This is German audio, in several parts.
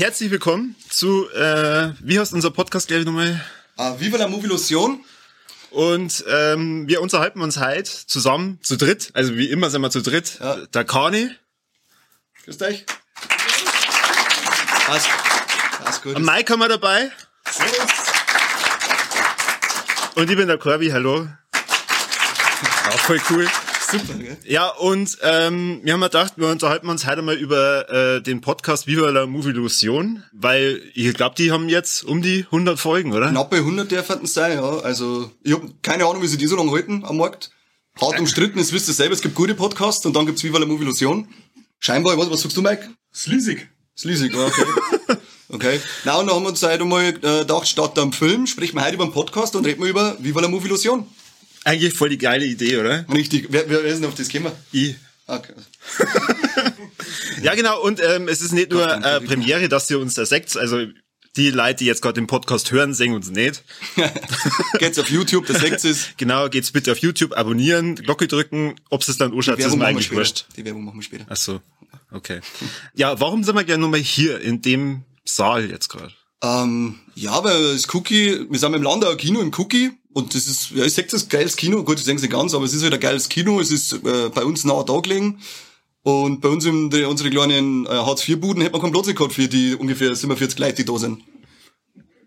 Herzlich willkommen zu, äh, wie heißt unser Podcast, glaube ich, nochmal? Uh, Viva la Movilusion. Und ähm, wir unterhalten uns heute zusammen, zu dritt, also wie immer sind wir zu dritt. Ja. Der Kani, Grüßt euch. Passt. Passt gut. der Mike haben wir dabei. Und ich bin der Corby, hallo. Auch voll cool. Super, gell? Ja, und ähm, wir haben gedacht, wir unterhalten uns heute mal über äh, den Podcast Viva la Movilusion, weil ich glaube, die haben jetzt um die 100 Folgen, oder? Knappe 100 dürfen es sein, ja. Also, ich habe keine Ahnung, wie sie die so lange halten am Markt. Hart umstritten, das wisst ihr selber, es gibt gute Podcasts und dann gibt's Viva la Movilusion. Scheinbar, was, was sagst du, Mike? Sleasig. Sleasig, okay. Okay. Na, und dann haben wir uns heute mal äh, gedacht, statt am Film sprechen wir heute über einen Podcast und reden wir über Viva la Movilusion. Eigentlich voll die geile Idee, oder? Richtig. Wer, wer ist denn auf das gekommen? Ich. Okay. Ja, genau. Und ähm, es ist nicht nur äh. Premiere, dass ihr uns da seht. Also die Leute, die jetzt gerade den Podcast hören, sehen uns nicht. Geht's auf YouTube, der seht es. Genau, geht's bitte auf YouTube, abonnieren, Glocke drücken. Ob es dann anschaut, ist mir eigentlich wurscht. Die Werbung machen wir später. Ach so, okay. Ja, warum sind wir gerne nochmal hier in dem Saal jetzt gerade? Ähm, ja, weil das Cookie, wir sind im Landauer Kino im Cookie und das ist, ja, ich sag das geiles Kino, gut, ich denke nicht ganz, aber es ist halt ein geiles Kino, es ist äh, bei uns nah da gelegen und bei uns in der, unsere kleinen äh, Hartz-IV-Buden hätte man keinen Platz gehabt für die ungefähr 47 Leute, die da sind.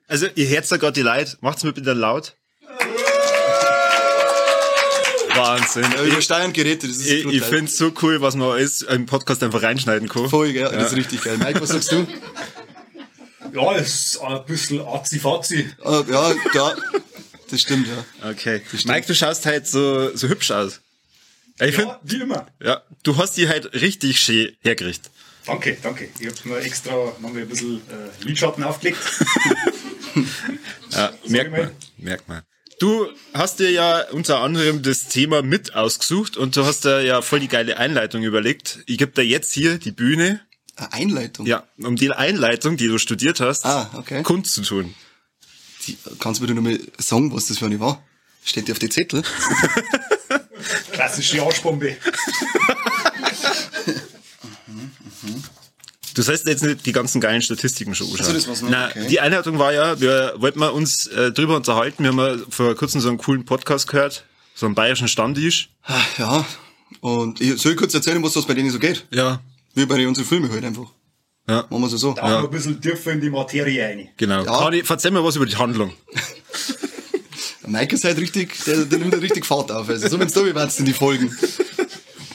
Also ihr hört da gerade die Leute. Macht's mir bitte laut. Wahnsinn. Ja, übersteuern Geräte, das ist Ich, ich brutal. find's so cool, was man alles im Podcast einfach reinschneiden kann. Voll, gell? Das ist richtig geil. Mike, was sagst du? Ja, es ist ein bisschen azi-fazi. Äh, ja, da, das stimmt, ja. Okay. Mike, du schaust halt so, so hübsch aus. Ja, Ich find, Ja, wie immer. ja, du hast die halt richtig schön hergerichtet. Danke, danke. Ich hab mir extra noch mal ein bisschen äh, Lidschatten aufgelegt. Ja, merkt mal. man, merkt man. Du hast dir ja unter anderem das Thema mit ausgesucht und du hast da ja voll die geile Einleitung überlegt. Ich gebe dir jetzt hier die Bühne, Eine Einleitung. ja, um die Einleitung, die du studiert hast, Ah, okay. kund zu tun. Die, kannst du mir noch mal sagen, was das für eine war? Steht die auf die Zettel? Klassische Arschbombe. Du sollst jetzt nicht die ganzen geilen Statistiken schon anschauen. so, das Na, okay. Die Einleitung war ja, wir wollten mal uns äh, drüber unterhalten. Wir haben ja vor kurzem so einen coolen Podcast gehört, so einen bayerischen Stammtisch. Ah, Ja. Und ich soll ich kurz erzählen, was das bei denen so geht? Ja. Wie bei unseren Filmen halt einfach. Ja, Machen wir so so. Da haben wir ein bisschen tiefer in die Materie rein. genau. Ja. Kani, erzähl mir was über die Handlung. Der Mike ist halt richtig, der, der nimmt halt richtig Fahrt auf. Also so wenn's da wie in die Folgen.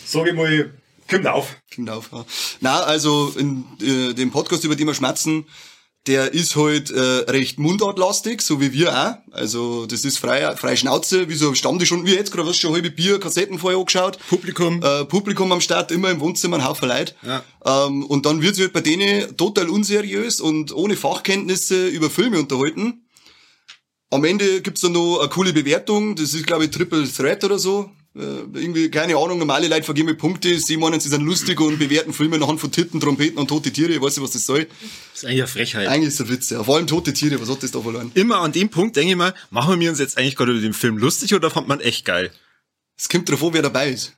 Sag ich mal, kommt auf. Kommt auf, ja. Na, also in äh, dem Podcast, über den wir schmerzen, der ist halt äh, recht mundartlastig, so wie wir auch. Also das ist frei, frei Schnauze, wie so Stammtisch und wie jetzt gerade, was schon halbe Bier, Kassetten vorher angeschaut. Publikum. Äh, Publikum am Start, immer im Wohnzimmer, ein Haufen Leute. Ja. Ähm, und dann wird sich halt bei denen total unseriös und ohne Fachkenntnisse über Filme unterhalten. Am Ende gibt's dann noch eine coole Bewertung, das ist glaube ich Triple Threat oder so. Äh, irgendwie, keine Ahnung, normale Leute vergeben mir Punkte, sie meinen, sie sind lustig und bewerten Filme anhand von Titten, Trompeten und tote Tiere, ich weiß nicht, was das soll. Das ist eigentlich eine Frechheit. Eigentlich ist der Witz, ja. Vor allem tote Tiere, was hat das da verloren? Immer an dem Punkt denke ich mal, machen wir uns jetzt eigentlich gerade über den Film lustig oder fand man echt geil? Es kommt drauf an, wer dabei ist.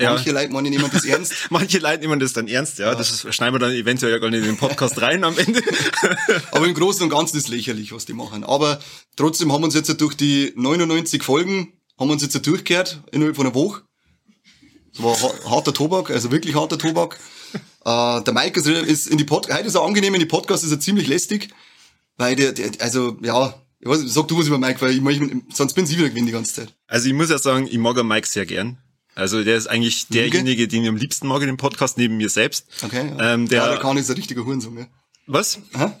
Ja. Manche Leute meinen jemand das ernst. Manche Leute nehmen das dann ernst, ja. Das ist, schneiden wir dann eventuell ja gar nicht in den Podcast rein am Ende. Aber im Großen und Ganzen ist lächerlich, was die machen. Aber trotzdem haben wir uns jetzt durch die 99 Folgen, haben wir uns jetzt durchgehört, innerhalb von einer Woche. Das war ha- harter Tobak, also wirklich harter Tobak. äh, der Mike ist, in die Pod heute ist er angenehm, in die Podcast ist er ziemlich lästig, weil der, der also, ja, ich weiß, sag du was über Mike, weil ich, ich, sonst bin ich wieder gewinnen die ganze Zeit. Also ich muss ja sagen, ich mag den Mike sehr gern. Also der ist eigentlich derjenige, den ich am liebsten mag in dem Podcast, neben mir selbst. Okay, ja. Ähm, der, ja, der kann ist ein richtiger Hurensohn, ja. was?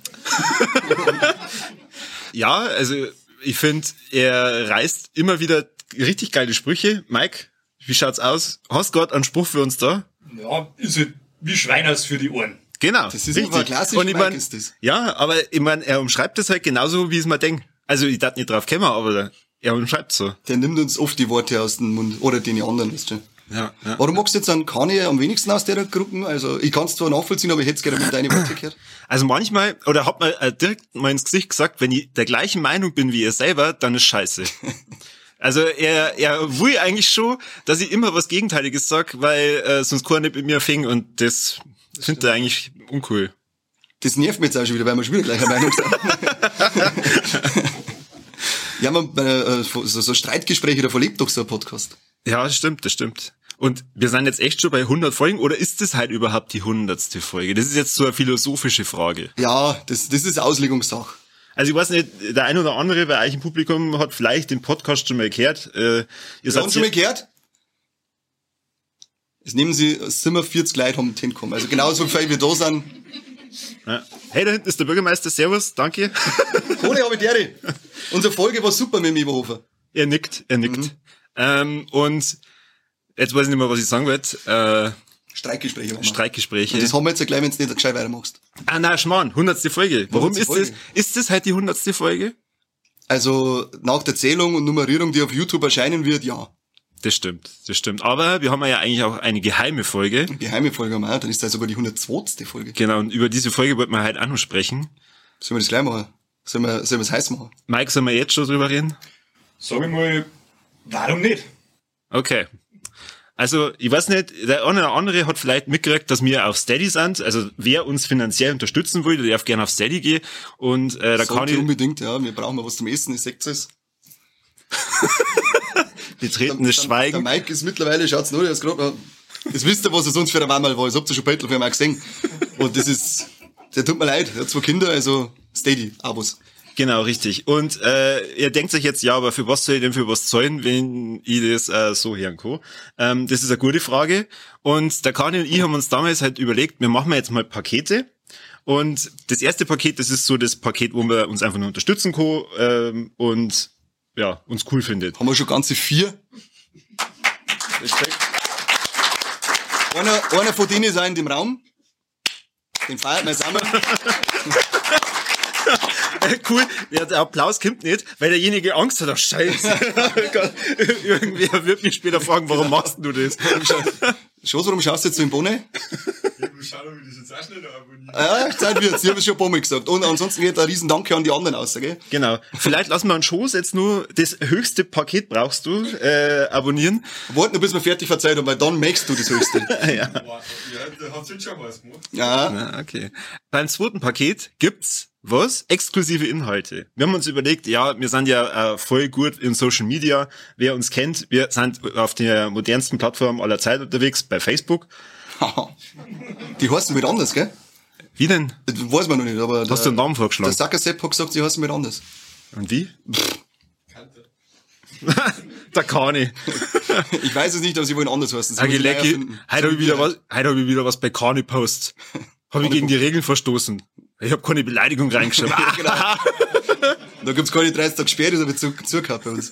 Ja, also ich finde, er reißt immer wieder richtig geile Sprüche. Mike, wie schaut's aus? Hast grad einen Spruch für uns da? Ja, ist halt wie Schweiners für die Ohren. Genau. Das ist einfach klassisch, Und ich Mike mein, ist das. Ja, aber ich mein, er umschreibt das halt genauso, wie es mir denke. Also ich darf nicht drauf kommen, aber er umschreibt so. Der nimmt uns oft die Worte aus dem Mund. Oder den anderen, weißt du. Ja, ja. Warum magst du jetzt an Kanye am wenigsten aus der Gruppe? Also, ich kann es zwar nachvollziehen, aber ich hätte es gerne mit deine Worte gehört. Also manchmal, oder hat man äh, direkt mal ins Gesicht gesagt, wenn ich der gleichen Meinung bin wie er selber, dann ist scheiße. Also er, er will eigentlich schon, dass ich immer was Gegenteiliges sag, weil äh, sonst kann er nicht mit mir fing und das findet er eigentlich uncool. Das nervt mich jetzt auch schon wieder, weil wir schon wieder gleicher Meinung sind. ja, man, äh, so, so Streitgespräche, da verlebt doch so ein Podcast. Ja, das stimmt, das stimmt. Und wir sind jetzt echt schon bei 100 Folgen, oder ist das halt überhaupt die hundertste Folge? Das ist jetzt so eine philosophische Frage. Ja, das, das ist Auslegungssache. Also ich weiß nicht, der ein oder andere bei euch im Publikum hat vielleicht den Podcast schon mal gehört. Äh, ihr seid schon mal gehört? Jetzt nehmen Sie, wir 40 Leute haben hinkommen. Also genauso viel wir da sind. ja. Hey, da hinten ist der Bürgermeister. Servus, danke. Ohne habe ich dere. Unsere Folge war super mit dem Eberhofer. er nickt, er nickt. Mhm. Ähm, und jetzt weiß ich nicht mehr, was ich sagen wollte. Äh, Streitgespräche waren wir. Streitgespräche. Und das haben wir jetzt ja gleich, wenn du nicht gescheit weitermachst. ah, na, Schmarrn, 100. Folge. Warum 100. ist Folge. das? Ist das halt die 100. Folge? Also nach der Zählung und Nummerierung, die auf YouTube erscheinen wird, ja. Das stimmt, das stimmt. Aber wir haben ja eigentlich auch eine geheime Folge. Geheime Folge haben wir auch. Dann ist das sogar die 102. Folge. Genau, und über diese Folge wollten wir halt auch noch sprechen. Sollen wir das gleich machen? Sollen wir, sollen wir es heiß machen? Mike, sollen wir jetzt schon drüber reden? Sag ich mal, warum nicht? Okay. Also, ich weiß nicht, der eine oder andere hat vielleicht mitgekriegt, dass wir auf Steady sind. Also, wer uns finanziell unterstützen will, der darf gerne auf Steady gehen. Und äh, da kann Sollte ich unbedingt, ja. Wir brauchen mal was zum Essen, ich seht es. betretenes Der Schweigen. Mike ist mittlerweile, schaut's nur, ist gerade, das wisst ihr, was er sonst für ein Wammerl war. Das habt ihr schon Bettel für mal gesehen. Und das ist, der tut mir leid. Er hat zwei Kinder, also Steady, Abos. Genau, richtig. Und äh, ihr denkt sich jetzt, ja, aber für was soll ich denn für was zahlen, wenn ich das äh, so hören kann? Ähm, das ist eine gute Frage. Und der Kani und ich haben uns damals halt überlegt, wir machen jetzt mal Pakete. Und das erste Paket, das ist so das Paket, wo man uns einfach nur unterstützen kann ähm, und ja, uns cool findet. Haben wir schon ganze vier. Einer, einer von denen ist auch in dem Raum. Den feiert man zusammen. cool, ja, der Applaus kommt nicht, weil derjenige Angst hat, ach scheiße. Irgendwer wird mich später fragen, warum machst du das? Schoß, warum schaust du jetzt so im Bonne? Ich ob ich das jetzt auch schneller abonniere. Ja, Zeit wird's. Ich habe es schon ein paar Mal gesagt. Und ansonsten geht ein riesen Danke an die anderen aus, gell? Genau. Vielleicht lassen wir einen Schoß jetzt nur das höchste Paket brauchst du äh, abonnieren. Warten, nur, bis wir fertig verzeiht haben, weil dann merkst du das Höchste. Boah, Ja, da hat's jetzt schon was gemacht. Ja. Ja, okay. Beim zweiten Paket gibt's was? Exklusive Inhalte. Wir haben uns überlegt, ja, wir sind ja äh, voll gut in Social Media. Wer uns kennt, wir sind auf der modernsten Plattform aller Zeit unterwegs, bei Facebook. Die heißen mit anders, gell? Wie denn? Das weiß man noch nicht, aber. Hast du einen Namen Der vorgeschlagen? Sacker Sepp hat gesagt, sie heißen mit anders. Und wie? Der Kani. Ich weiß es nicht, aber sie wollen anders heißen. Agilecki, heute habe ich wieder was, heute habe ich wieder was bei Kani Post. Habe ich gegen die Regeln verstoßen. Ich habe keine Beleidigung reingeschrieben. Ja, genau. Da gibt's keine 30 Tage Sperre, das wird zu, zugehabt bei uns.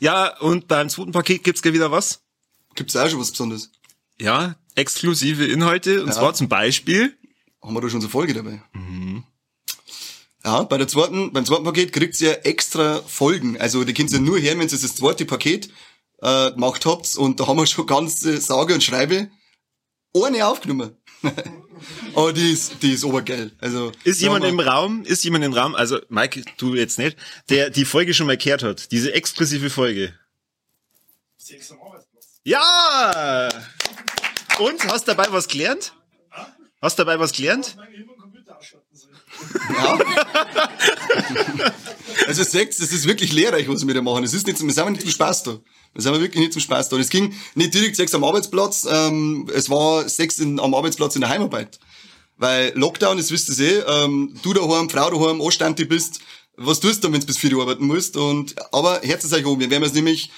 ja, und beim zweiten Paket gibt's gleich wieder was? Gibt's auch schon was Besonderes? Ja, exklusive Inhalte. Und Ja. zwar zum Beispiel, Haben wir da schon so Folge dabei? Ja, bei der zweiten, beim zweiten Paket kriegt ihr extra Folgen. Also, die könnt ihr nur hören, wenn ihr das zweite Paket äh, gemacht habt. Und da haben wir schon ganz äh, sage und schreibe eine aufgenommen. Aber die ist, die ist obergeil. Also, ist jemand haben im Raum, ist jemand im Raum, also Mike, du jetzt nicht, der die Folge schon mal gehört hat. Diese exklusive Folge. Sechs am Arbeitsplatz. Ja! Und, hast dabei was gelernt? Hast dabei was gelernt? Ja. also seht, das ist wirklich lehrreich, was wir da machen. Es ist nicht, wir sind nicht zum Spaß da. Wir sind wirklich nicht zum Spaß da. Und es ging nicht direkt sechs am Arbeitsplatz, ähm, es war sechs in, am Arbeitsplatz in der Heimarbeit. Weil Lockdown, das wisst ihr eh, ähm, du daheim, Frau daheim, Anständig bist, was tust du, wenn du bis vier Uhr arbeiten musst? Und, aber herzlich euch um, wir werden es nämlich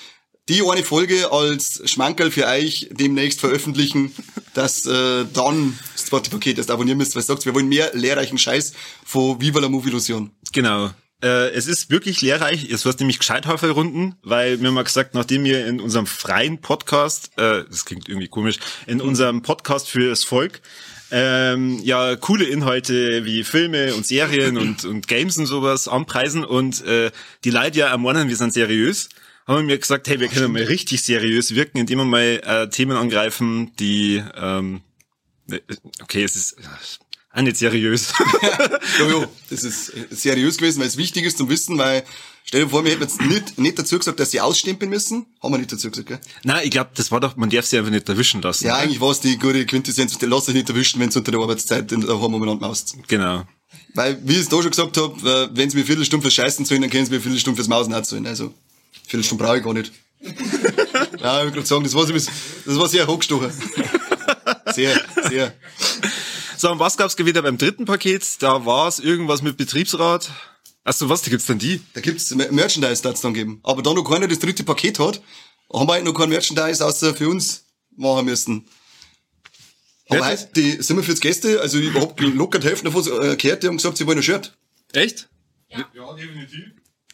die eine Folge als Schmankerl für euch demnächst veröffentlichen, dass äh, dann das zweite Paket erst abonnieren müsst, weil ihr sagt, wir wollen mehr lehrreichen Scheiß von Viva la Movie Illusion. Genau. Äh, es ist wirklich lehrreich. Es wird nämlich Gescheithaferrunden, weil wir haben mal gesagt, nachdem wir in unserem freien Podcast, äh, das klingt irgendwie komisch, in unserem Podcast für das Volk, ähm, ja coole Inhalte wie Filme und Serien und, und Games und sowas anpreisen und äh, die Leute ja ermahnen, wir sind seriös, haben mir gesagt, hey, wir können mal richtig seriös wirken, indem wir mal äh, Themen angreifen, die ähm, äh, okay, es ist auch nicht seriös. Jojo, das ist äh, seriös gewesen, weil es wichtig ist zum Wissen, weil stell dir vor, wir hätten jetzt nicht, nicht dazu gesagt, dass sie ausstempeln müssen. Haben wir nicht dazu gesagt, gell? Nein, ich glaube, das war doch, man darf sie einfach nicht erwischen lassen. Ja, eigentlich war es die gute Quintessenz, lass dich nicht erwischen, wenn es unter der Arbeitszeit in der Hormonland maust. Genau. Weil, wie ich es da schon gesagt habe, wenn sie mir Viertelstunde fürs Scheißen zahlen, dann können sie mir Viertelstunde fürs Mausen auch zahlen. Also, Viertelstunde brauche ich gar nicht. ja, ich will gerade sagen, das war, so, das war sehr hochgestochen. sehr, sehr. So, und was gab's wieder beim dritten Paket? Da war's irgendwas mit Betriebsrat. Achso, was, da gibt's dann die? Da gibt's Mer- Merchandise, das dann geben. Aber da noch keiner das dritte Paket hat, haben wir halt noch kein Merchandise außer für uns machen müssen. Aber Ja, heute, die 47 Gäste, also ich hab locker die Hälfte davon äh, gehört, die haben gesagt, sie wollen ein Shirt. Echt? Ja, definitiv.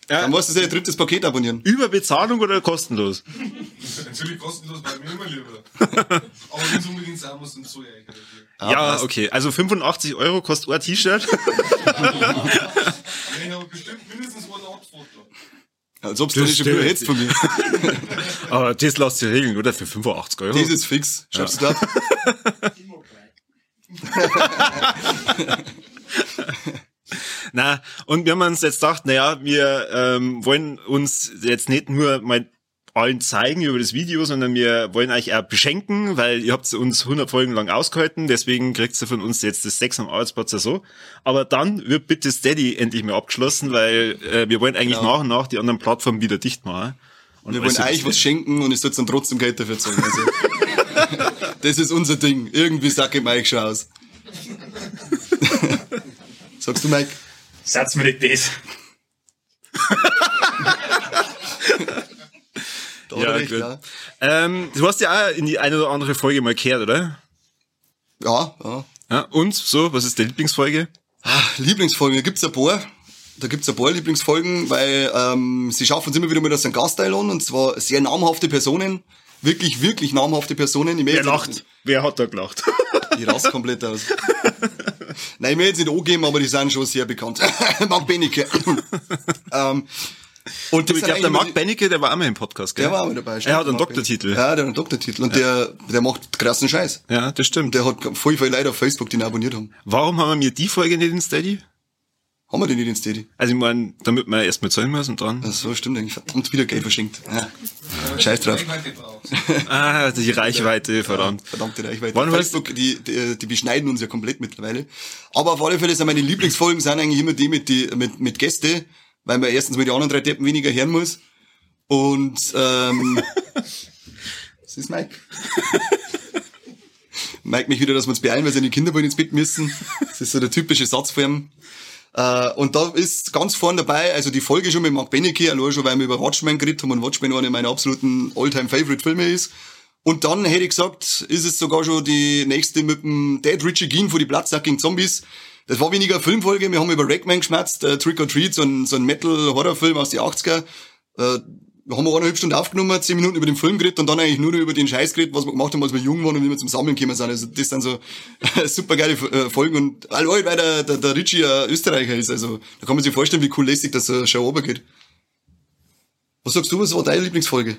Dann musst du ja ein drittes Paket abonnieren. Über Bezahlung oder kostenlos? Natürlich kostenlos, weil mir immer lieber. Aber wenn es unbedingt sein muss, dann so ja. Ja, okay. Also 85 Euro kostet ein T-Shirt. Ich habe bestimmt mindestens ein Outfoto. Als ob du Das nicht schon stimmt. hättest von mir. Aber das lässt sich regeln, oder? Für 85 Euro. Das ist fix. Schreibst du da? Na, und wir haben uns jetzt gedacht, naja, wir ähm, wollen uns jetzt nicht nur mal allen zeigen über das Video, sondern wir wollen euch auch beschenken, weil ihr habt uns 100 Folgen lang ausgehalten, deswegen kriegt ihr von uns jetzt das Sex am Arbeitsplatz ja so. Aber dann wird bitte Steady endlich mal abgeschlossen, weil äh, wir wollen eigentlich Genau. nach und nach die anderen Plattformen wieder dicht machen. Und Wir wollen euch was schenken und es soll dann trotzdem Geld dafür zahlen. Also, das ist unser Ding. Irgendwie sag ich Mike schon aus. Sagst du, Mike? Satz mir nicht das. Da Ja, recht, gut. ja. Ähm, du hast ja auch in die eine oder andere Folge mal gehört, oder? Ja, ja. Ja, und so, was ist die Lieblingsfolge? Ah, Lieblingsfolgen, da gibt's ein paar. Da gibt's ein paar Lieblingsfolgen, weil ähm, sie schaffen es immer wieder mal, dass sie einen Gast einladen, und zwar sehr namhafte Personen. Wirklich, wirklich namhafte Personen. Ich Wer lacht? Wer hat da gelacht? Ich raste komplett aus. Nein, ich will jetzt nicht angeben, aber die sind schon sehr bekannt. Mark Benecke. ähm, und ich glaube, der Mark Benecke, der war auch mal im Podcast, gell? Der war auch mit dabei. Er hat einen Mark Doktortitel. Ja, der hat einen Doktortitel. Und der, der macht krassen Scheiß. Ja, das stimmt. Der hat voll viele Leute auf Facebook, die ihn abonniert haben. Warum haben wir mir die Folge nicht in Steady? Haben wir den nicht in Steady? Also ich meine, damit man erst mal zahlen muss und dann. Ach so, stimmt eigentlich. Verdammt, wieder Geld verschenkt. Ja. Scheiß drauf. Ah, die Reichweite, verdammt. Verdammte Reichweite. Wann Facebook, die, die, die beschneiden uns ja komplett mittlerweile. Aber auf alle Fälle sind meine Lieblingsfolgen sind eigentlich immer die mit, die, mit, mit Gäste, weil man erstens mit den anderen drei Deppen weniger hören muss. Und, ähm, das ist Mike. Mike mich wieder, dass wir uns beeilen, weil seine Kinder wollen ins Bett müssen. Das ist so der typische Satz von ihm. Äh, und da ist ganz vorne dabei, also die Folge schon mit Mark Benecke, allein schon, weil wir über Watchmen geredet haben und Watchmen einer meiner absoluten All-Time-Favorite-Filme ist. Und dann hätte ich gesagt, ist es sogar schon die nächste mit dem Dead Richie Gene vor die Bloodsucking Zombies. Das war weniger Filmfolge, wir haben über Ragman geschmerzt, äh, Trick or Treat, so ein, so ein Metal-Horrorfilm aus den 80er. Äh, wir haben eineinhalb Stunden aufgenommen, zehn Minuten über den Film geredet und dann eigentlich nur noch über den Scheiß geredet, was wir gemacht haben, als wir jung waren und wie wir zum Sammeln gekommen sind. Also das sind so super geile äh, Folgen und allein, weil der, der, der Richie ein Österreicher ist. Also da kann man sich vorstellen, wie cool lässig das so Show runtergeht. Was sagst du, was war deine Lieblingsfolge?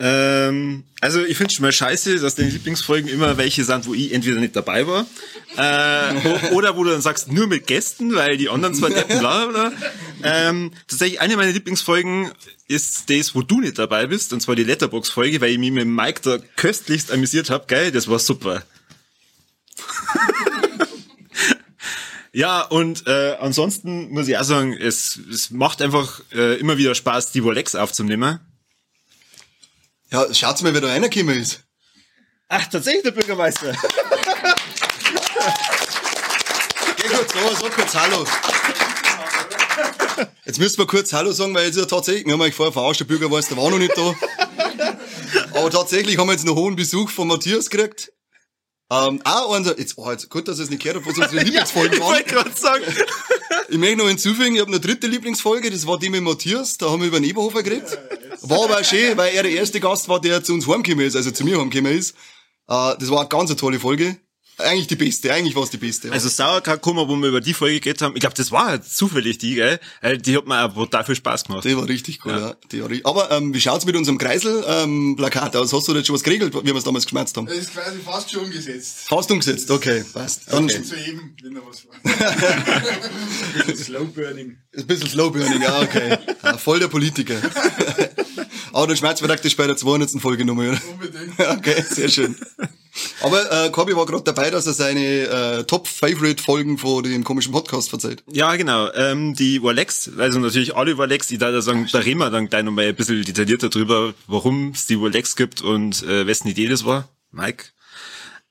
Ähm, also ich finde schon mal scheiße, dass deine Lieblingsfolgen immer welche sind, wo ich entweder nicht dabei war, äh, oder wo du dann sagst, nur mit Gästen, weil die anderen zwei Deppen bla. bla. Ähm, tatsächlich eine meiner Lieblingsfolgen ist das, wo du nicht dabei bist, und zwar die Letterbox-Folge, weil ich mich mit Mike da köstlichst amüsiert habe. Geil, das war super. Ja, und äh, ansonsten muss ich auch sagen, es, es macht einfach äh, immer wieder Spaß, die Rolex aufzunehmen. Ja, schaut's mal, wer da reingekommen ist. Ach, tatsächlich der Bürgermeister. Geh kurz raus, sag kurz Hallo. Jetzt müssen wir kurz Hallo sagen, weil jetzt ja tatsächlich, wir haben euch vorher verarscht, der Bürgermeister war noch nicht da. Aber tatsächlich haben wir jetzt noch hohen Besuch von Matthias gekriegt. Ähm, auch unser, jetzt, oh, jetzt, gut, dass ich es nicht gehört habe, was unsere Lieblingsfolgen ich waren. wollte gerade sagen. Ich möchte noch hinzufügen, ich habe eine dritte Lieblingsfolge, das war die mit Matthias, da haben wir über den Eberhofer geredet. War aber auch schön, weil er der erste Gast war, der zu uns heimgekommen ist, also zu mir heimgekommen ist. Äh, das war eine ganz tolle Folge. Eigentlich die beste, eigentlich war es die beste. Also Sauerkrautkummer, wo wir über die Folge geredet haben, ich glaube, das war halt zufällig die, gell? Äh, Die hat mir auch brutal viel Spaß gemacht. die war richtig cool, ja. Die war richtig. Aber ähm, wie schaut's mit unserem Kreisel-Plakat aus? Hast du jetzt schon was geregelt, wie wir es damals geschmerzt haben? Das ist quasi fast schon umgesetzt. Fast umgesetzt, okay, passt. Dann Schon zu eben, wenn da was war. Slowburning. Ein bisschen Slowburning, ja, okay. Ja, voll der Politiker. Aber der Schmerzverdacht ist bei der 200. Folge nochmal, oder? Unbedingt. Okay, sehr schön. Aber äh, Corby war gerade dabei, dass er seine äh, Top-Favorite-Folgen von dem komischen Podcast verzeiht. Ja, genau. Ähm, die Warlex, also natürlich alle Warlex, ich da sagen, da reden wir dann gleich nochmal ein bisschen detaillierter drüber, warum es die Warlex gibt und äh, wessen Idee das war. Mike.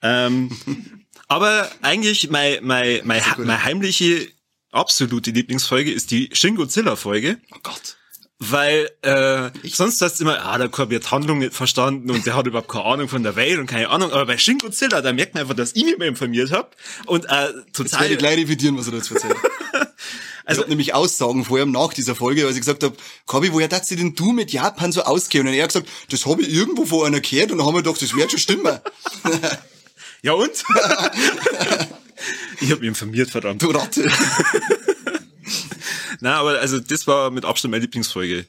Ähm, aber eigentlich mein, mein, mein, meine heimliche, absolute Lieblingsfolge ist die Shin Godzilla-Folge. Oh Gott. Weil äh, sonst hast du immer, ah, der Korb hat Handlung nicht verstanden und der hat überhaupt keine Ahnung von der Welt und keine Ahnung. Aber bei Shin Godzilla, da merkt man einfach, dass ich mich mehr informiert habe und äh, Jetzt werde total. ich gleich revidieren, was er da jetzt erzählt. Also, ich hab nämlich Aussagen vor ihm nach dieser Folge, als ich gesagt habe, Corby, woher darfst du denn du mit Japan so auskennen? Und er hat gesagt, das habe ich irgendwo von einer gehört und dann haben wir gedacht, das wird schon stimmen. Ja und? ich habe mich informiert, verdammt. Du Ratte. Na, aber also das war mit Abstand meine Lieblingsfolge.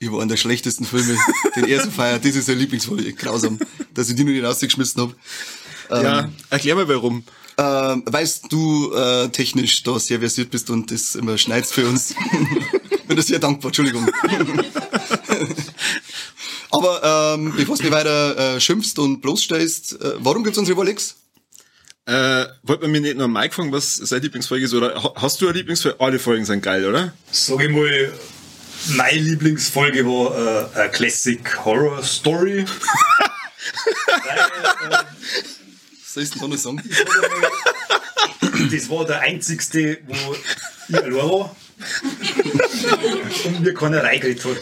Über einen der schlechtesten Filme, den er so feiert. Das ist seine Lieblingsfolge. Grausam, dass ich die nur nicht rausgeschmissen hab. ja, erklär mal warum. Ähm, weißt du äh, technisch da sehr versiert bist und das immer schneidest für uns. Bin da sehr dankbar, Entschuldigung. Aber ähm, bevor du mich weiter äh, schimpfst und bloßstellst, äh, warum gibt's unsere Rolex? Äh, wollte man mir nicht nur Mike fragen, was seine Lieblingsfolge ist, oder ha- hast du eine Lieblingsfolge? Alle Folgen sind geil, oder? Sag ich mal, meine Lieblingsfolge war äh, eine Classic Horror Story. Weil, Was soll ich denn da noch sagen? äh, das war der einzigste, wo ich allein war. Und mir keiner reingeredet hat.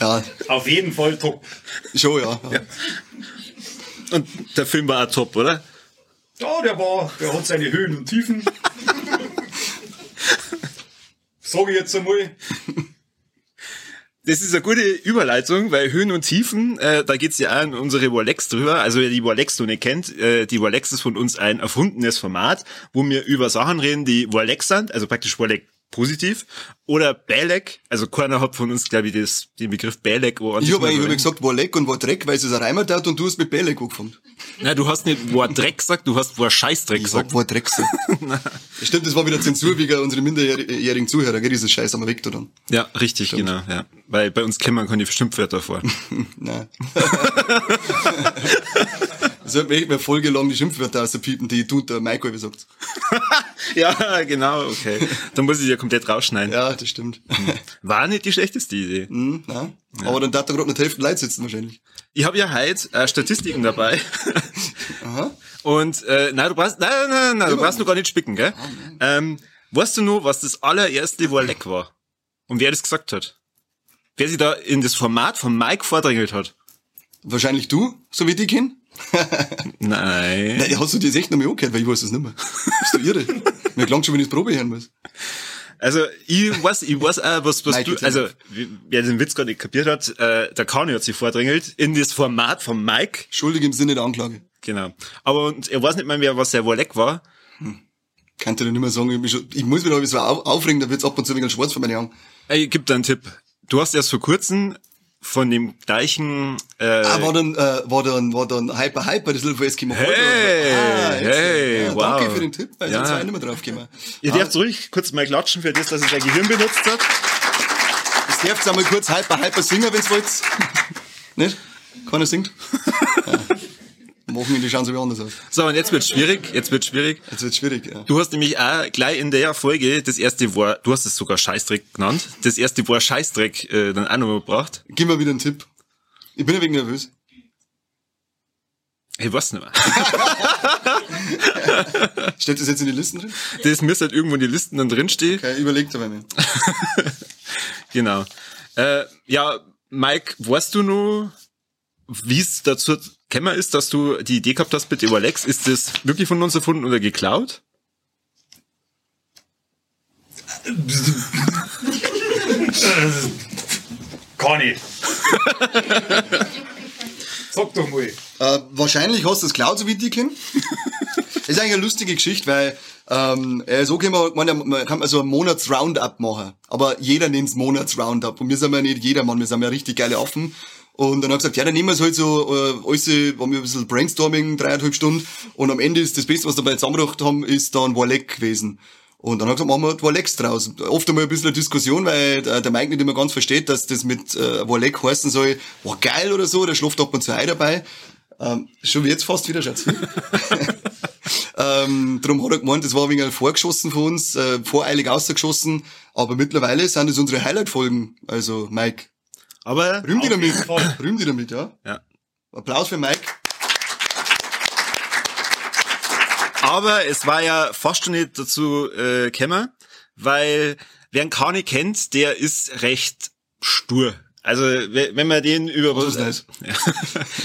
Ja, Auf jeden Fall top. schon, ja. ja. Und der Film war auch top, oder? Ja, der war, der hat seine Höhen und Tiefen. Sag ich jetzt einmal. Das ist eine gute Überleitung, weil Höhen und Tiefen, äh, da geht's ja auch in unsere Warlex drüber. Also wer die Warlex noch nicht kennt, äh, die Warlex ist von uns ein erfundenes Format, wo wir über Sachen reden, die Warlex sind, also praktisch Warlex positiv, oder Belek, also keiner hat von uns, glaube ich, das, den Begriff Belek. wo Ich habe eigentlich hab ich gesagt, war Leck und war Dreck, weil es ist ein Reimer tat und du hast mit Belek angefangen. Na, du hast nicht War Dreck gesagt, du hast War Scheißdreck Ich gesagt. sag, war Dreck. so. Stimmt, das war wieder Zensur wegen unsere minderjährigen Zuhörer, gell? Dieses Scheiß haben wir weg, da dann. Ja, richtig, genau, ja. Weil bei uns kennen wir keine Schimpfwörter vor. Nein. Sollten wir echt mal folgelang die Schimpfwörter auspiepen, die und der Maiko gesagt. ja, genau, okay. Dann muss ich die ja komplett rausschneiden. Ja, das stimmt. War nicht die schlechteste Idee. Hm, nein. Aber dann darf da gerade noch die Hälfte Leute sitzen wahrscheinlich. Ich habe ja heute äh, Statistiken dabei. Aha. Und äh, nein, du brauchst, nein, nein, nein, nein du brauchst noch gar nicht spicken, gell? Ähm, weißt du nur, was das allererste war leck war? Und wer das gesagt hat? Wer sich da in das Format von Mike vordrängelt hat? Wahrscheinlich du, so wie dich kenn. Nein. Nein, hast du dir das echt noch mal angehört, weil ich weiß das nicht mehr. Bist du irre? Mir klang schon, wenn ich das Probe hören muss. Also ich weiß, ich weiß auch, was, was Michael du, also wer den Witz gar nicht kapiert hat, äh, der Kani hat sich vordrängelt in das Format von Mike. Schuldig im Sinne der Anklage. Genau. Aber und er weiß nicht mehr, was der Wolleck war. Kann dir nicht mehr sagen, ich, bin schon, ich muss mich noch ein bisschen au- aufregen, da wird's ab und zu wegen schwarz von meinen Augen. Ey, Ich geb dir einen Tipp. Du hast erst vor kurzem von dem gleichen äh, Ah, war dann, äh, war dann, war dann Hyper Hyper, das Little Eskimo Hey, ah, jetzt, hey, ja, wow. Danke für den Tipp, weil Ja. sonst war ich nicht mehr drauf gekommen. Ihr dürft ruhig kurz mal klatschen für das, dass er sein Gehirn benutzt hat. Jetzt dürft ihr einmal kurz Hyper Hyper singen, wenn's wollt. Nicht? Keiner singt? Ja. Wochenende schauen sie wie anders aus. So, und jetzt wird's schwierig. Jetzt wird's schwierig. Jetzt wird's schwierig, ja. Du hast nämlich auch gleich in der Folge das erste war, du hast es sogar Scheißdreck genannt, das erste war Scheißdreck äh, dann auch noch mal gebracht. Gib mir wieder einen Tipp. Ich bin ein wenig nervös. Ich weiß nicht mehr. Steht das jetzt in die Listen drin? Das müsste halt irgendwo in die Listen dann drinstehen. Okay, überlegt aber mir. Genau. Äh, ja, Mike, weißt du nur, wie es dazu gekommen ist, dass du die Idee gehabt hast mit Überlex? Ist das wirklich von uns erfunden oder geklaut? Gar nicht. Sag doch mal. Äh, wahrscheinlich hast du das Cloud, so wie ich kenne. ist eigentlich eine lustige Geschichte, weil ähm, äh, so kann man, man, man kann man so ein Monats-Roundup machen. Aber jeder nennt's Monats-Roundup. Und wir sind ja nicht jedermann, wir sind ja richtig geile Affen. Und dann hat er gesagt, ja, dann nehmen wir es halt so, äh, alles, waren wir ein bisschen Brainstorming, dreieinhalb Stunden. Und am Ende ist das Beste, was wir dabei zusammengebracht haben, ist dann Warleck gewesen. Und dann hat er gesagt, machen wir Warlecks draus. Oft einmal ein bisschen eine Diskussion, weil äh, der Mike nicht immer ganz versteht, dass das mit äh, Warleck heißen soll, war geil oder so, der schläft ab und zu ein dabei. Ähm, schon wie jetzt fast wieder, Schatz. ähm, darum hat er gemeint, das war ein wenig vorgeschossen von uns, äh, voreilig ausgeschossen. Aber mittlerweile sind es unsere Highlight-Folgen. Also, Mike, Aber rühm jeden damit. Fall. Rühm die damit, ja. Ja. Applaus für Mike. Aber es war ja fast schon nicht dazu äh, gekommen, weil wer einen Kani kennt, der ist recht stur. Also we- wenn man den über Das ist ja.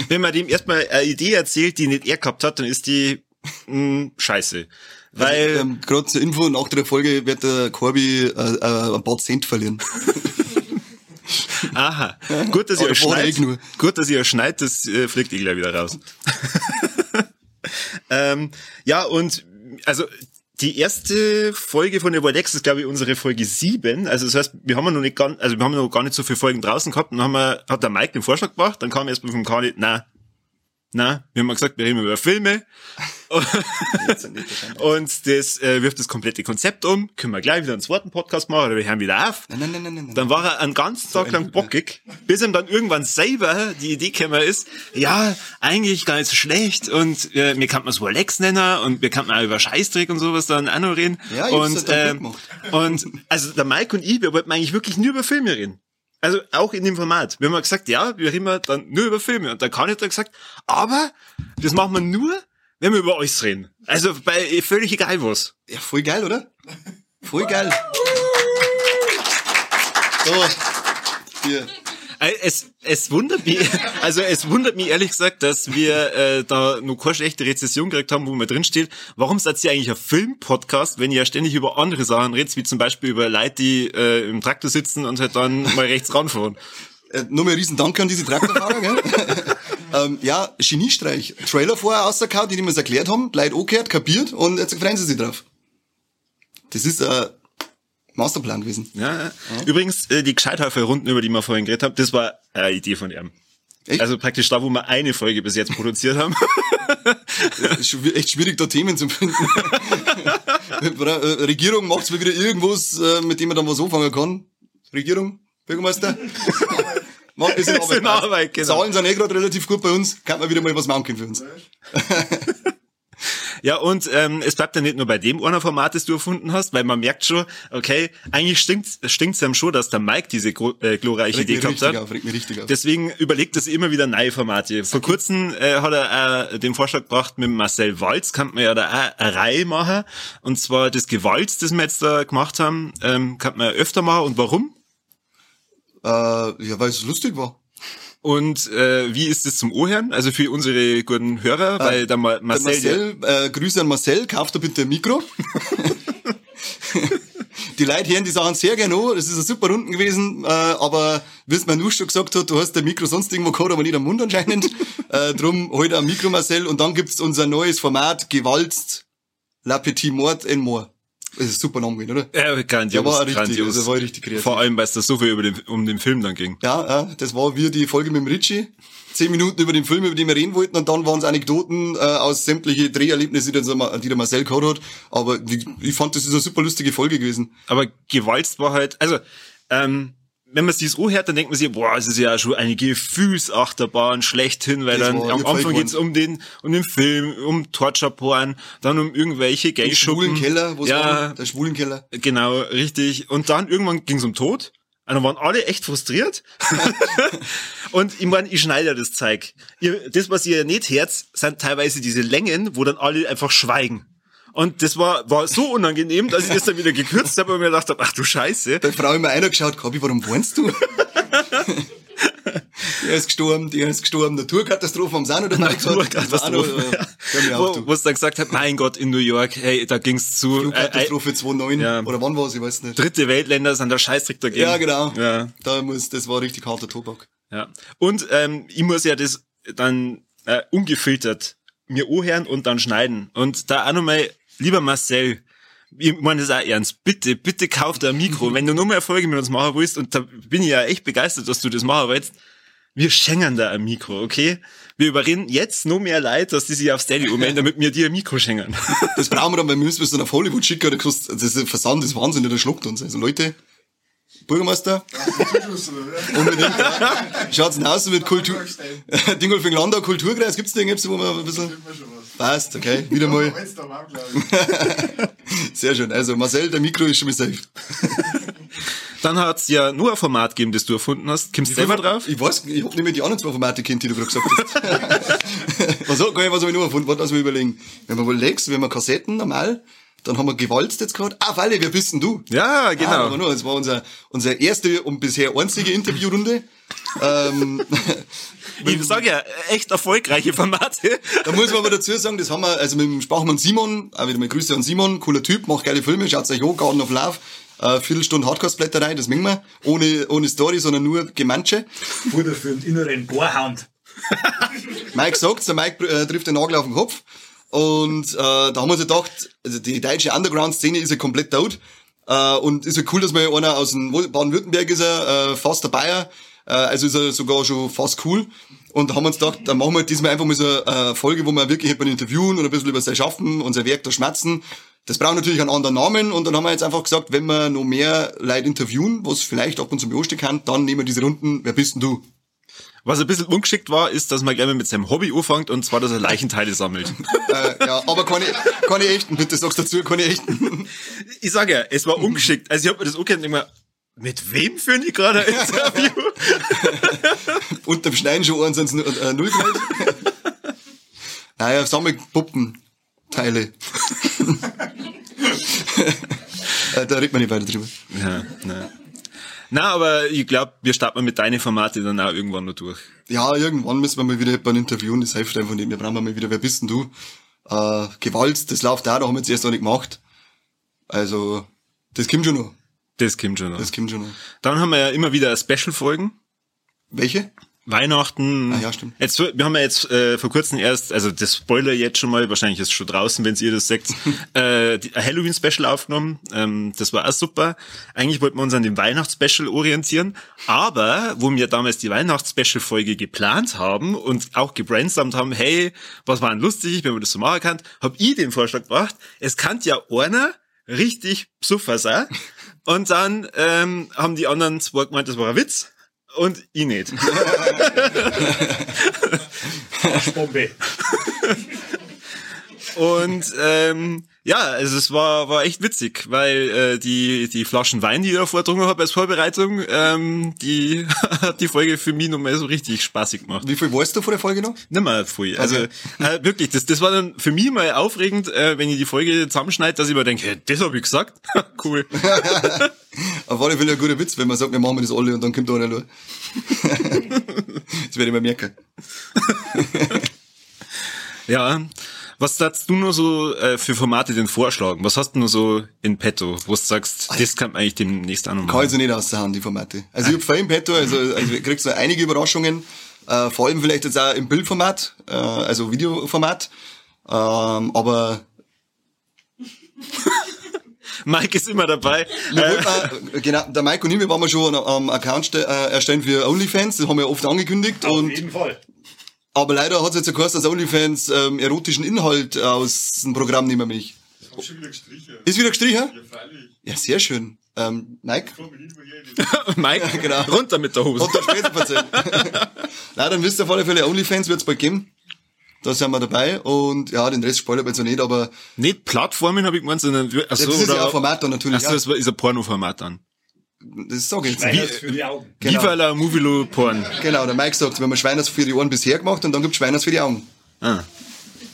wenn man dem erstmal eine Idee erzählt, die nicht er gehabt hat, dann ist die mh, scheiße. Weil ähm, Gerade zur Info, nach der Folge wird der Corby äh, äh, ein paar Cent verlieren. aha, gut, dass ihr euch nur. Gut, dass ihr euch schneidet, das äh, fliegt eh gleich wieder raus. ähm, ja, und also die erste Folge von Überlex ist, glaube ich, unsere Folge sieben. Also das heißt, wir haben noch nicht ganz, also wir haben noch gar nicht so viele Folgen draußen gehabt. Dann haben wir, hat der Mike den Vorschlag gemacht, dann kam erstmal vom Kani, na, na, wir haben mal gesagt, wir reden über Filme. Und das äh, wirft das komplette Konzept um. Können wir gleich wieder einen zweiten Podcast machen oder wir hören wieder auf. Nein, nein, nein, nein, nein. Dann war er einen ganzen Tag lang bockig, bis ihm dann irgendwann selber die Idee gekommen ist, ja, eigentlich gar nicht so schlecht und äh, mir kann man es Rolex nennen und wir kann man auch über Scheißdreck und sowas dann auch noch reden. Ja, ich und, gut und also der Mike und ich, wir wollten eigentlich wirklich nur über Filme reden. Also auch in dem Format. Wir haben gesagt, ja, wir reden dann nur über Filme. Und der Kanye hat dann gesagt, aber das machen wir nur, wenn wir über alles reden. Also bei völlig egal was. Ja, voll geil, oder? Voll geil. So. Hier. Äh, Es, es wundert mich, also es wundert mich ehrlich gesagt, dass wir äh, da noch keine schlechte Rezession gekriegt haben, wo man drin steht. Warum seid ihr eigentlich ein Film-Podcast, wenn ihr ja ständig über andere Sachen redet, wie zum Beispiel über Leute, die äh, im Traktor sitzen und halt dann mal rechts ranfahren? Äh, Nochmal riesen Dank an diese Traktorfahrer, gell? ähm, ja, Geniestreich. Trailer vorher rausgehauen, die, die mir es erklärt haben, Leute angehört, kapiert und jetzt freuen sie sich drauf. Das ist ein Masterplan gewesen. Ja. Übrigens, äh, die Gescheithäufer-Runden, über die wir vorhin geredet haben, das war eine Idee von ihm. Echt? Also praktisch da, wo wir eine Folge bis jetzt produziert haben. Ist echt schwierig, da Themen zu finden. Äh, Regierung macht's mal wieder irgendwas, äh, mit dem man dann was anfangen kann. Regierung, Bürgermeister. Macht bisschen Ist in Arbeit, genau. Zahlen sind eh gerade relativ gut bei uns. Kann man wieder mal was machen können für uns. Ja, und ähm, es bleibt ja nicht nur bei dem einer Format, das du erfunden hast, weil man merkt schon, okay, eigentlich stinkt's stinkt's einem schon, dass der Mike diese äh, glorreiche Regt Idee gehabt hat. auf, regt mich richtig auf. Deswegen überlegt es immer wieder neue Formate. Vor kurzem äh, hat er äh, den Vorschlag gebracht, mit Marcel Walz kann man ja da auch eine Reihe machen. Und zwar das Gewalz, das wir jetzt da gemacht haben, ähm, kann man ja öfter machen. Und warum? Äh, ja, weil es lustig war. Und äh, wie ist es zum Ohren? Also für unsere guten Hörer, weil der Ma Der Marcel, ja- Marcel, äh, Grüße an Marcel, kauft da bitte ein Mikro. die Leute hören die Sachen sehr gerne an, das ist eine super Runden gewesen, äh, aber wie es mein Nusch schon gesagt hat, du hast der Mikro sonst irgendwo gehabt, aber nicht am Mund anscheinend. äh, drum heute ein Mikro, Marcel, und dann gibt's unser neues Format, Gewalzt, La Petit Mort en Mort. Das ist super gewesen, oder? Ja, grandios, Der war richtig- grandios. also war richtig kreativ. Vor allem, weil es da so viel über den, um den Film dann ging. Ja, ja, das war wie die Folge mit dem Ritchie. Zehn Minuten über den Film, über den wir reden wollten, und dann waren es Anekdoten äh, aus sämtliche Dreherlebnisse, die der, die der Marcel gehabt hat. Aber ich, ich fand, das ist eine super lustige Folge gewesen. Aber gewalzt war halt, also, ähm, wenn man sich so hört, dann denkt man sich, boah, es ist ja schon eine Gefühlsachterbahn schlechthin, weil Das dann am Anfang geht's um den, um den Film, um Torture-Porn, dann um irgendwelche Den schwulen. Keller, wo ja, war, der schwulen Keller. genau, richtig. Und dann irgendwann ging's um Tod. Und dann waren alle echt frustriert. und ich meine, ich schneide ja das Zeug. Ihr, das, was ihr nicht hört, sind teilweise diese Längen, wo dann alle einfach schweigen. Und das war, war so unangenehm, dass ich das dann wieder gekürzt habe und mir gedacht habe, ach du Scheiße. Da hat die Frau immer einer geschaut, Gabi, warum weinst du? der ist gestorben, der ist gestorben, Naturkatastrophe war auch noch, Naturkatastrophe. äh, auf, Wo, wo es dann gesagt hat, mein Gott, in New York, hey, da ging's zu. Äh, äh, Flugkatastrophe 2.9 ja. oder wann war es, ich weiß nicht. dritte Weltländer sind der Scheißdreck dagegen. Ja, genau. Ja, Da muss, das war richtig harter Tobak. ja. Und ähm, ich muss ja das dann äh, ungefiltert mir anhören und dann schneiden. Und da auch nochmal, lieber Marcel, ich meine das auch ernst, bitte, bitte kauf dir ein Mikro, wenn du noch mehr Erfolge mit uns machen willst, und da bin ich ja echt begeistert, dass du das machen willst, wir schenken da ein Mikro, okay? Wir überreden jetzt noch mehr Leute, dass die sich aufs Steady ummelden, damit wir dir ein Mikro schenken. Das brauchen wir dann, weil wir müssen es dann auf Hollywood schicken, oder kostet, das ist Versand ist Wahnsinn, der schluckt uns. Also Leute, Bürgermeister, unbedingt, ja. Schaut's denn aus mit Kultur, Dingolfing Landau Kulturkreis, gibt's den, gibt's, wo man ein bisschen, passt, okay, wieder mal, sehr schön. Also Marcel, der Mikro ist schon mal safe. Dann hat's ja nur ein Format gegeben, das du erfunden hast. Kommst du selber drauf? Ich weiß, ich hab nicht mehr die anderen zwei Formate kennt, die du gerade gesagt hast. was, hab- was hab ich noch erfunden? Warte, lass mich überlegen. Wenn man überlegst, wenn man Kassetten normal, dann haben wir gewalzt jetzt gerade. Ah, Walle, wer bist denn du? Ja, Ah, genau. aber nur, das war unser, unsere erste und bisher einzige Interviewrunde. ähm, ich sag ja, echt erfolgreiche Formate. da muss man aber dazu sagen, das haben wir, also mit dem Sprachmann Simon, auch wieder mal Grüße an Simon, cooler Typ, macht geile Filme, schaut's euch an, Garden of Love, äh, Viertelstunde Hardcore-Blätterei, das mengen wir, ohne, ohne Story, sondern nur Gemansche. Futter für einen inneren Bohrhound. Mike sagt's, der Mike äh, trifft den Nagel auf den Kopf. Und äh, da haben wir uns gedacht, also die deutsche Underground-Szene ist ja komplett tot. Äh, und ist ja cool, dass mal einer aus dem Baden-Württemberg ist, äh, fast der Bayer. Äh, also ist er sogar schon fast cool. Und da haben wir uns gedacht, dann machen wir diesmal einfach mal so eine äh, Folge, wo wir wirklich jemanden interviewen und ein bisschen über sein Schaffen und sein Werk da schmerzen. Das braucht natürlich einen anderen Namen und dann haben wir jetzt einfach gesagt, wenn wir noch mehr Leute interviewen, was vielleicht ab und zu anstehen kann, dann nehmen wir diese Runden, wer bist denn du? Was ein bisschen ungeschickt war, ist, dass man gerne mit seinem Hobby anfängt, und zwar, dass er Leichenteile sammelt. Äh, ja, aber keine, keine echten, bitte sag's dazu, keine echten. Ich sag ja, es war ungeschickt. Also ich hab mir das angehört und denk mir, mit wem führen die gerade ein Interview? Unterm Schneiden schon eins ans äh, Null gemeldet. naja, Sammelpuppenteile. äh, da redet man nicht weiter drüber. ja, na. Na, aber ich glaube, wir starten mit deinen Formate dann auch irgendwann noch durch. Ja, irgendwann müssen wir mal wieder jemanden interviewen, das hilft einfach nicht. Wir brauchen mal wieder, wer bist denn du? Äh, Gewalt, das läuft auch, da haben wir jetzt erst noch nicht gemacht. Also, das kommt schon noch. Das kommt schon noch. Das kommt schon noch. Dann haben wir ja immer wieder Special-Folgen. Welche? Weihnachten. Ah, ja, stimmt. Jetzt, wir haben ja jetzt äh, vor kurzem erst, also das Spoiler jetzt schon mal, wahrscheinlich ist es schon draußen, wenn ihr das sagt, äh, Halloween-Special aufgenommen. Ähm, das war auch super. Eigentlich wollten wir uns an dem Weihnachts-Special orientieren, aber wo wir damals die Weihnachts-Special-Folge geplant haben und auch gebrainstormt haben, hey, was war denn lustig, wenn man das so machen kann, habe ich den Vorschlag gebracht, es kann ja einer richtig psuffer sein. Und dann ähm, haben die anderen zwei gemeint, das war ein Witz. Und. Arschbombe. Und ähm, ja, also es war war echt witzig, weil äh, die die Flaschen Wein, die ich da vordrungen habe als Vorbereitung, ähm, die hat die Folge für mich nochmal so richtig spaßig gemacht. Wie viel weißt du von der Folge noch? Nimmer voll. Also äh, wirklich, das das war dann für mich mal aufregend, äh, wenn ich die Folge zusammenschneide, dass ich mir denke, hey, das habe ich gesagt. cool. Auf alle Fälle ein guter Witz, wenn man sagt, wir machen das alle und dann kommt da einer nur. das werde ich mir merken. Ja. Was darfst du nur so äh, für Formate denn vorschlagen? Was hast du nur so in petto, wo du sagst, das kann man eigentlich demnächst noch Kann ich so nicht aus der Hand, die Formate. Also ich hab viel im Petto, also, also kriegst du einige Überraschungen, äh, vor allem vielleicht jetzt auch im Bildformat, äh, also Videoformat, ähm, aber Mike ist immer dabei. wir Äh, wollten auch, genau, der Mike und ich, wir waren mal schon am Account äh, erstellen für OnlyFans, das haben wir oft angekündigt Auf und jeden Fall. Aber leider hat es jetzt geheißen, dass OnlyFans ähm, erotischen Inhalt aus dem Programm nehmen mich. Ich hab schon wieder gestrichen. Ist wieder gestrichen? Ja, freilich. Ja, sehr schön. Ähm, Mike? Mike, genau. runter mit der Hose. Er später erzählt. Nein, dann wisst ihr auf alle Fälle, OnlyFans wird's bald geben. Da sind wir dabei und ja, den Rest spoilert man jetzt noch nicht, aber Nicht Plattformen, habe ich gemeint, sondern achso, das ist oder, ja ein Format dann natürlich. Achso, das war- ist ein Porno-Format dann. Das sage ich jetzt Nein, nicht. das für die Augen. Genau. Viva la Movilo Porn. Genau, der Mike sagt, wir haben Schweiners für die Ohren bisher gemacht und dann gibt's Schweiners für die Augen. Ah.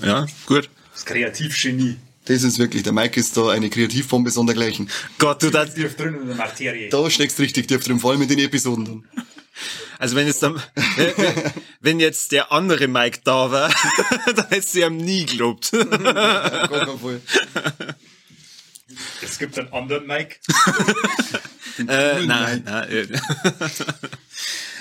Ja, gut. Das Kreativgenie. Das ist wirklich, der Mike ist da eine Kreativbombe sondergleichen. Gott, du das, Tief drin in der Materie. Da steckst richtig tief drin, vor allem mit den Episoden dann. also wenn jetzt dann, wenn- wenn jetzt der andere Mike da war, dann hättest du ihm nie gelobt. Gar keinen Fall. Es gibt einen anderen Mike. Äh, nein, nein. äh.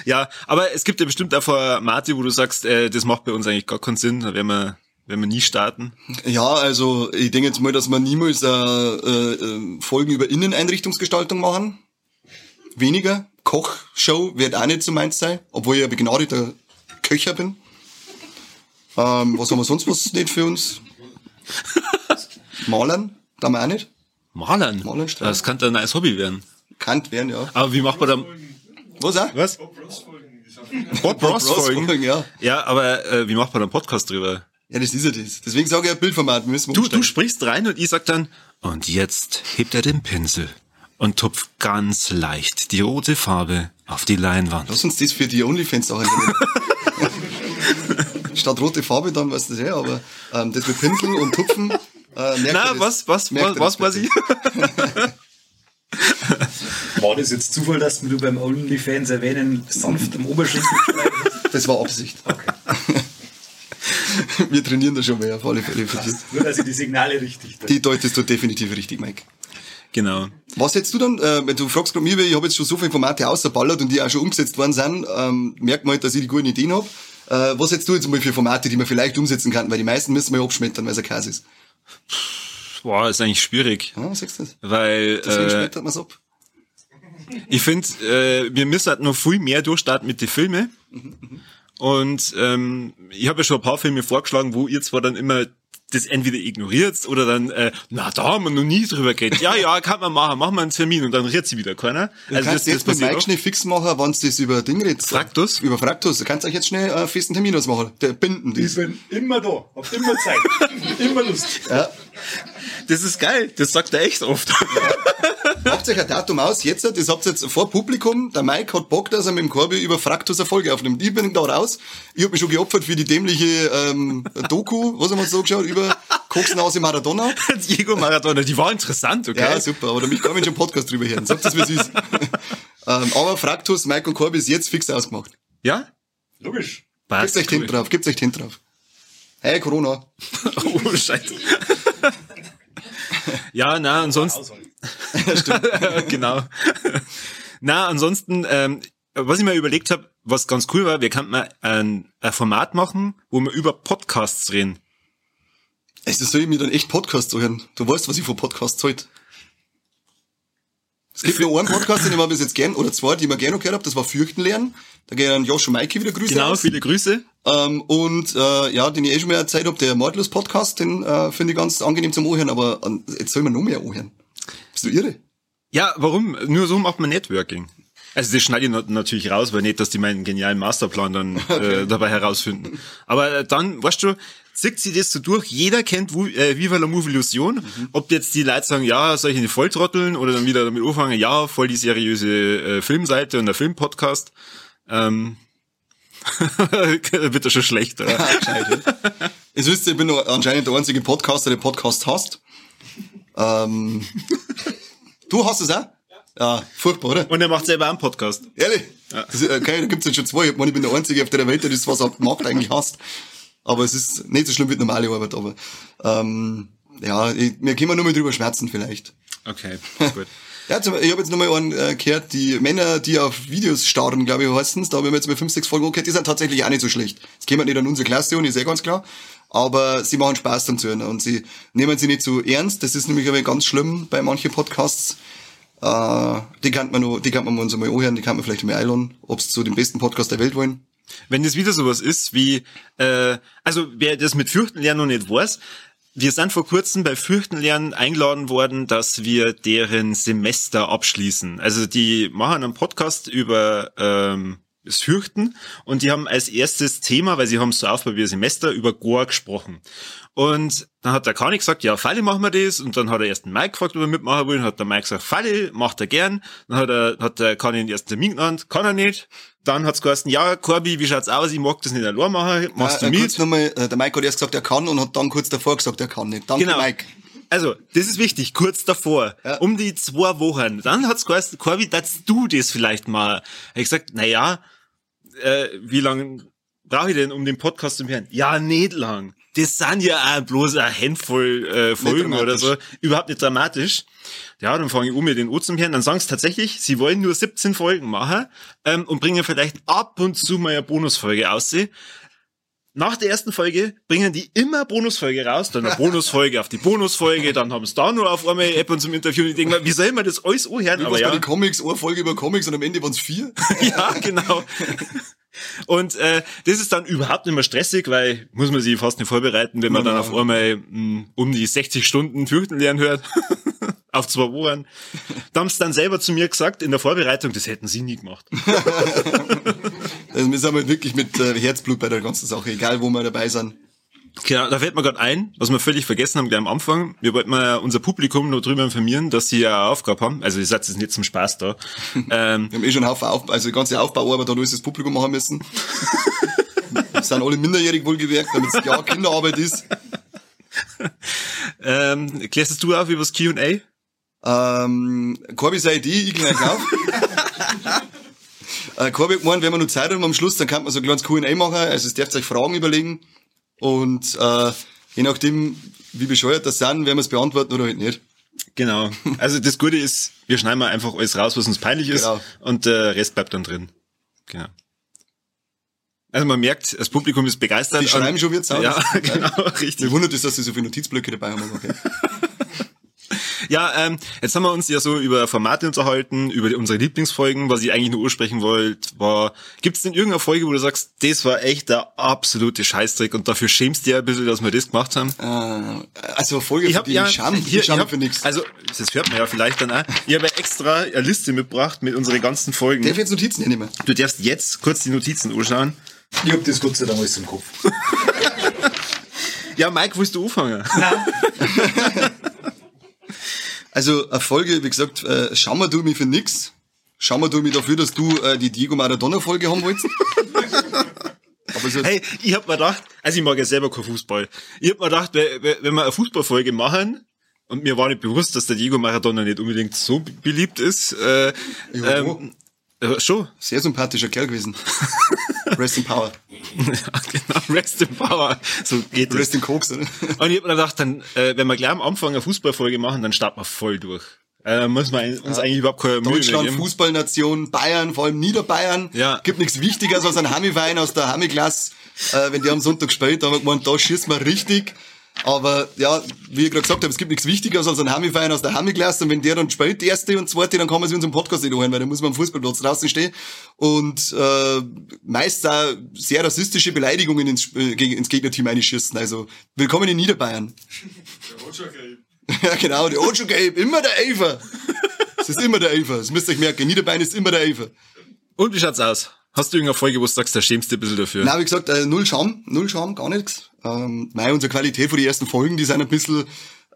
Ja, aber es gibt ja bestimmt auch Formate, wo du sagst, äh, das macht bei uns eigentlich gar keinen Sinn, da werden wir, werden wir nie starten. Ja, also ich denke jetzt mal, dass wir niemals äh, äh, Folgen über Inneneinrichtungsgestaltung machen. Weniger. Kochshow wird auch nicht so meins sein, obwohl ich ein begnadeter Köcher bin. Ähm, was haben wir sonst was nicht für uns? Malern, da wir auch nicht. Malern? Malern. Das könnte ein neues Hobby werden. Kannt werden, ja. Aber wie macht man da... Was auch? Was? Bob Ross Folgen, Bob Ross Folgen? Ja. Ja, aber äh, wie macht man da einen Podcast drüber? Ja, das ist ja das. Deswegen sage ich, ein Bildformat wir müssen wir Du, umsteigen. du sprichst rein und ich sag dann, und jetzt hebt er den Pinsel und tupft ganz leicht die rote Farbe auf die Leinwand. Lass uns das für die Onlyfans-Sache nehmen. Statt rote Farbe, dann weißt du das ja, aber ähm, das mit Pinsel und Tupfen. Äh, merkt Na, was, was, merkt was, was bitte? ich? War das jetzt Zufall, dass du beim OnlyFans erwähnen sanft am Oberschenkel? Das war Absicht. Wir trainieren da schon mehr, auf alle Fälle. Nur, dass ich die Signale richtig die deutest du definitiv richtig, Mike. Genau. Was hättest du dann, äh, wenn du fragst gerade mir, weil ich habe jetzt schon so viele Formate ausgeballert und die auch schon umgesetzt worden sind, ähm, merkt man halt, dass ich die guten Ideen habe. Äh, was hättest du jetzt mal für Formate, die man vielleicht umsetzen kann? Weil die meisten müssen wir ja abschmettern, weil es ein Käse ist. Boah, ist eigentlich schwierig. Ja, sagst du das? Weil Deswegen äh, man ab. ich finde, äh, wir müssen halt noch viel mehr durchstarten mit den Filmen. Und ähm, ich habe ja schon ein paar Filme vorgeschlagen, wo ihr zwar dann immer das entweder ignoriert oder dann, äh, na, da haben wir noch nie drüber geredet. Ja, ja, kann man machen, machen wir einen Termin und dann redet sie wieder keiner. Du kannst jetzt mit Mike schnell fix machen, wenn du das über Ding redest. Fraktus? Über Fraktus. Du kannst euch jetzt schnell äh, festen Termin ausmachen. Der binden Ich das. bin immer da, hab immer Zeit, immer Lust. Ja. Das ist geil, das sagt er echt oft. Macht euch ein Datum aus, jetzt, das habt ihr jetzt vor Publikum, der Mike hat Bock, dass er mit dem Corby über Fraktus eine Folge aufnimmt. Ich bin da raus, ich hab mich schon geopfert für die dämliche ähm, Doku, was haben wir uns so geschaut, über Koksnase Maradona. Diego Maradona, die war interessant, okay? Ja, super, aber da mich kann man schon einen Podcast drüber hören. Sagt das, wie es ist. ähm, aber Fraktus, Mike und Corby ist jetzt fix ausgemacht. Ja? Logisch. Passt, Gibt's euch cool. Tint drauf, gibt's euch Tint drauf. Hey, Corona. Oh, scheiße. ja, na, ansonsten, genau. Na, ansonsten, ähm, was ich mir überlegt habe, was ganz cool war, wir könnten mal ein, ein Format machen, wo wir über Podcasts reden. Es soll ich mir dann echt Podcasts hören. Du weißt, was ich von Podcasts halte. Es gibt nur einen Podcast, den ich mal bis jetzt gern, oder zwei, die ich mir gerne gehört habe, das war Fürchten lernen. Da gehen Josh und Maike wieder Grüße Genau, aus. viele Grüße. Ähm, und äh, ja, den ich eh schon mal erzählt habe, der Mordlos Podcast, den äh, finde ich ganz angenehm zum Ohren, aber an, jetzt soll man noch mehr ohren. Bist du irre? Ja, warum? Nur so macht man Networking. Also das schneide ich nat- natürlich raus, weil nicht, dass die meinen genialen Masterplan dann äh, dabei herausfinden. Aber äh, dann, weißt du, zickt sie das so durch. Jeder kennt äh, Viva la Move Illusion. Ob jetzt die Leute sagen, ja, soll ich eine Volltrotteln oder dann wieder damit anfangen, ja, voll die seriöse äh, Filmseite und der Filmpodcast. Ähm, wird das schon schlecht, oder? Jetzt wisst ihr, ich bin anscheinend der einzige Podcaster, der Podcast hasst. Ähm, du hast es auch? Ja, furchtbar, oder? Und er macht selber einen Podcast. Ehrlich? Das, ist, okay, da gibt's jetzt schon zwei. Ich meine, ich bin der Einzige auf der Welt, der das, was er macht, eigentlich hasst. Aber es ist nicht so schlimm wie die normale Arbeit, aber ähm, ja, ich, wir können nur mal drüber schmerzen vielleicht. Okay, gut. Ja, zum, ich habe jetzt nochmal einen äh, gehört, die Männer, die auf Videos starren, glaube ich, heißen's. Da haben wir jetzt mal fünf, sechs Folgen gehört, die sind tatsächlich auch nicht so schlecht. Es käme nicht an unsere Klasse und ist eh ganz klar. Aber sie machen Spaß dann zu hören und sie nehmen sie nicht so ernst. Das ist nämlich aber ganz schlimm bei manchen Podcasts. Äh, die kann man noch, die kann man uns einmal anhören, die kann man vielleicht mal einladen, ob sie zu dem besten Podcast der Welt wollen. Wenn das wieder sowas ist wie, äh, also wer das mit Fürchten lernen noch nicht weiß, wir sind vor kurzem bei Fürchten lernen eingeladen worden, dass wir deren Semester abschließen. Also die machen einen Podcast über ähm, das Fürchten und die haben als erstes Thema, weil sie haben es so ein Semester, über Goa gesprochen. Und dann hat der Kani gesagt, ja, Falle machen wir das. Und dann hat er erst den Mike gefragt, ob er mitmachen will. Und hat der Mike gesagt, Falle, macht er gern. Dann hat, er, hat der Kani den ersten Termin genannt, kann er nicht. Dann hat's geheißen, ja, Corby, wie schaut's aus? Ich mag das nicht allein machen. Machst äh, du äh, mit? nochmal, äh, der Mike hat erst gesagt, er kann und hat dann kurz davor gesagt, er kann nicht. Danke, Genau. Mike. Also, das ist wichtig, kurz davor, Ja. um die zwei Wochen. Dann hat's geheißen, Corby, dass du das vielleicht mal. Ich gesagt, na ja, äh, wie lang brauche ich denn um den Podcast zu hören? Ja, nicht lang. Das sind ja auch bloß eine Handvoll äh, Folgen oder so. Überhaupt nicht dramatisch. Ja, dann fange ich um mit den O zum Hören. Dann sagen sie tatsächlich, sie wollen nur 17 Folgen machen ähm, und bringen vielleicht ab und zu mal eine Bonusfolge aussehen. Nach der ersten Folge bringen die immer Bonusfolge raus, dann eine Bonusfolge auf die Bonusfolge, dann haben sie da nur auf einmal App und zum Interview. Und ich denke mir, wie soll man das alles anhören? Aber was ja. bei den Comics, eine Folge über Comics und am Ende waren es vier. ja, genau. Und äh, das ist dann überhaupt nicht mehr stressig, weil muss man sich fast nicht vorbereiten, wenn man dann auf einmal mh, um die 60 Stunden fürchten lernen hört. auf zwei Wochen. Da haben sie dann selber zu mir gesagt, in der Vorbereitung, das hätten sie nie gemacht. Also wir sind halt wirklich mit äh, Herzblut bei der ganzen Sache, egal wo wir dabei sind. Genau, da fällt mir gerade ein, was wir völlig vergessen haben gleich am Anfang. Wir wollten mal unser Publikum noch drüber informieren, dass sie ja eine Aufgabe haben. Also ihr seid jetzt nicht zum Spaß da. ähm, Wir haben eh schon einen Haufen Aufbau, also die ganze Aufbauarbeit hat alles das Publikum machen müssen. Wir sind alle minderjährig wohlgewerkt, damit es ja Kinderarbeit ist. ähm, klärst du auf über das Q&A? Ähm, Corby sei ich gleich auf. äh, Corby hat gemeint, wenn wir noch Zeit haben am Schluss, dann kann man so ein kleines Q&A machen. Also es dürft euch Fragen überlegen. Und äh, je nachdem, wie bescheuert das sind, werden wir es beantworten oder halt nicht. Genau. Also das Gute ist, wir schneiden mal einfach alles raus, was uns peinlich ist Genau. und der Rest bleibt dann drin. Genau. Also man merkt, das Publikum ist begeistert. Die schreiben schon, wird's aus. Ja, genau, Mir richtig. wundert es, dass sie so viele Notizblöcke dabei haben. Okay. Ja, ähm, jetzt haben wir uns ja so über Formate unterhalten, über unsere Lieblingsfolgen. Was ich eigentlich nur ursprechen wollte, war, gibt's denn irgendeine Folge, wo du sagst, das war echt der absolute Scheißdreck und dafür schämst du dich ein bisschen, dass wir das gemacht haben? Äh, also Folge, Ich für hab die ja ich scham, hier, scham ich hab, für nichts. Also, das hört man ja vielleicht dann auch. Ich habe ja extra eine Liste mitgebracht mit unseren ganzen Folgen. Darf ich jetzt Notizen hernehmen? Du darfst jetzt kurz die Notizen anschauen. Ich hab das Gott sei Dank alles im Kopf. Ja, Mike, willst du anfangen? Also eine Folge, wie gesagt, äh, schammer du mich für nix. Schammer du mich dafür, dass du äh, die Diego Maradona-Folge haben wolltest. Hey, ich hab mir gedacht, also ich mag ja selber keinen Fußball. Ich hab mir gedacht, we- we- wenn wir eine Fußballfolge machen, und mir war nicht bewusst, dass der Diego Maradona nicht unbedingt so beliebt ist, äh, ähm, äh, schon. sehr sympathischer Kerl gewesen. Rest in Power. Ja, genau, Rest in Power. So geht Rest es. in Koks, oder? Und ich hab mir gedacht, dann, äh, wenn wir gleich am Anfang eine Fußballfolge machen, dann starten wir voll durch. Äh, muss man uns eigentlich überhaupt keine Mühe Deutschland. Fußballnation, Bayern, vor allem Niederbayern. Ja. Gibt nichts Wichtigeres als ein Hamiwein aus der Hami-Klasse. Äh, wenn die am Sonntag spielt, da haben wir gemeint, da schießt man richtig. Aber ja, wie ich gerade gesagt habe, es gibt nichts Wichtigeres als ein Hami-Verein aus der Hami-Klasse. Und wenn der dann spielt, die erste und zweite, dann kann man sich unseren Podcast nicht anhören, weil dann muss man am Fußballplatz draußen stehen. Und äh, meist auch sehr rassistische Beleidigungen ins, äh, ins Gegnerteam einschießen. Also willkommen in Niederbayern. Der Roger Gabe. Ja, genau, der Ocho Gabe, immer der Elfer. Es ist immer der Elfer, das müsst ihr euch merken. Niederbayern ist immer der Elfer. Und wie schaut's aus? Hast du irgendeine Folge, wo du sagst, da schämst du ein bisschen dafür? Na, wie gesagt, äh, null Scham, null Scham, gar nichts. Ähm, nein, unsere Qualität von den ersten Folgen, die sind ein bisschen,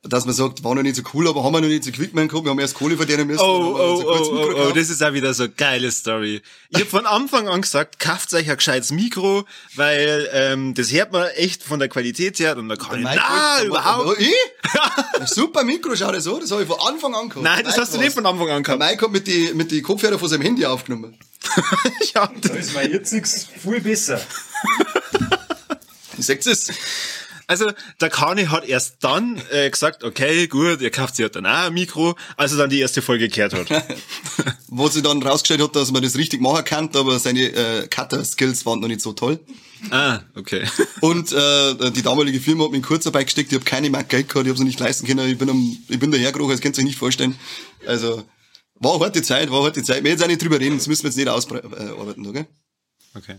dass man sagt, war noch nicht so cool, aber haben wir noch nicht so Quickman gehabt, wir haben erst Kohle verdienen müssen. Oh, oh, oh, oh, oh, das ist auch wieder so eine geile Story. Ich hab von Anfang an gesagt, kauft euch ein gescheites Mikro, weil ähm, das hört man echt von der Qualität her und da kann ich, na, wollte- überhaupt ich? Super Mikro, schau dir so, das habe ich von Anfang an gehabt. Nein, das hast du nicht von Anfang an Der gehabt. Mike hat mit die, mit die Kopfhörer von seinem Handy aufgenommen. ja, Da ist mein jetziges viel besser. Es? also der Kani hat erst dann äh, gesagt, okay, gut, ihr kauft sich halt dann auch ein Mikro, als er dann die erste Folge gehört hat. Wo sie dann rausgestellt hat, dass man das richtig machen kann, aber seine äh, Cutter-Skills waren noch nicht so toll. ah, okay. Und äh, die damalige Firma hat mich in Kurzarbeit gesteckt, ich habe keine Mark Geld gehabt, ich habe sie nicht leisten können, ich bin, am, ich bin dahergerochen, das könnt ihr euch nicht vorstellen. Also, war harte Zeit, war harte Zeit. Wir jetzt auch nicht drüber reden, das müssen wir jetzt nicht ausarbeiten, okay? Okay.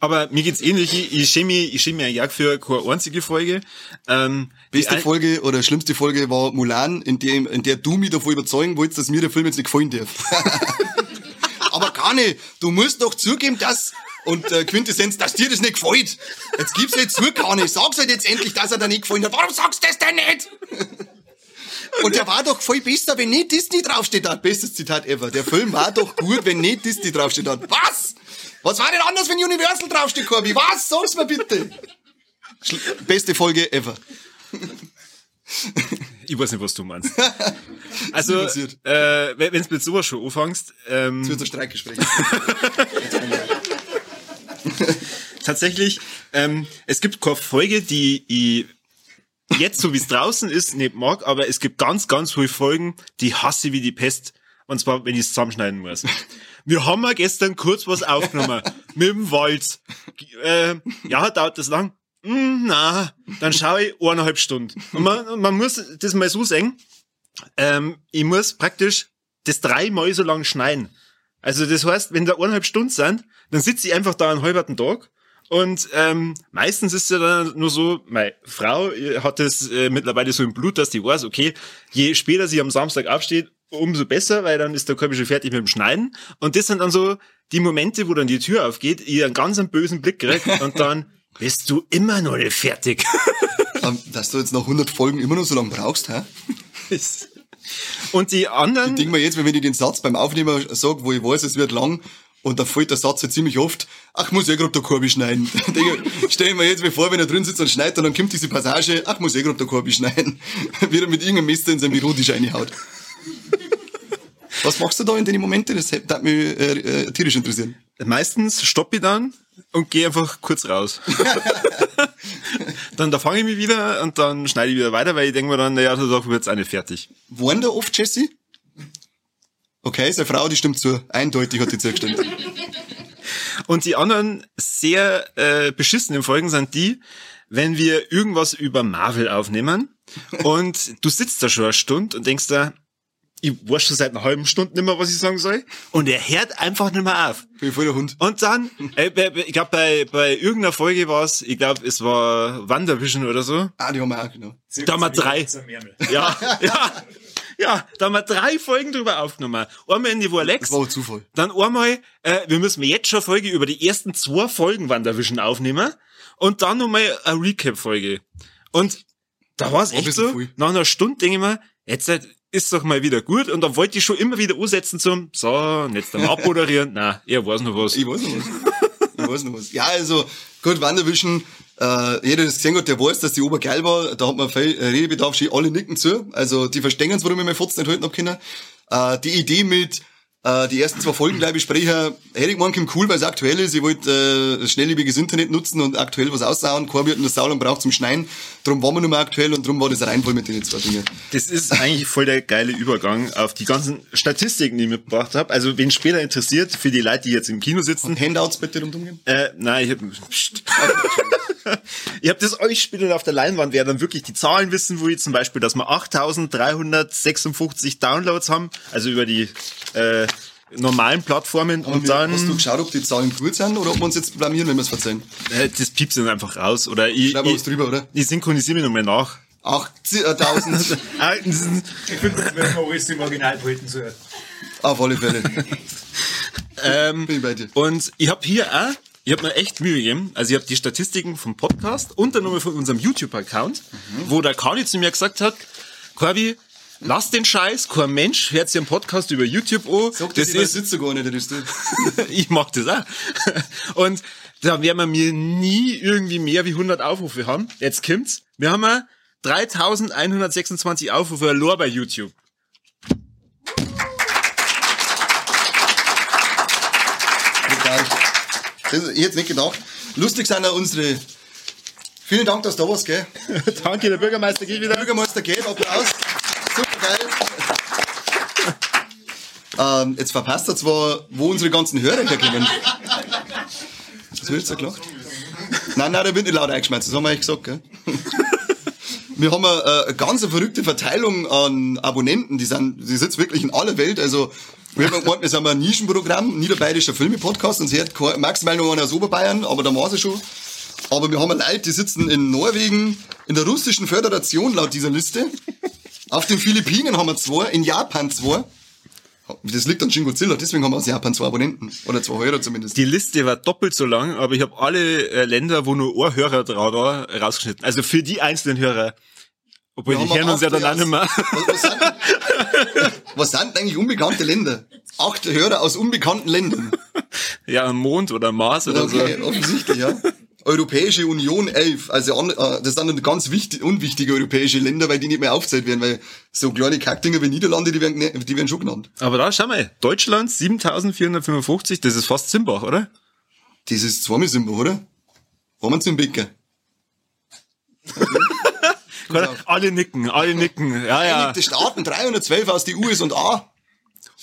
Aber mir geht's ähnlich. Ich, ich schäme mich, ich schäme mich auch für keine einzige Folge. Ähm, Beste Folge oder schlimmste Folge war Mulan, in, dem, in der du mich davon überzeugen wolltest, dass mir der Film jetzt nicht gefallen darf. Aber Kane, du musst doch zugeben, dass... Und äh, Quintessenz, dass dir das nicht gefällt. Jetzt gib's jetzt zu, Kane. Sag's halt jetzt endlich, dass er dir nicht gefallen hat. Warum sagst du das denn nicht? Und der war doch voll besser, wenn nicht Disney draufsteht hat. Bestes Zitat ever. Der Film war doch gut, wenn nicht Disney draufsteht hat. Was? Was war denn anders, wenn Universal draufsteht, Corby? Was? Sag's mir bitte. Beste Folge ever. Ich weiß nicht, was du meinst. Also, äh, wenn du mit sowas schon anfängst, ähm, Jetzt wird ein Streikgespräch. tatsächlich, ähm, es gibt keine Folge, die ich jetzt, so wie es draußen ist, nicht mag, aber es gibt ganz, ganz viele Folgen, die hasse wie die Pest. Und zwar, wenn ich es zusammenschneiden muss. Wir haben ja gestern kurz was aufgenommen. mit dem Wald. Äh, ja, dauert das lang? Hm, na, dann schaue ich eineinhalb Stunden. Und man, man muss das mal so sehen. Ähm, ich muss praktisch das dreimal so lang schneiden. Also das heißt, wenn da eineinhalb Stunden sind, dann sitze ich einfach da einen halben Tag und ähm, meistens ist es ja dann nur so, meine Frau äh, hat es äh, mittlerweile so im Blut, dass die weiß, okay, je später sie am Samstag aufsteht, umso besser, weil dann ist der Körper schon fertig mit dem Schneiden. Und das sind dann so die Momente, wo dann die Tür aufgeht, ihr einen ganz einen bösen Blick kriegt und dann bist du immer noch nicht fertig. Dass du jetzt nach 100 Folgen immer noch so lange brauchst, hä? Und die anderen, Ich denke mir jetzt, wenn ich den Satz beim Aufnehmen sage, wo ich weiß, es wird lang, und da fällt der Satz ja ziemlich oft, ach, muss ich gerade der Korbi schneiden. Stell mir jetzt mal vor, wenn er drin sitzt und schneidet, und dann kommt diese Passage, ach, muss ich gerade der Korbi schneiden. Wie er mit irgendeinem Messer in sein Bürotisch reinhaut. Was machst du da in den Momenten? Das hat mich äh, äh, tierisch interessieren. meistens stoppe ich dann und gehe einfach kurz raus. dann da fange ich mich wieder und dann schneide ich wieder weiter, weil ich denke mir dann, naja, da wird jetzt eine fertig. Waren da oft Jesse? Okay, seine Frau, die stimmt zu. Eindeutig hat die zugestimmt. Und die anderen sehr äh, beschissenen Folgen sind die, wenn wir irgendwas über Marvel aufnehmen und du sitzt da schon eine Stunde und denkst da, ich weiß schon seit einer halben Stunde nicht mehr, was ich sagen soll. Und er hört einfach nicht mehr auf. Bin voll der Hund. Und dann, äh, ich glaube, bei, bei irgendeiner Folge war es, ich glaube, es war WandaVision oder so. Ah, die haben wir auch, genau. Da haben wir drei. Ja, ja, ja, da haben wir drei Folgen drüber aufgenommen. Einmal in die Alex, Das war ein Zufall. dann einmal, äh, wir müssen jetzt schon eine Folge über die ersten zwei Folgen WandaVision aufnehmen und dann nochmal eine Recap-Folge. Und da war es echt so, viel. nach einer Stunde denke ich mir, jetzt halt, ist doch mal wieder gut und dann wollte ich schon immer wieder umsetzen zum, so, jetzt dann abmoderieren. Na, er weiß noch was. Ich weiß noch was. ich weiß noch was. Ja, also, gut, Wanderwischen, äh, jeder, der das gesehen hat, der weiß, dass die Ober geil war. Da hat man viel äh, Redebedarf, schon alle nicken zu. Also, die verstehen es, warum ich mein Fotz nicht halten hab können. Äh, die Idee mit, äh, die ersten zwei Folgen gleich besprechen, hätte ich gemeint, cool, weil es aktuell ist. Ich wollte äh, schnelllebiges Internet nutzen und aktuell was aussauen. Kein wird das Saulang braucht zum Schneiden. Darum waren wir nur mal aktuell und darum war das Reinfall mit den zwei Dingen. Das ist eigentlich voll der geile Übergang auf die ganzen Statistiken, die ich mitgebracht habe. Also, wen später interessiert, für die Leute, die jetzt im Kino sitzen, Handouts bitte rumgehen. Äh, nein, ich hab, Psst. ich hab das euch später auf der Leinwand, wer dann wirklich die Zahlen wissen will, zum Beispiel, dass wir 8356 Downloads haben, also über die äh, normalen Plattformen und dann Hast du geschaut, ob die Zahlen gut sind oder ob wir uns jetzt blamieren, wenn wir es verzeihen? äh, das piepst dann einfach raus oder ich, Schreib mal was ich, drüber, oder? ich synchronisiere mich nochmal nach. 8000 Ah, Ich finde, das werden wir alles im Original behalten sollen. auf alle Fälle. ähm, Bin ich bei dir. Und ich habe hier auch, ich habe mir echt Mühe gegeben. Also ich habe die Statistiken vom Podcast und dann nochmal von unserem YouTube-Account, wo der Kani zu mir gesagt hat, Corby, lass den Scheiß, kein Mensch hört sich einen Podcast über YouTube an. Sag das das, ist, sitzt gar nicht, das ich mach das auch. Und da werden wir mir nie irgendwie mehr wie 100 Aufrufe haben. Jetzt kommt's. Wir haben ja 3126 Aufrufe allein bei YouTube. Brutal. Das ist jetzt nicht gedacht. Lustig sind auch unsere. Vielen Dank, dass du da warst, gell? Danke, der Bürgermeister geht Der wieder. Bürgermeister geht, Applaus. Super geil. ähm, jetzt verpasst er zwar, wo unsere ganzen Hörer herkommen. Was willst du gelacht? Nein, nein, der wird nicht laut eingeschmeißt, das haben wir eigentlich gesagt, gell? Wir haben eine, äh, eine ganz verrückte Verteilung an Abonnenten, die sind, die sitzen wirklich in aller Welt, also, wir haben gemeint, wir sind ein Nischenprogramm, niederbayerischer Filme-Podcast, und sie hat maximal noch einer aus Oberbayern, aber da war sie schon. Aber wir haben Leute, die sitzen in Norwegen, in der russischen Föderation laut dieser Liste. Auf den Philippinen haben wir zwei, in Japan zwei. Das liegt an Shin Godzilla, deswegen haben wir aus Japan zwei Abonnenten. Oder zwei Hörer zumindest. Die Liste war doppelt so lang, aber ich habe alle äh, Länder, wo nur ein Hörer drauf war, rausgeschnitten. Also für die einzelnen Hörer. Obwohl, die haben hören uns ja dann auch nicht mehr. Was, sind, was sind eigentlich unbekannte Länder? Acht Hörer aus unbekannten Ländern. Ja, Mond oder Mars oder Okay, so. offensichtlich, ja. Europäische Union 11. Also an, äh, das sind dann ganz wichtig, unwichtige europäische Länder, weil die nicht mehr aufzählt werden, weil so kleine Kackdinger wie Niederlande, die werden, die werden schon genannt. Aber da, schau mal, Deutschland 7455, das ist fast Zimbach, oder? Das ist zweimal Simba, oder? Fahren wir zum Bäcker. Alle nicken, alle nicken. Ja, ja. Einigte Staaten 312 aus die USA.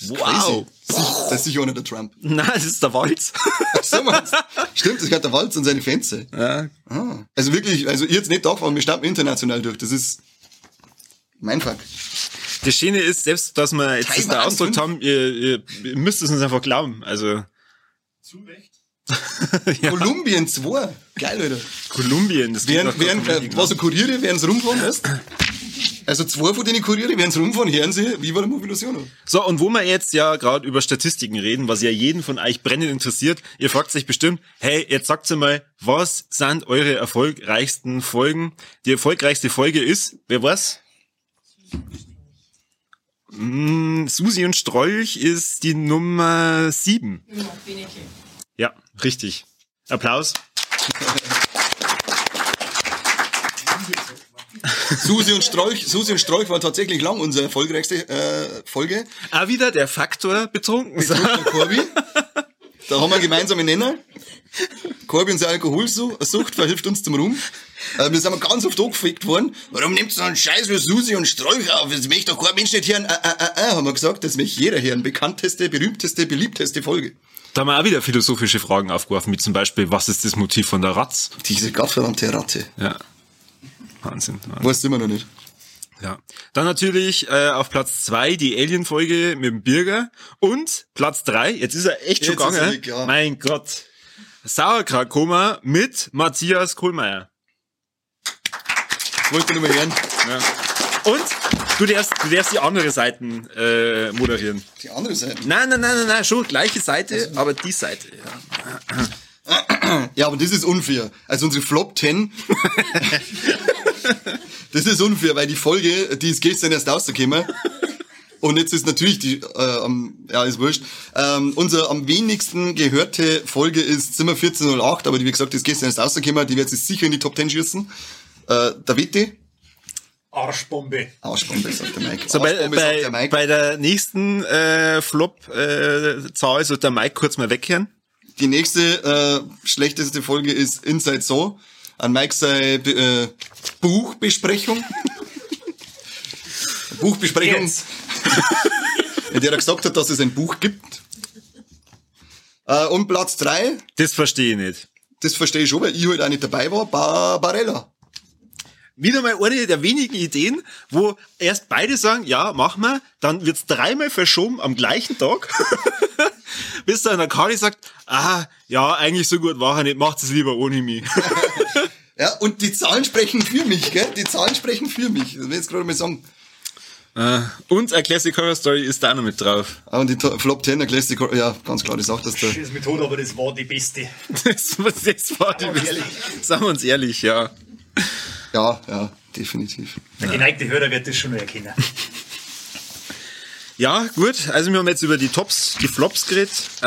Wow. Das ist sicher auch nicht der Trump. Nein, das ist der Walz. So meinst? Stimmt, das gehört der Walz und seine Fans. ja. Ah. Also wirklich, also ihr jetzt nicht davon, wir starten international durch. Das ist mein Fuck. Das Schöne ist, selbst, dass wir jetzt das Taiwan da ausgedrückt haben, ihr, ihr, ihr müsst es uns einfach glauben. Also, Zu Recht. Kolumbien 2. Geil, Alter. Kolumbien, das Wären, wären, Kolumbien, äh, was so Kuriere, wären es rumfahren, weißt Also zwei von den Kuriere, wären es rumfahren, hören sie, wie war der Mobilusion? So, und wo wir jetzt ja gerade über Statistiken reden, was ja jeden von euch brennend interessiert, ihr fragt sich bestimmt, hey, jetzt sagt mal, was sind eure erfolgreichsten Folgen? Die erfolgreichste Folge ist, wer was? Mm, Susi und Strolch ist die Nummer sieben. Ja, richtig. Applaus. Susi und Strolch, Susi und Strolch war tatsächlich lang unsere erfolgreichste äh, Folge. Auch wieder der Faktor betrunken. Und Corby. Da haben wir einen gemeinsamen Nenner. Corby und seine Alkoholsucht verhilft uns zum Ruhm. Äh, wir sind ganz oft angefickt worden. Warum nimmt so einen Scheiß wie Susi und Strolch auf? Das möchte doch kein Mensch nicht hören. Äh, äh, äh, äh, haben wir gesagt, das möchte jeder hören. Bekannteste, berühmteste, beliebteste Folge. Da haben wir auch wieder philosophische Fragen aufgeworfen, wie zum Beispiel, was ist das Motiv von der Ratz? Diese gottverdammte Ratte. Ja. Wahnsinn. Wahnsinn. Weiß immer noch nicht. Ja. Dann natürlich äh, auf Platz zwei die Alien-Folge mit dem Birger. Und Platz drei jetzt ist er echt schon Jetzt er gegangen. weg, ja. Mein Gott. Sauerkrautkoma mit Matthias Kohlmeier. Wollte nur mal hören. Ja. Und du darfst, du darfst die andere Seiten äh, moderieren. Die andere Seite. Nein, nein, nein, nein, nein, schon gleiche Seite, aber die Seite. Ja. Ja, aber das ist unfair. Also unsere Flop 10. das ist unfair, weil die Folge, die ist gestern erst rausgekommen. Und jetzt ist natürlich die, äh, am- ja, ist wurscht. Ähm, unsere am wenigsten gehörte Folge ist Zimmer 1408, aber die, wie gesagt, die ist gestern erst rausgekommen. Die wird sich sicher in die Top 10 schießen. Äh, der Wette. Arschbombe. Arschbombe, sagt der Mike. So, bei, bei, der Mike. bei der nächsten äh, Flop-Zahl sollte der Mike kurz mal wegkehren. Die nächste äh, schlechteste Folge ist Inside So. An Mike sei äh, Buchbesprechung. Buchbesprechung, Jetzt. in der er gesagt hat, dass es ein Buch gibt. Äh, und Platz drei, Das verstehe ich nicht. das verstehe ich schon, weil ich halt auch nicht dabei war, Barbarella. Wieder mal eine der wenigen Ideen, wo erst beide sagen, ja, mach mal, dann wird's dreimal verschoben am gleichen Tag, bis dann der Kari sagt, ah, ja, eigentlich so gut war er nicht, macht es lieber ohne mich. Ja, und die Zahlen sprechen für mich, gell? Die Zahlen sprechen für mich. Das will ich jetzt gerade mal sagen. Äh, Und eine Classic Horror Story ist da noch mit drauf. Ah, Und die Flop 10, der Classic, ja, ganz klar, das auch, dass der, Das Methode, aber das war die beste. Das, das war die ehrlich. Sagen wir uns ehrlich, ja. Ja, ja, definitiv. Der geneigte Hörer wird das schon erkennen. Ja, gut. Also wir haben jetzt über die Tops, die Flops geredet. Äh,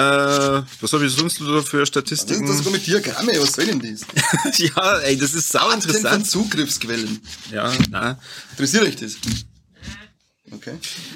was habe ich sonst noch für Das ist Statistiken? das sogar mit Diagramme, was soll denn das? ja, ey, das ist sau interessant. Zugriffsquellen. Ja, na. Interessiert euch das? Okay.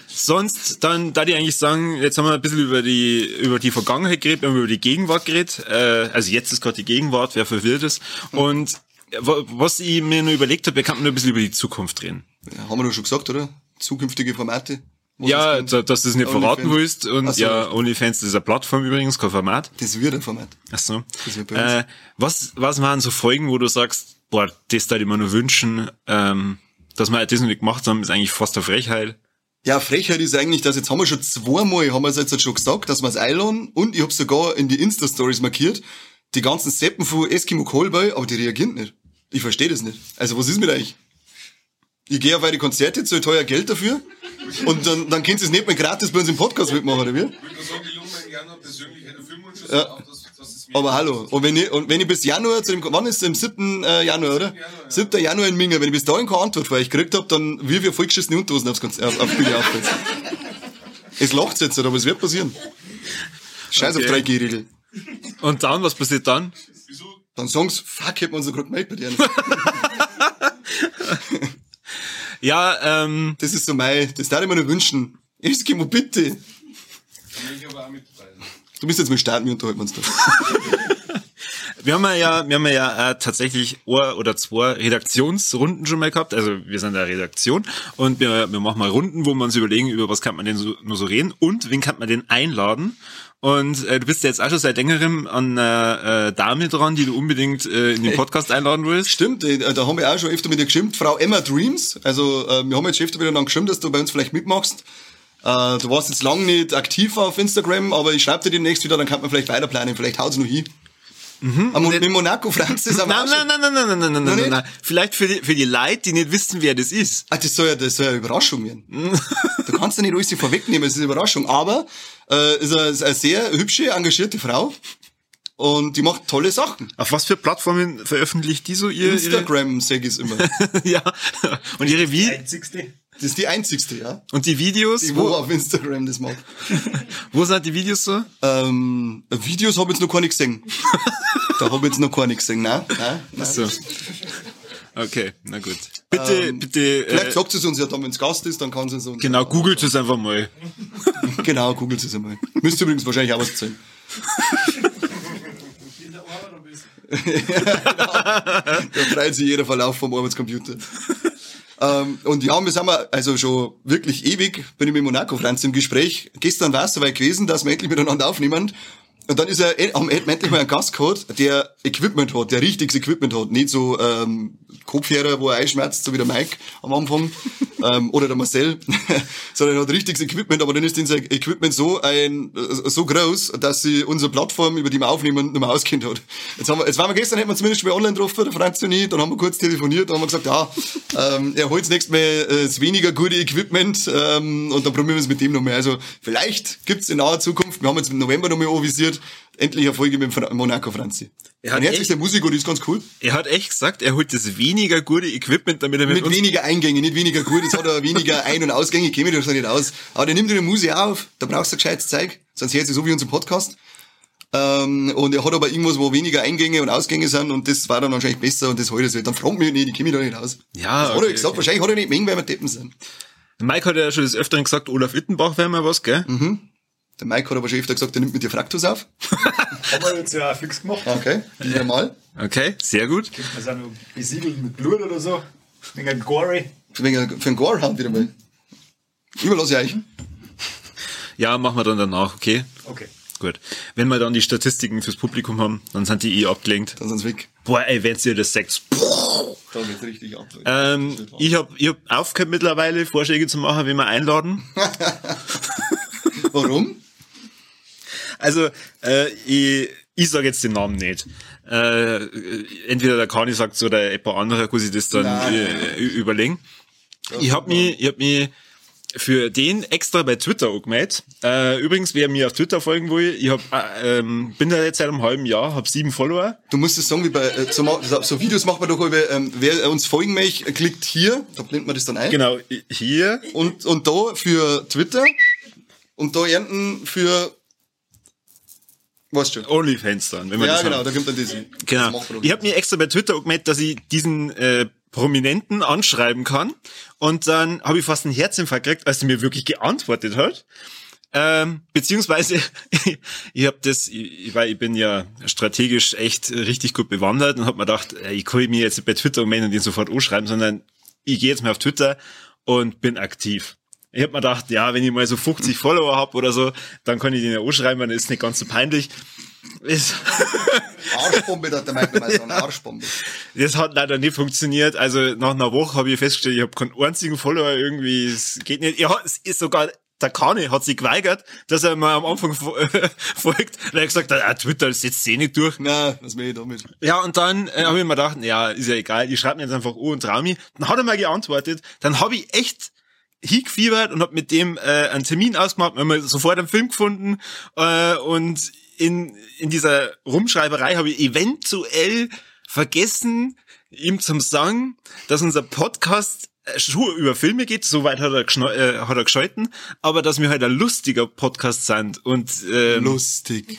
Sonst, dann, da die eigentlich sagen, jetzt haben wir ein bisschen über die, über die Vergangenheit geredet, wir haben über die Gegenwart geredet. Äh, also jetzt ist gerade die Gegenwart, wer verwirrt ist. Und wa- was ich mir nur überlegt habe, wir könnten nur ein bisschen über die Zukunft reden. Ja, haben wir doch schon gesagt, oder? Zukünftige Formate. Ja, dass du es nicht verraten willst. Und so, ja. OnlyFans ist eine Plattform übrigens, kein Format. Das wird ein Format. Ach so. Das wird bei uns. Äh, was, was waren so Folgen, wo du sagst, boah, das da ich mir nur wünschen, ähm, dass wir das noch nicht gemacht haben, ist eigentlich fast eine Frechheit. Ja, Frechheit ist eigentlich, dass jetzt haben wir schon zweimal, haben wir es jetzt schon gesagt, dass wir es einladen und ich habe sogar in die Insta-Stories markiert, die ganzen Seppen von Eskimo Callboy, aber die reagieren nicht. Ich verstehe das nicht. Also was ist mit euch? Ich gehe auf eure Konzerte, zahle teuer Geld dafür und dann, dann könnt ihr es nicht mehr gratis bei uns im Podcast mitmachen, oder wie? Ich würde nur sagen, die Jungen gerne habe, persönlich hätte Filmwunsch Ja. auch, dass, dass es mir Aber hallo, und wenn ich, und wenn ich bis Januar zu dem, wann ist es? Am 7. äh, Januar, oder? Januar, ja. 7. Januar in Minga, wenn ich bis dahin keine Antwort von euch gekriegt hab, dann wie wir vollgeschissene Unterhosen aufs, Konzert, auf, auf Bühne auftritt. Es lacht jetzt nicht, aber es wird passieren. Scheiß Okay. auf 3G-Regel. Und dann, was passiert dann? Dann sie, fuck, hätten wir uns noch gerade gemeldet bei dir. Ja, ähm, Das ist so mein, das darf ich mir nur wünschen. Eskimo, bitte. Du bist jetzt mit Starten, wir unterhalten uns da. wir haben ja, wir haben ja äh, tatsächlich ein oder zwei Redaktionsrunden schon mal gehabt. Also wir sind eine Redaktion und wir, wir machen mal Runden, wo wir uns überlegen, über was kann man denn so, nur so reden und wen kann man denn einladen. Und äh, du bist ja jetzt auch schon seit längerem an einer äh, Dame dran, die du unbedingt äh, in den Podcast einladen willst. Stimmt, äh, da haben wir auch schon öfter mit dir geschimpft. Frau Emma Dreams. Also äh, wir haben jetzt schon öfter miteinander geschimpft, dass du bei uns vielleicht mitmachst. Äh, du warst jetzt lang nicht aktiv auf Instagram, aber ich schreibe dir demnächst wieder, dann kann man vielleicht weiter planen. Vielleicht haut's noch hin. Mhm. mit Monaco Francis am Nein, Arsch. nein, nein, nein, nein, nein, nein, nein, nein, nicht? nein. Vielleicht für die, für die Leute, die nicht wissen, wer das ist. Ah, das soll ja, das soll ja eine Überraschung werden. du kannst ja nicht alles vorwegnehmen, es ist eine Überraschung. Aber äh, ist eine, ist eine sehr hübsche, engagierte Frau. Und die macht tolle Sachen. Auf was für Plattformen veröffentlicht die so ihr, ihre, Instagram, sag ich immer. ja. Und ihre wie Einzigste. Das ist die einzigste, ja. und die Videos, Die, wo wo, auf Instagram das macht. wo sind die Videos so? Ähm, Videos habe ich jetzt noch gar nicht gesehen. da habe ich jetzt noch gar nicht gesehen. Nein, nein, nein. So. Okay, na gut. Bitte, bitte, Vielleicht äh, sagt sie es uns ja dann, wenn es Gast ist, dann kann sie es uns. genau, googelt es einfach mal. Genau, googelt es einmal. Müsste übrigens wahrscheinlich auch was zählen. Da freut sich jeder Verlauf vom Arbeitscomputer. Ähm, und ja, wir sind wir also schon wirklich ewig, bin ich mit Monaco Franz im Gespräch. Gestern war es soweit gewesen, dass wir endlich miteinander aufnehmen. Und dann ist er, haben wir endlich mal einen Gast gehabt, der Equipment hat, der richtiges Equipment hat. Nicht so ähm, Kopfhörer, wo er einschmerzt, so wie der Mike am Anfang ähm, oder der Marcel, sondern er hat richtiges Equipment, aber dann ist unser Equipment so ein äh, so groß, dass sie unsere Plattform, über die wir aufnehmen, nicht mehr auskennt hat. Jetzt, haben wir, jetzt waren wir gestern, hätten wir zumindest schon mal online getroffen, der Franz und ich, dann haben wir kurz telefoniert, dann haben wir gesagt, ja, ähm, er holt das nächste Mal äh, das weniger gute Equipment ähm, und dann probieren wir es mit dem noch mehr. Also vielleicht gibt's in naher Zukunft, wir haben jetzt im November noch mal avisiert, endlich eine Folge mit Fra- Monaco Franzi. Er hat Ein herzlicher echt- Musiker, die ist ganz cool. Er hat echt gesagt, er holt das weniger gute Equipment, damit er mit, Mit weniger Eingänge, nicht weniger gut, jetzt hat er weniger Ein- und Ausgänge, käme das nicht aus. Aber der nimmt eine Musik auf, da brauchst du gescheites Zeug, sonst hört sich so wie unser Podcast. Ähm, und er hat aber irgendwas, wo weniger Eingänge und Ausgänge sind und das war dann wahrscheinlich besser und das heute so. Dann fragt mich nicht, ich mich da nicht aus. Ja, das hat okay, er gesagt, okay. wahrscheinlich hat er nicht mengen, weil wir Deppen sind. Mike hat ja schon des Öfteren gesagt, Olaf Ittenbach wäre mal was, gell? Der Mike hat aber schon öfter gesagt, er nimmt mit dir Fraktus auf. Haben wir jetzt ja auch fix gemacht. Okay, wieder mal. Okay, sehr gut. Wir sind noch besiegelt mit Blut oder so. Wegen ein Gory. Für, wegen- für einen Gorehand wieder mal. Überlasse ich euch. Ja, machen wir dann danach, okay? Okay. Gut. Wenn wir dann die Statistiken fürs Publikum haben, dann sind die eh abgelenkt. Dann sind sie weg. Boah, ey, wenn ihr das sagt, Da geht's richtig ab. Ähm, ich hab, ich hab aufgehört mittlerweile, Vorschläge zu machen, wie wir einladen. Warum? Also, äh, ich, ich sage jetzt den Namen nicht. Äh, entweder der Kani sagt oder ein paar andere, kann sich das dann äh, überlegen. Ich hab mich, ich hab mich für den extra bei Twitter angemeldet. Äh, übrigens, wer mir auf Twitter folgen will, ich hab, äh, ähm, bin da jetzt seit einem halben Jahr, hab sieben Follower. Du musst es sagen, wie bei äh, so, so Videos macht man doch über, ähm, wer uns folgen möchte, klickt hier, da blendet man das dann ein. Genau, hier. Und, und da für Twitter und da ernten für, weißt schon. Onlyfans dann, wenn man Ja, das genau, haben. da kommt dann. Das Genau. Ich habe mir extra bei Twitter angemeldet, dass ich diesen äh, Prominenten anschreiben kann. Und dann habe ich fast einen Herzinfarkt gekriegt, als er mir wirklich geantwortet hat. Ähm, beziehungsweise, ich habe das, ich, weil ich bin ja strategisch echt richtig gut bewandert und habe mir gedacht, äh, ich kann mir jetzt nicht bei Twitter anmelden und ihn sofort anschreiben, sondern ich gehe jetzt mal auf Twitter und bin aktiv. Ich habe mir gedacht, ja, wenn ich mal so 50 Follower hab oder so, dann kann ich den ja anschreiben, dann ist nicht ganz so peinlich. Ist Arschbombe, hat der Mike mal sagen, Arschbombe. Das hat leider nicht funktioniert. Also nach einer Woche habe ich festgestellt, ich habe keinen einzigen Follower irgendwie. Es geht nicht. Ja, es ist sogar der Kane hat sich geweigert, dass er mal am Anfang fo- folgt. Und er hat gesagt, ah, Twitter das setzt eh nicht durch. Na, was will ich damit? Ja, und dann äh, habe ich mir gedacht, ja, ist ja egal, ich schreibe mir jetzt einfach an und trau mich. Dann hat er mal geantwortet. Dann habe ich echt hingefiebert und habe mit dem äh, einen Termin ausgemacht. Wir haben sofort einen Film gefunden äh, und in, in dieser Rumschreiberei habe ich eventuell vergessen, ihm zum sagen, dass unser Podcast äh, schon über Filme geht, soweit hat er, äh, hat er geschalten, aber dass wir halt ein lustiger Podcast sind und ähm, Lustig.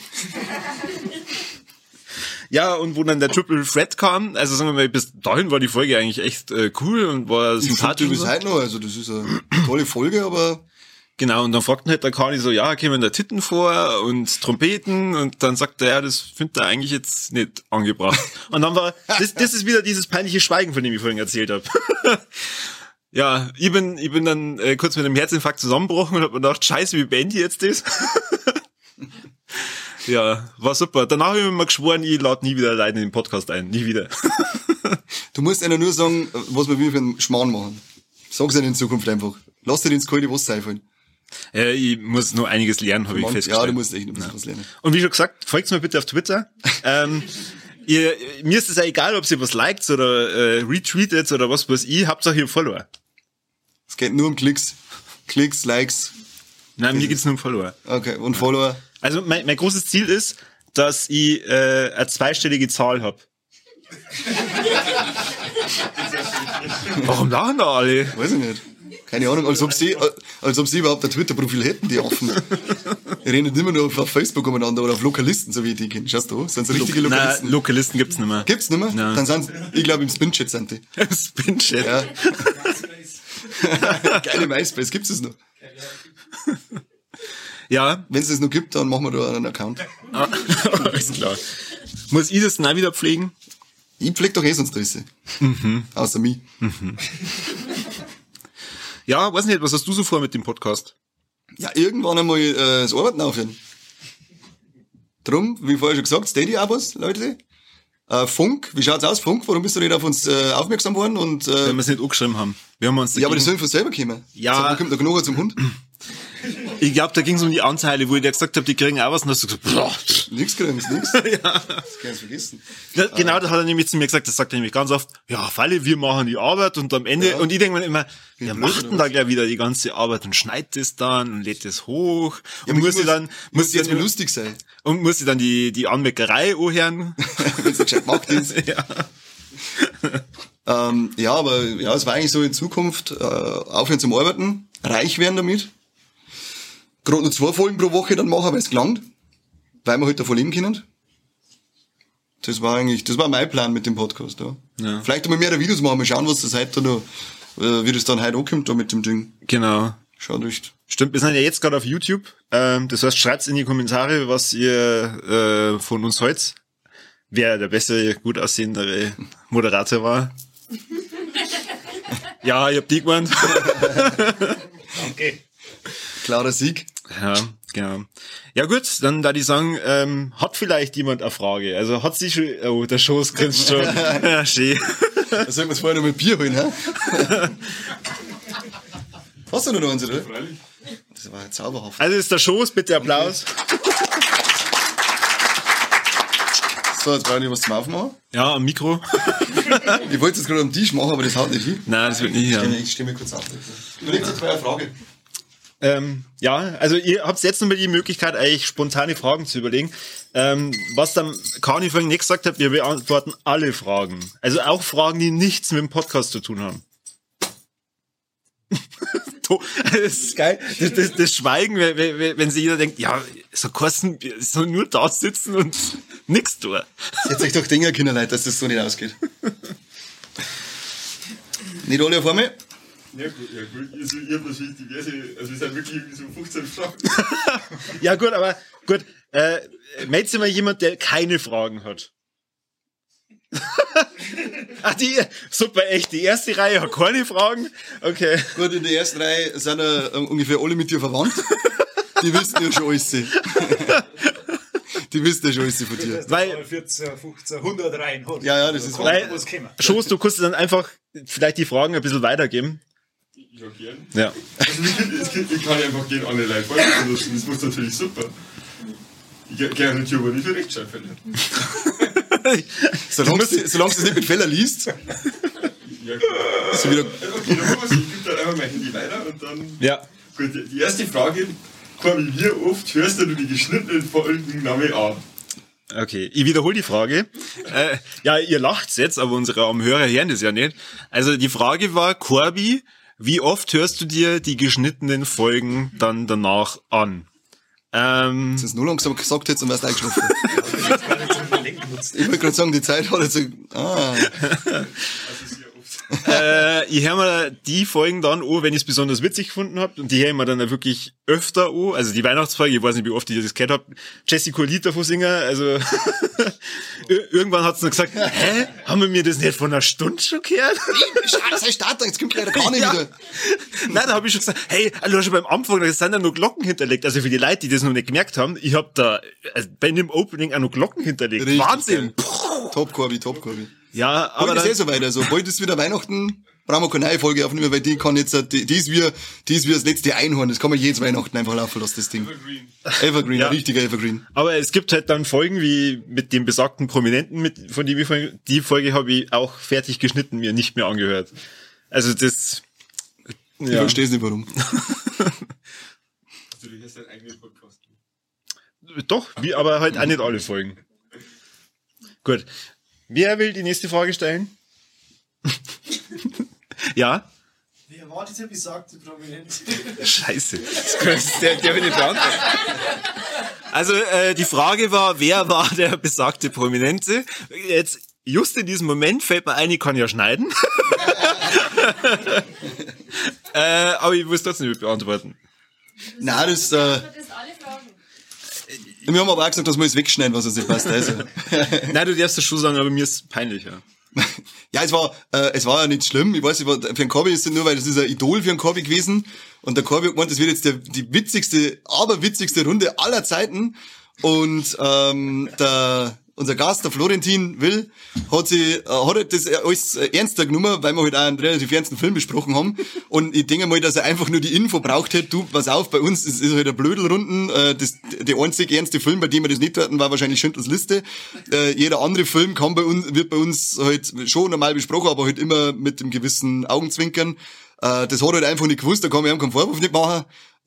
Ja, und wo dann der Triple Threat kam, also sagen wir mal, bis dahin war die Folge eigentlich echt äh, cool und war Ich sympathisch. so. heute noch, also das ist eine tolle Folge, aber Genau, und dann fragt halt der Kani so, ja, kämen da Titten vor und Trompeten und dann sagt er, ja, das findet er eigentlich jetzt nicht angebracht. Und dann war, das, das ist wieder dieses peinliche Schweigen, von dem ich vorhin erzählt habe. ja, ich bin, ich bin dann äh, kurz mit einem Herzinfarkt zusammengebrochen und hab mir gedacht, scheiße, wie ich jetzt das? ja, war super. Danach habe ich mir mal geschworen, ich lade nie wieder alleine in den Podcast ein. Nie wieder. Du musst einer nur sagen, was wir wie für einen Schmarrn machen. Sag's ihnen in Zukunft einfach. Lass dir ins kalte Wasser einfallen. äh, ich muss noch einiges lernen, habe ich festgestellt. ja, du musst echt noch was lernen. Und wie schon gesagt, folgt mir bitte auf Twitter. ähm, ihr, mir ist es ja egal, ob ihr was liked oder äh, retweetet oder was weiß ich, Hauptsache ihr Follower. Es geht nur um Klicks. Klicks, Likes. Nein, mir geht's nur um Follower. Okay, und Follower. Also mein, mein großes Ziel ist, dass ich äh, eine zweistellige Zahl hab. Warum lachen da alle? Weiß ich nicht. Keine Ahnung, als ob sie, als ob sie überhaupt ein Twitter-Profil hätten, die Affen. Die reden immer nur auf Facebook umeinander oder auf Lokalisten, so wie ich die kenne. Schaust du? Sind so richtige Nein, Lokalisten? Lokalisten gibt's nicht mehr. Gibt's nicht mehr? Nein. Dann sind ich glaube im Spin-Chat sind die. Spin-Chat. Ja. Geile MySpace, gibt's es noch? Ja, Wenn es das noch gibt, dann machen wir da einen Account. ah, alles klar. Muss ich das dann auch wieder pflegen? Ich pfleg doch eh sonst Risse. Außer mich. Ja, weiß nicht, was hast du so vor mit dem Podcast? Ja, irgendwann einmal äh, das Arbeiten aufhören. Drum, wie vorher schon gesagt, Steady Abos, Leute. Äh, Funk, wie schaut's aus, Funk? Warum bist du nicht auf uns äh, aufmerksam worden? Und, äh, Wenn wir es nicht angeschrieben haben. Wir haben uns ja, aber dagegen- sollen von selber kommen. Ja. Wo kommt der Knochen zum Hund? Ich glaube, da ging es um die Anteile, wo ich dir gesagt habe, die kriegen auch was. Und hast du gesagt, boah. Nix kriegen sie, nix. ja. Das kannst du vergessen. Ja, Genau, das hat er nämlich zu mir gesagt, das sagt er nämlich ganz oft, ja, Falle, wir machen die Arbeit und am Ende, Ja. und ich denke mir immer, blöd, macht denn da gleich wieder die ganze Arbeit und schneidet das dann und lädt das hoch Ja, und muss ich sie dann, muss sie jetzt dann, lustig sein, und muss sie dann die, die Anmeckerei anhören. wenn es gescheit gemacht ist. ja. Ähm, ja, aber ja, es war eigentlich so in Zukunft äh, aufhören zum Arbeiten, reich werden damit. Gerade nur zwei Folgen pro Woche dann machen, weil es gelangt. Weil wir halt davon leben können. Das war eigentlich, das war mein Plan mit dem Podcast. Ja. Ja. Vielleicht einmal mehr Videos machen, mal schauen, was das heute noch, äh, wie das dann heute ankommt da mit dem Ding. Genau. Schaut echt. Stimmt, wir sind ja jetzt gerade auf YouTube. Ähm, das heißt, schreibt's in die Kommentare, was ihr äh, von uns heute, wer der bessere, gut aussehendere Moderator war. ja, ich hab die gemeint. Okay. Klarer Sieg. Ja, genau. Ja gut, dann da die sagen, ähm, hat vielleicht jemand eine Frage? Also hat sie schon, oh, der Schoß grinst schon. ja, schön. Da sollten wir uns vorher noch mit Bier holen, hä? Hast du noch eins, oder? Freilich. Das war zauberhaft. Also ist der Schoß, bitte Applaus. So, jetzt brauche ich was zum Aufmachen. Ja, am Mikro. Ich wollte es gerade am Tisch machen, aber das haut nicht hin. Nein, das wird nicht Ich hier. stimme, ich stimme kurz auf. Überlegt jetzt mal eine Frage. Ähm, ja, also ihr habt jetzt nochmal die Möglichkeit, euch spontane Fragen zu überlegen. Ähm, was dann Kani vorhin nicht gesagt hat, wir beantworten alle Fragen. Also auch Fragen, die nichts mit dem Podcast zu tun haben. Das ist geil. Das, das, das Schweigen, wenn, wenn, sich jeder denkt, ja, so Kosten, soll nur da sitzen und nix tun. Jetzt euch doch Dinger, Kinderleute, dass das so nicht ausgeht. nicht alle auf einmal? Ja, gut, ja, gut. Also, ich hab natürlich diverse, also, wir sind wirklich irgendwie so 15 Fragen. Ja gut, aber gut, äh, meldet sich mal jemand, der keine Fragen hat. Ach, die, super, echt, die erste Reihe hat keine Fragen. Okay. Gut, in der ersten Reihe sind ja äh, ungefähr alle mit dir verwandt. Die wissen ja schon alles. Die wissen ja schon alles von dir. Weil- 14, 15, 100 rein hat. Ja, ja, das ist Weil, was. Schoß, du kannst dann einfach vielleicht die Fragen ein bisschen weitergeben. Ja, gern. Ja. Also, ich, kann- ich, kann- ich kann einfach gehen Leute folgen lassen. Das macht natürlich super. Ich gerne natürlich aber nicht für Rechtschreibfälle. Solange du solange du es nicht mit Feller liest, Ja, klar. wieder. Okay, dann machen wir's. Ich gebe dann einfach mein Handy weiter und dann. Ja. Gut, die- erste Frage, Corby, wie oft hörst du die geschnittenen Folgen Name an? Okay, ich wiederhole die Frage. Äh, ja, ihr lacht's jetzt, aber unsere Hörer hören das ja nicht. Also die Frage war, Corby, wie oft hörst du dir die geschnittenen Folgen dann danach an? Ähm, Das ist nur langsam gesagt jetzt und wärst eingeschlafen. Ich wollte gerade sagen, die Zeit hat jetzt. so- Ah, Also. Äh, ich höre mir die Folgen dann an, wenn ich es besonders witzig gefunden habe. Und die höre ich mir dann wirklich öfter an. Also die Weihnachtsfolge, ich weiß nicht, wie oft ich das gehört habe. Jesse Colita von Singer, also Ir- irgendwann hat sie noch gesagt, hä, haben wir mir das nicht vor einer Stunde schon gehört? Heißt Starter, jetzt kommt leider gar nicht Ja. wieder. Nein, da habe ich schon gesagt, hey, also schon beim Anfang, da sind ja noch Glocken hinterlegt. Also für die Leute, die das noch nicht gemerkt haben, ich habe da also bei dem Opening auch noch Glocken hinterlegt. Richtig Wahnsinn. Top Corby, Top Corby. Ja, Aber aber das dann, ist eh so weiter. Also, bald ist wieder Weihnachten, brauchen wir keine neue Folge aufnehmen, weil die kann jetzt, äh, die, die ist wie, die ist wie das letzte Einhorn. Das kann man jedes Weihnachten einfach laufen lassen, das Ding. Evergreen. Evergreen, Ja. ein richtiger Evergreen. aber es gibt halt dann Folgen wie mit dem besagten Prominenten, mit, von dem ich vorhin, die Folge habe ich auch fertig geschnitten, mir nicht mehr angehört. Also das, Ich ja, verstehe es nicht, warum. Natürlich ist dein eigenes Podcast. doch, wie, aber halt auch nicht alle Folgen. Gut. Wer will die nächste Frage stellen? ja? Wer war dieser besagte Prominent? Scheiße. Das kannst, der, der will nicht beantworten. Also äh, die Frage war, wer war der besagte Prominente? Jetzt just in diesem Moment fällt mir ein, ich kann ja schneiden. äh, aber ich muss trotzdem nicht beantworten. Nein, das, äh, Das alle Fragen. Wir haben aber auch gesagt, dass wir es wegschneiden, was uns nicht passt. Also. Nein, du darfst das schon sagen, aber mir ist peinlich. Ja. Ja, es war, äh, es war ja nicht schlimm. Ich weiß, ich war, für einen Corby ist es nur, weil das ist ein Idol für einen Corby gewesen. Und der Corby hat gemeint, das wird jetzt der, die witzigste, aber witzigste Runde aller Zeiten. Und ähm, der, unser Gast, der Florentin Will, hat sie, äh, hat halt das alles äh, ernster genommen, weil wir halt auch einen relativ ernsten Film besprochen haben. Und ich denke mal, dass er einfach nur die Info braucht hätte, du, pass auf, bei uns ist, ist halt eine Blödelrunden. Äh, das, der einzig ernste Film, bei dem wir das nicht hatten, war wahrscheinlich Schindlers Liste. Äh, jeder andere Film kann bei uns, wird bei uns halt schon normal besprochen, aber halt immer mit dem gewissen Augenzwinkern. Äh, das hat halt einfach nicht gewusst, da kann man ihm keinen Vorwurf nicht machen.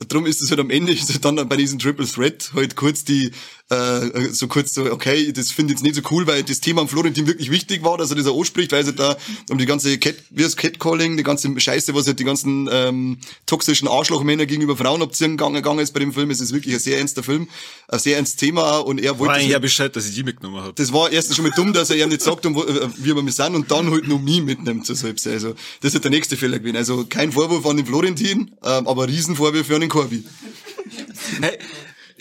Darum ist es halt am Ende, ist halt dann bei diesem Triple Threat halt kurz die, äh, so kurz so, okay, das finde ich jetzt nicht so cool, weil das Thema am Florentin wirklich wichtig war, dass er das auch anspricht, weil es da um die ganze Cat, wie das Catcalling, die ganze Scheiße, was halt die ganzen ähm, toxischen Arschlochmänner gegenüber Frauen abziehen gegangen, gegangen ist bei dem Film. Es ist wirklich ein sehr ernster Film, ein sehr ernstes Thema und er War wollte... das- ja Bescheid, dass ich die mitgenommen habe. das war erstens schon mal dumm, dass er ihm nicht sagt, um, wo- äh, wie wir sind und dann halt noch mich mitnimmt zur selbst. Also, das ist der nächste Fehler gewesen. Also, kein Vorwurf an den Florentin, ähm, aber Riesenvorwurf an den Corby. Hey,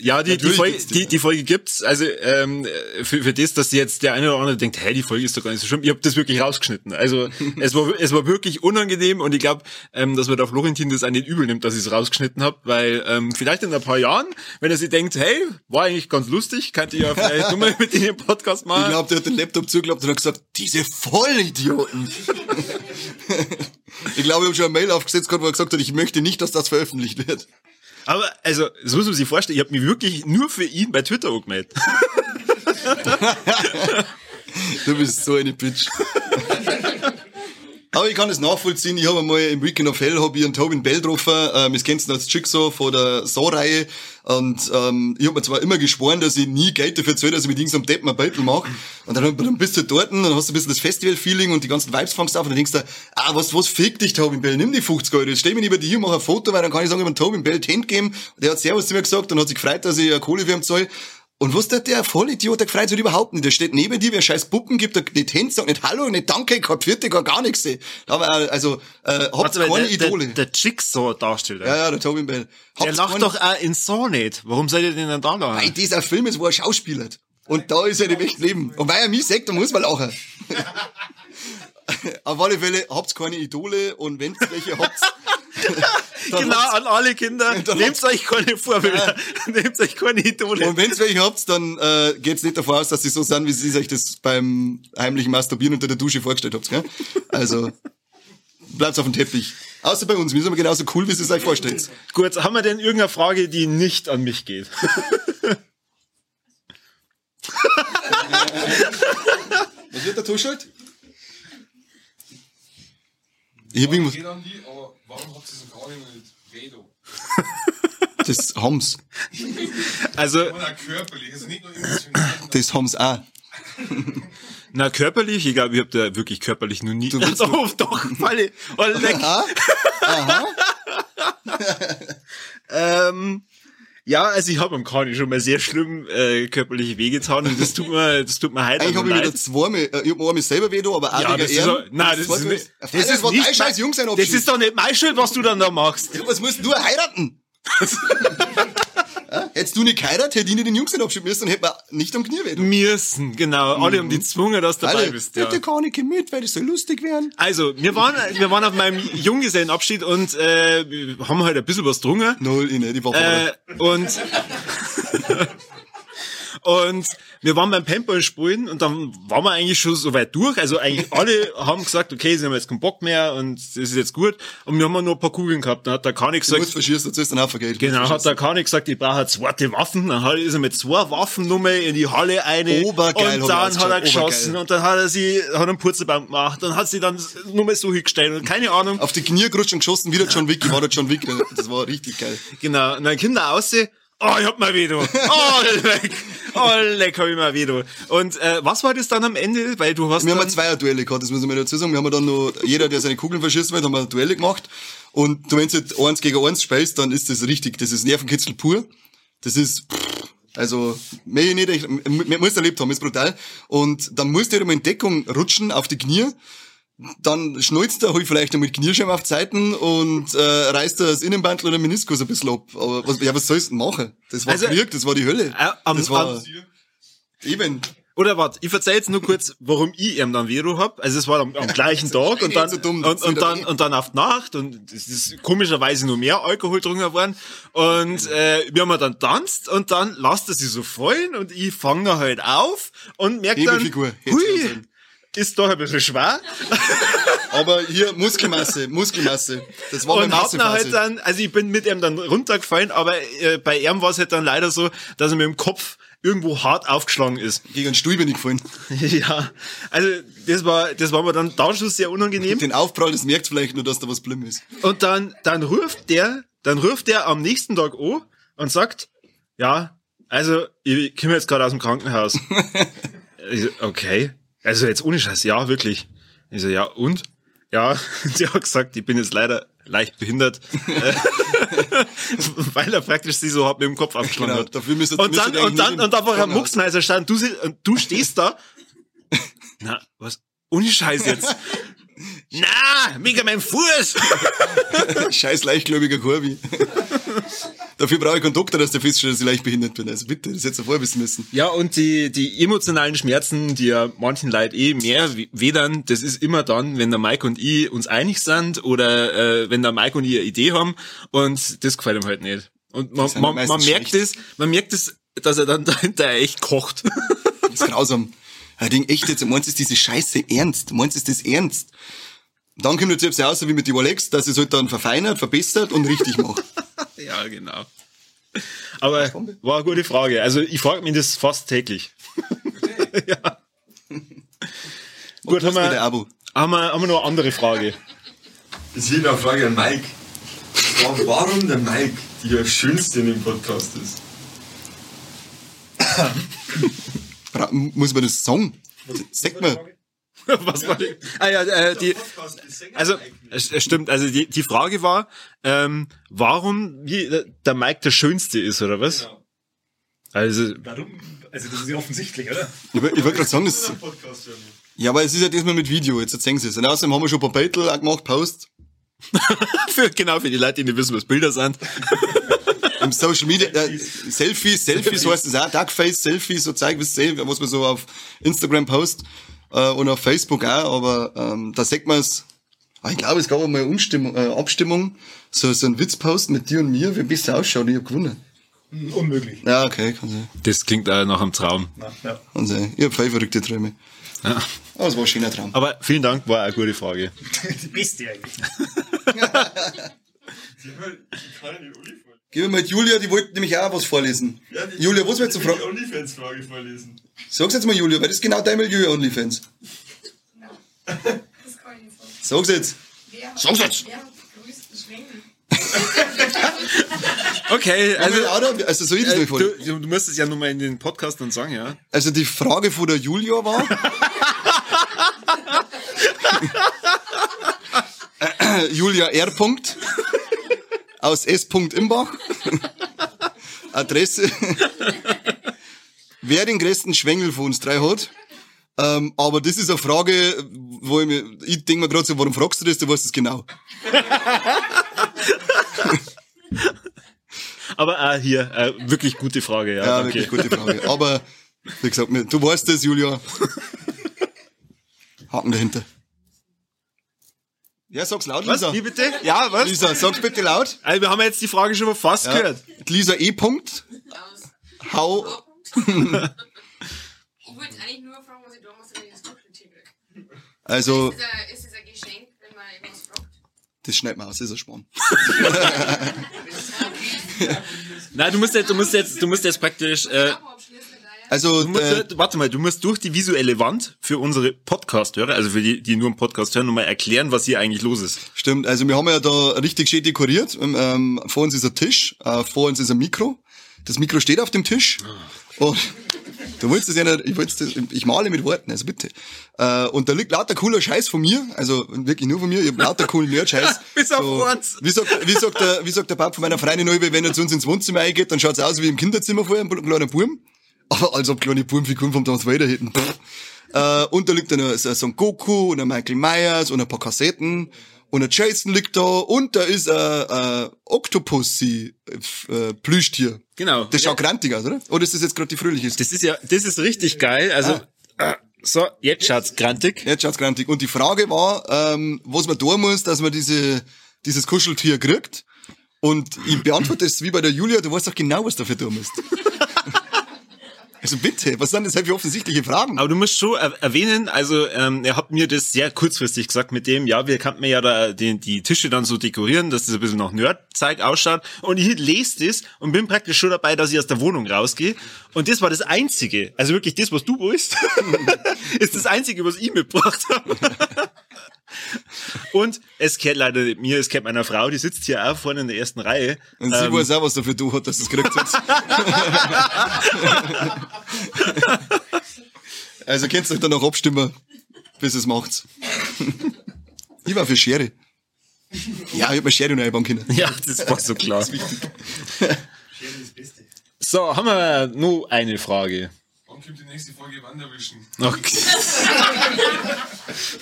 ja, die, die, Folge, gibt's die. die, Folge gibt's. Also ähm, für, für das, dass jetzt der eine oder andere denkt, hey, die Folge ist doch gar nicht so schlimm. Ich habe das wirklich rausgeschnitten. Also es war es war wirklich unangenehm und ich glaube, ähm, dass man der Florentin das auch nicht übel nimmt, dass ich es rausgeschnitten habe, weil ähm, vielleicht in ein paar Jahren, wenn er sich denkt, hey, war eigentlich ganz lustig, könnte ich ja vielleicht nochmal mit in den Podcast Ich machen. glaube, der hat den Laptop zugeklappt und hat gesagt, diese Vollidioten. ich glaube, ich habe schon eine Mail aufgesetzt gehabt, wo er gesagt hat, ich möchte nicht, dass das veröffentlicht wird. Aber also, so muss man sich vorstellen, ich habe mich wirklich nur für ihn bei Twitter angemeldet. Du bist so eine Bitch. Aber ich kann es nachvollziehen. Ich habe einmal im Weekend of Hell hab ich einen Tobin Bell getroffen. Ähm, das kennst du als Jigsaw von der Saw-Reihe. Und ähm, ich habe mir zwar immer geschworen, dass ich nie Geld dafür zahle, dass ich mit irgendeinem Deppen ein Battle mache. Und dann, dann bist du dort und dann hast du ein bisschen das Festival-Feeling und die ganzen Vibes fangst auf und dann denkst du, ah, was, was fick dich, Tobin Bell? Nimm die 50 Euro. Jetzt stell mich neben dir, mach ein Foto, weil dann kann ich sagen, ich habe Tobin Bell die Hand geben. Der hat Servus zu mir gesagt und hat sich gefreut, dass ich eine Kohle für ihn zahle. Und was der, der Vollidiot, der freut sich überhaupt nicht. Der steht neben dir, wer scheiß Puppen gibt, der nicht Hände, sagt nicht Hallo, nicht Danke, kein Vierte, gar gar nichts. Da wir, also, äh, habt mal, keine der, Idole. der, der Jigsaw-Darsteller. ja, ja, der Tobin Bell. Der Habt lacht doch auch in Saw nicht. Warum seid ihr denn dann da lachen? Weil dieser Film ist, wo er schauspielert. Und da ist er im echten Leben. Und weil er mich sagt, dann muss man lachen. Auf alle Fälle, habt keine Idole und wenn ihr welche habt, Genau, an alle Kinder. Dann Nehmt euch keine Vorbilder. Nehmt euch keine Idole. Und wenn's welche habt, dann äh, geht's nicht davon aus, dass sie so sind, wie sie sich das beim heimlichen Masturbieren unter der Dusche vorgestellt habt. Gell? Also bleibt's auf dem Teppich. Außer bei uns, wir sind genauso cool, wie sie es euch vorstellt. Gut, haben wir denn irgendeine Frage, die nicht an mich geht? Was wird der Tuschelt? Ich hab irgendwas. Geht an die, aber warum habt ihr so gar nicht mit Redo? Das haben's. Also, körperlich, also nicht nur emotional. Das haben's auch. na, körperlich, ich glaube, ich habe da wirklich körperlich noch nie. Du willst also, doch, Falle. Oh, leck. Aha. ähm, Ja, also ich habe am Kani schon mal sehr schlimm äh, körperlich wehgetan und das tut mir, das tut mir heute Eigentlich habe ich wieder zweimal, äh, ich mir einmal selber weh da, aber auch Ja, wegen das ist Ehren. nein, das, zweite ist nicht, Ja, das ist war nicht dein scheiß Jungs ein Das ist doch nicht mein Schuld, was du dann da machst. Was musst du heiraten? Ja? Hättest du nicht geheiratet, hätte ich nicht den Jungs einen Abschied müssen und hätte mir nicht am Knie weh. da. Müssen, genau. Alle haben die gezwungen, dass du dabei Alle, bist. Ja. bitte kann ich mit, weil das soll lustig werden. Also, wir waren, wir waren auf meinem Junggesellenabschied und äh, wir haben halt ein bisschen was drungen. Null, ich nicht, ich war Äh, und und wir waren beim Paintball spielen und dann waren wir eigentlich schon so weit durch. Also eigentlich alle haben gesagt, okay, sie haben jetzt keinen Bock mehr und das ist jetzt gut. Und wir haben nur ein paar Kugeln gehabt. Dann hat der Kani Du gesagt, musst verschießen, dazu ist ein Haufen Geld. Genau, hat der Kani gesagt, ich brauche zweite Waffen. Dann hat, ist er mit zwei Waffen nochmal in die Halle eine. Obergeil, und dann hat er geschossen obergeil. und dann hat er sie, hat einen Purzelbaum gemacht. Dann hat sie dann nochmal so hingestellt und keine Ahnung. Auf die Knie gerutscht und geschossen, wieder John Wick, war der John Wick. Das war richtig geil. Genau. Und dann kommt er raus. Oh, ich hab mal du. Oh, leck. Oh, leck, hab ich mal du. Und äh, was war das dann am Ende? Weil du hast Wir haben dann, ja Zweier-Duelle gehabt, das muss ich mal dazu sagen. Wir haben dann noch, jeder, der seine Kugeln verschießen will, haben wir Duelle gemacht. Und du, wenn du jetzt eins gegen eins spielst, dann ist das richtig, das ist Nervenkitzel pur. Das ist, also, mehr ich nicht, ich, man muss erlebt haben, ist brutal. Und dann musst du halt mal in Deckung rutschen auf die Knie. Dann schnulzt er halt vielleicht noch mit Kniescheiben auf die Seiten und äh, reißt er das Innenbandel oder Meniskus ein bisschen ab. Aber was, ja, was sollst du denn machen? Das war Also, Krieg, das war die Hölle. äh, am- das war am- eben. Oder warte, ich erzähl jetzt nur kurz, warum ich ihm dann Vero hab. Also es war am, am gleichen Tag und dann, so dumm, und, und dann und dann auf die Nacht und es ist komischerweise nur mehr Alkohol drunter worden und äh, wir haben dann tanzt und dann lasst er sich so fallen und ich fange halt auf und merke dann, hui. Ist doch ein bisschen schwer Aber hier Muskelmasse, Muskelmasse. Das war und hab dann halt dann, also ich bin mit ihm dann runtergefallen, aber äh, bei ihm war es halt dann leider so, dass er mit dem Kopf irgendwo hart aufgeschlagen ist. Gegen einen Stuhl bin ich gefallen. ja, also das war, das war mir dann da schon sehr unangenehm. Den Aufprall, das merkt vielleicht nur, dass da was blüm ist. Und dann, dann ruft der, dann ruft der am nächsten Tag an und sagt, ja, also, ich komme jetzt gerade aus dem Krankenhaus. okay. Also jetzt ohne Scheiß, ja, wirklich. Ich so, ja, und? Ja, der hat gesagt, ich bin jetzt leider leicht behindert, äh, weil er praktisch sie so mit dem Kopf abgeschlagen Genau, hat. dafür müsste- und dann, und dann, und dann war ein nicht im Mucksmeister stand, du, und du stehst da. Na, was? Ohne Scheiß jetzt. Na, mega mein Fuß. Scheiß leichtgläubiger Korbi. Dafür brauche ich keinen Doktor, dass der feststellt, dass ich leicht behindert bin. Also bitte, das hättest du vorher wissen müssen. Ja, und die, die emotionalen Schmerzen, die ja manchen Leid eh mehr we- wedern, das ist immer dann, wenn der Mike und ich uns einig sind oder äh, wenn der Mike und ich eine Idee haben und das gefällt ihm halt nicht. Und man, man, man merkt es, man merkt es, dass er dann dahinter echt kocht. Das ist grausam. Ich denke echt jetzt, meinst du, ist diese Scheiße ernst? Meinst du, ist das ernst? Dann kommt jetzt selbst aus, wie mit dem Alex, dass es halt dann verfeinert, verbessert und richtig macht. ja, genau. Aber war eine gute Frage. Also ich frage mich das fast täglich. ja. Gut, haben wir, Abo. haben, wir, haben wir noch eine andere Frage. Das ist wieder eine Frage an Mike. Wa- Warum der Mike der Schönste in dem Podcast ist? Muss man das sagen? Sag mal. Was war die? Ah ja, äh, die, also es, es stimmt. Also die, die Frage war, ähm, warum wie, äh, der Mike der Schönste ist oder was? Also Warum? Also das ist ja offensichtlich, oder? Ich, ich wollte gerade sagen, das, ja aber es ist ja diesmal mit Video, jetzt erzählen sie es. Und außerdem haben wir schon ein paar Battle auch gemacht, Post. für, genau für die Leute, die nicht wissen, was Bilder sind. Im Social Media, äh, Selfies, Selfies heißt das auch, Duckface, Selfies, so was, was man so auf Instagram post äh, und auf Facebook auch, aber ähm, da sagt man es, ah, ich glaube, es gab einmal eine Umstimmung, äh, Abstimmung, so, so ein Witzpost mit dir und mir, wie besser ausschaut, ich hab gewonnen. Hm, Unmöglich. Ja, okay, kann sein. Das klingt auch nach einem Traum. Na, ja. Kann sein. Ich hab voll verrückte Träume. Ja. Aber es war ein schöner Traum. Aber vielen Dank, war eine gute Frage. Die beste eigentlich. Die haben halt keine Uni Gib mir mal die Julia, die wollte nämlich auch was vorlesen. ja, die- Julia, was willst du fragen? die OnlyFans-Frage vorlesen. Sag's jetzt mal, Julia, weil das ist genau dein Milieu, OnlyFans. Das kann ich nicht sagen. Sag's jetzt. Wer, Sag's jetzt. Wer hat die größten Schwengel? Okay, Also, also, also so äh, du, du musst es ja nochmal in den Podcast dann sagen, ja. Also die Frage von der Julia war. Julia R. Punkt aus S. Imbach. Adresse, wer den größten Schwengel von uns drei hat. Ähm, aber das ist eine Frage, wo ich mir, ich denke mir gerade so, warum fragst du das? Du weißt es genau. Aber äh, hier, äh, wirklich gute Frage, ja. Ja, danke. wirklich gute Frage. Aber, wie gesagt, du weißt es, Julia. Haken dahinter. Ja, sag's laut, Was? Lisa. Wie bitte? Ja, was? Lisa, sag's bitte laut. Also, wir haben jetzt die Frage schon mal fast Ja. gehört. Lisa E. Punkt. Hau. Ich wollte eigentlich nur fragen, was ich damals in das Duschentier kriege. Also, Ist es ein- ist es ein Geschenk, wenn man irgendwas fragt? das schneidet man aus, das ist ein Spann. Nein, du musst jetzt, du musst jetzt, du musst jetzt praktisch, äh, Also, du musst, äh, warte mal, du musst durch die visuelle Wand für unsere Podcast-Hörer, also für die, die nur einen Podcast hören, nochmal erklären, was hier eigentlich los ist. Stimmt, also wir haben ja da richtig schön dekoriert. Ähm, vor uns ist ein Tisch, äh, vor uns ist ein Mikro. Das Mikro steht auf dem Tisch. Und du willst das ja nicht, ich, will's das, ich male mit Worten, also bitte. Äh, und da liegt lauter cooler Scheiß von mir, also wirklich nur von mir, ich hab lauter coolen Nerd-Scheiß. Bis auf eins. Wie sagt, wie sagt der, wie sagt der Papa von meiner Freundin wenn er zu uns ins Wohnzimmer eingeht, dann schaut's aus wie im Kinderzimmer vorher, ein kleiner Burm. Aber als ob kleine Burmfiguren vom Darth Vader hätten. Äh, und da liegt dann so ein Goku und ein Michael Myers und ein paar Kassetten und ein Jason liegt da und da ist ein, ein Octopussy äh, Plüschtier. Genau. Das schaut grantig aus, oder? Oder ist das jetzt gerade die fröhliche? Das ist ja, das ist richtig geil. Also, äh, so, jetzt schaut's grantig. Jetzt schaut's grantig. Und die Frage war, ähm, was man tun muss, dass man diese, dieses Kuscheltier kriegt. Und ich beantworte es wie bei der Julia, du weißt doch genau, was dafür tun musst. also bitte, was sind das für offensichtliche Fragen? Aber du musst schon er erwähnen, also ähm, er hat mir das sehr kurzfristig gesagt mit dem, ja, wir kannten ja da die, die Tische dann so dekorieren, dass das ein bisschen nach Nerd-Zeug ausschaut. Und ich lese das und bin praktisch schon dabei, dass ich aus der Wohnung rausgehe. Und das war das Einzige, also wirklich das, was du willst, ist das Einzige, was ich mitgebracht habe. Und es gehört leider nicht mir, es gehört meiner Frau, die sitzt hier auch vorne in der ersten Reihe. Und sie Ähm, weiß auch, was dafür du hat, dass du es gekriegt hast. also könnt ihr euch dann noch abstimmen, bis es macht's. ich war für Schere. Ja, ich hab mir Schere noch einbauen können. Ja, das war so klar. So, haben wir noch eine Frage. Wann kommt die nächste Folge Wanderwischen? Okay.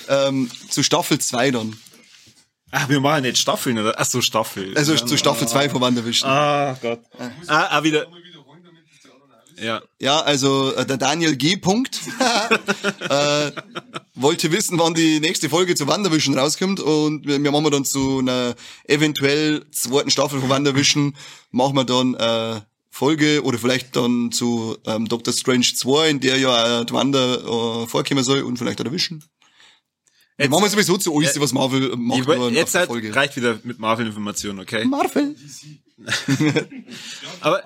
Ähm, zu Staffel 2 dann. Ach, wir machen jetzt Staffeln, oder? Ach so, Staffel. Also zu Staffel 2 von Wanderwischen. Ah, Gott. Ah, ah, wieder. Mal wiederholen, damit das der anderen auch wissen. Ja. Ja, also äh, der Daniel G. Punkt äh, wollte wissen, wann die nächste Folge zu Wanderwischen rauskommt und wir, wir machen dann zu einer eventuell zweiten Staffel von Wanderwischen machen wir dann äh, Folge oder vielleicht dann zu ähm, Doctor Strange 2, in der ja äh, die Wander äh, vorkommen soll und vielleicht auch der Wischen. Wir Jetzt- machen sowieso zu alles, was Marvel macht, Ich jetzt halt Folge. reicht wieder mit Marvel-Informationen, okay? Marvel. Aber.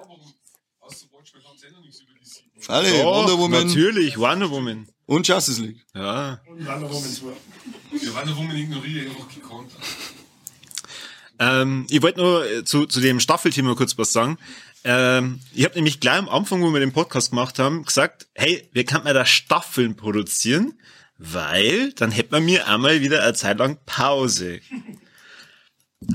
Alle, oh, Wonder Woman natürlich, Wonder Woman. und Justice League. Ja. Und Wonder Woman 2. Ja, Wonder Woman ignoriere ich einfach gekonnt. Ähm, ich wollte nur äh, zu, zu dem Staffelthema kurz was sagen. Ähm, ich habe nämlich gleich am Anfang, wo wir den Podcast gemacht haben, gesagt, hey, wir könnten mal da Staffeln produzieren, weil dann hätten wir mir einmal wieder eine Zeit lang Pause.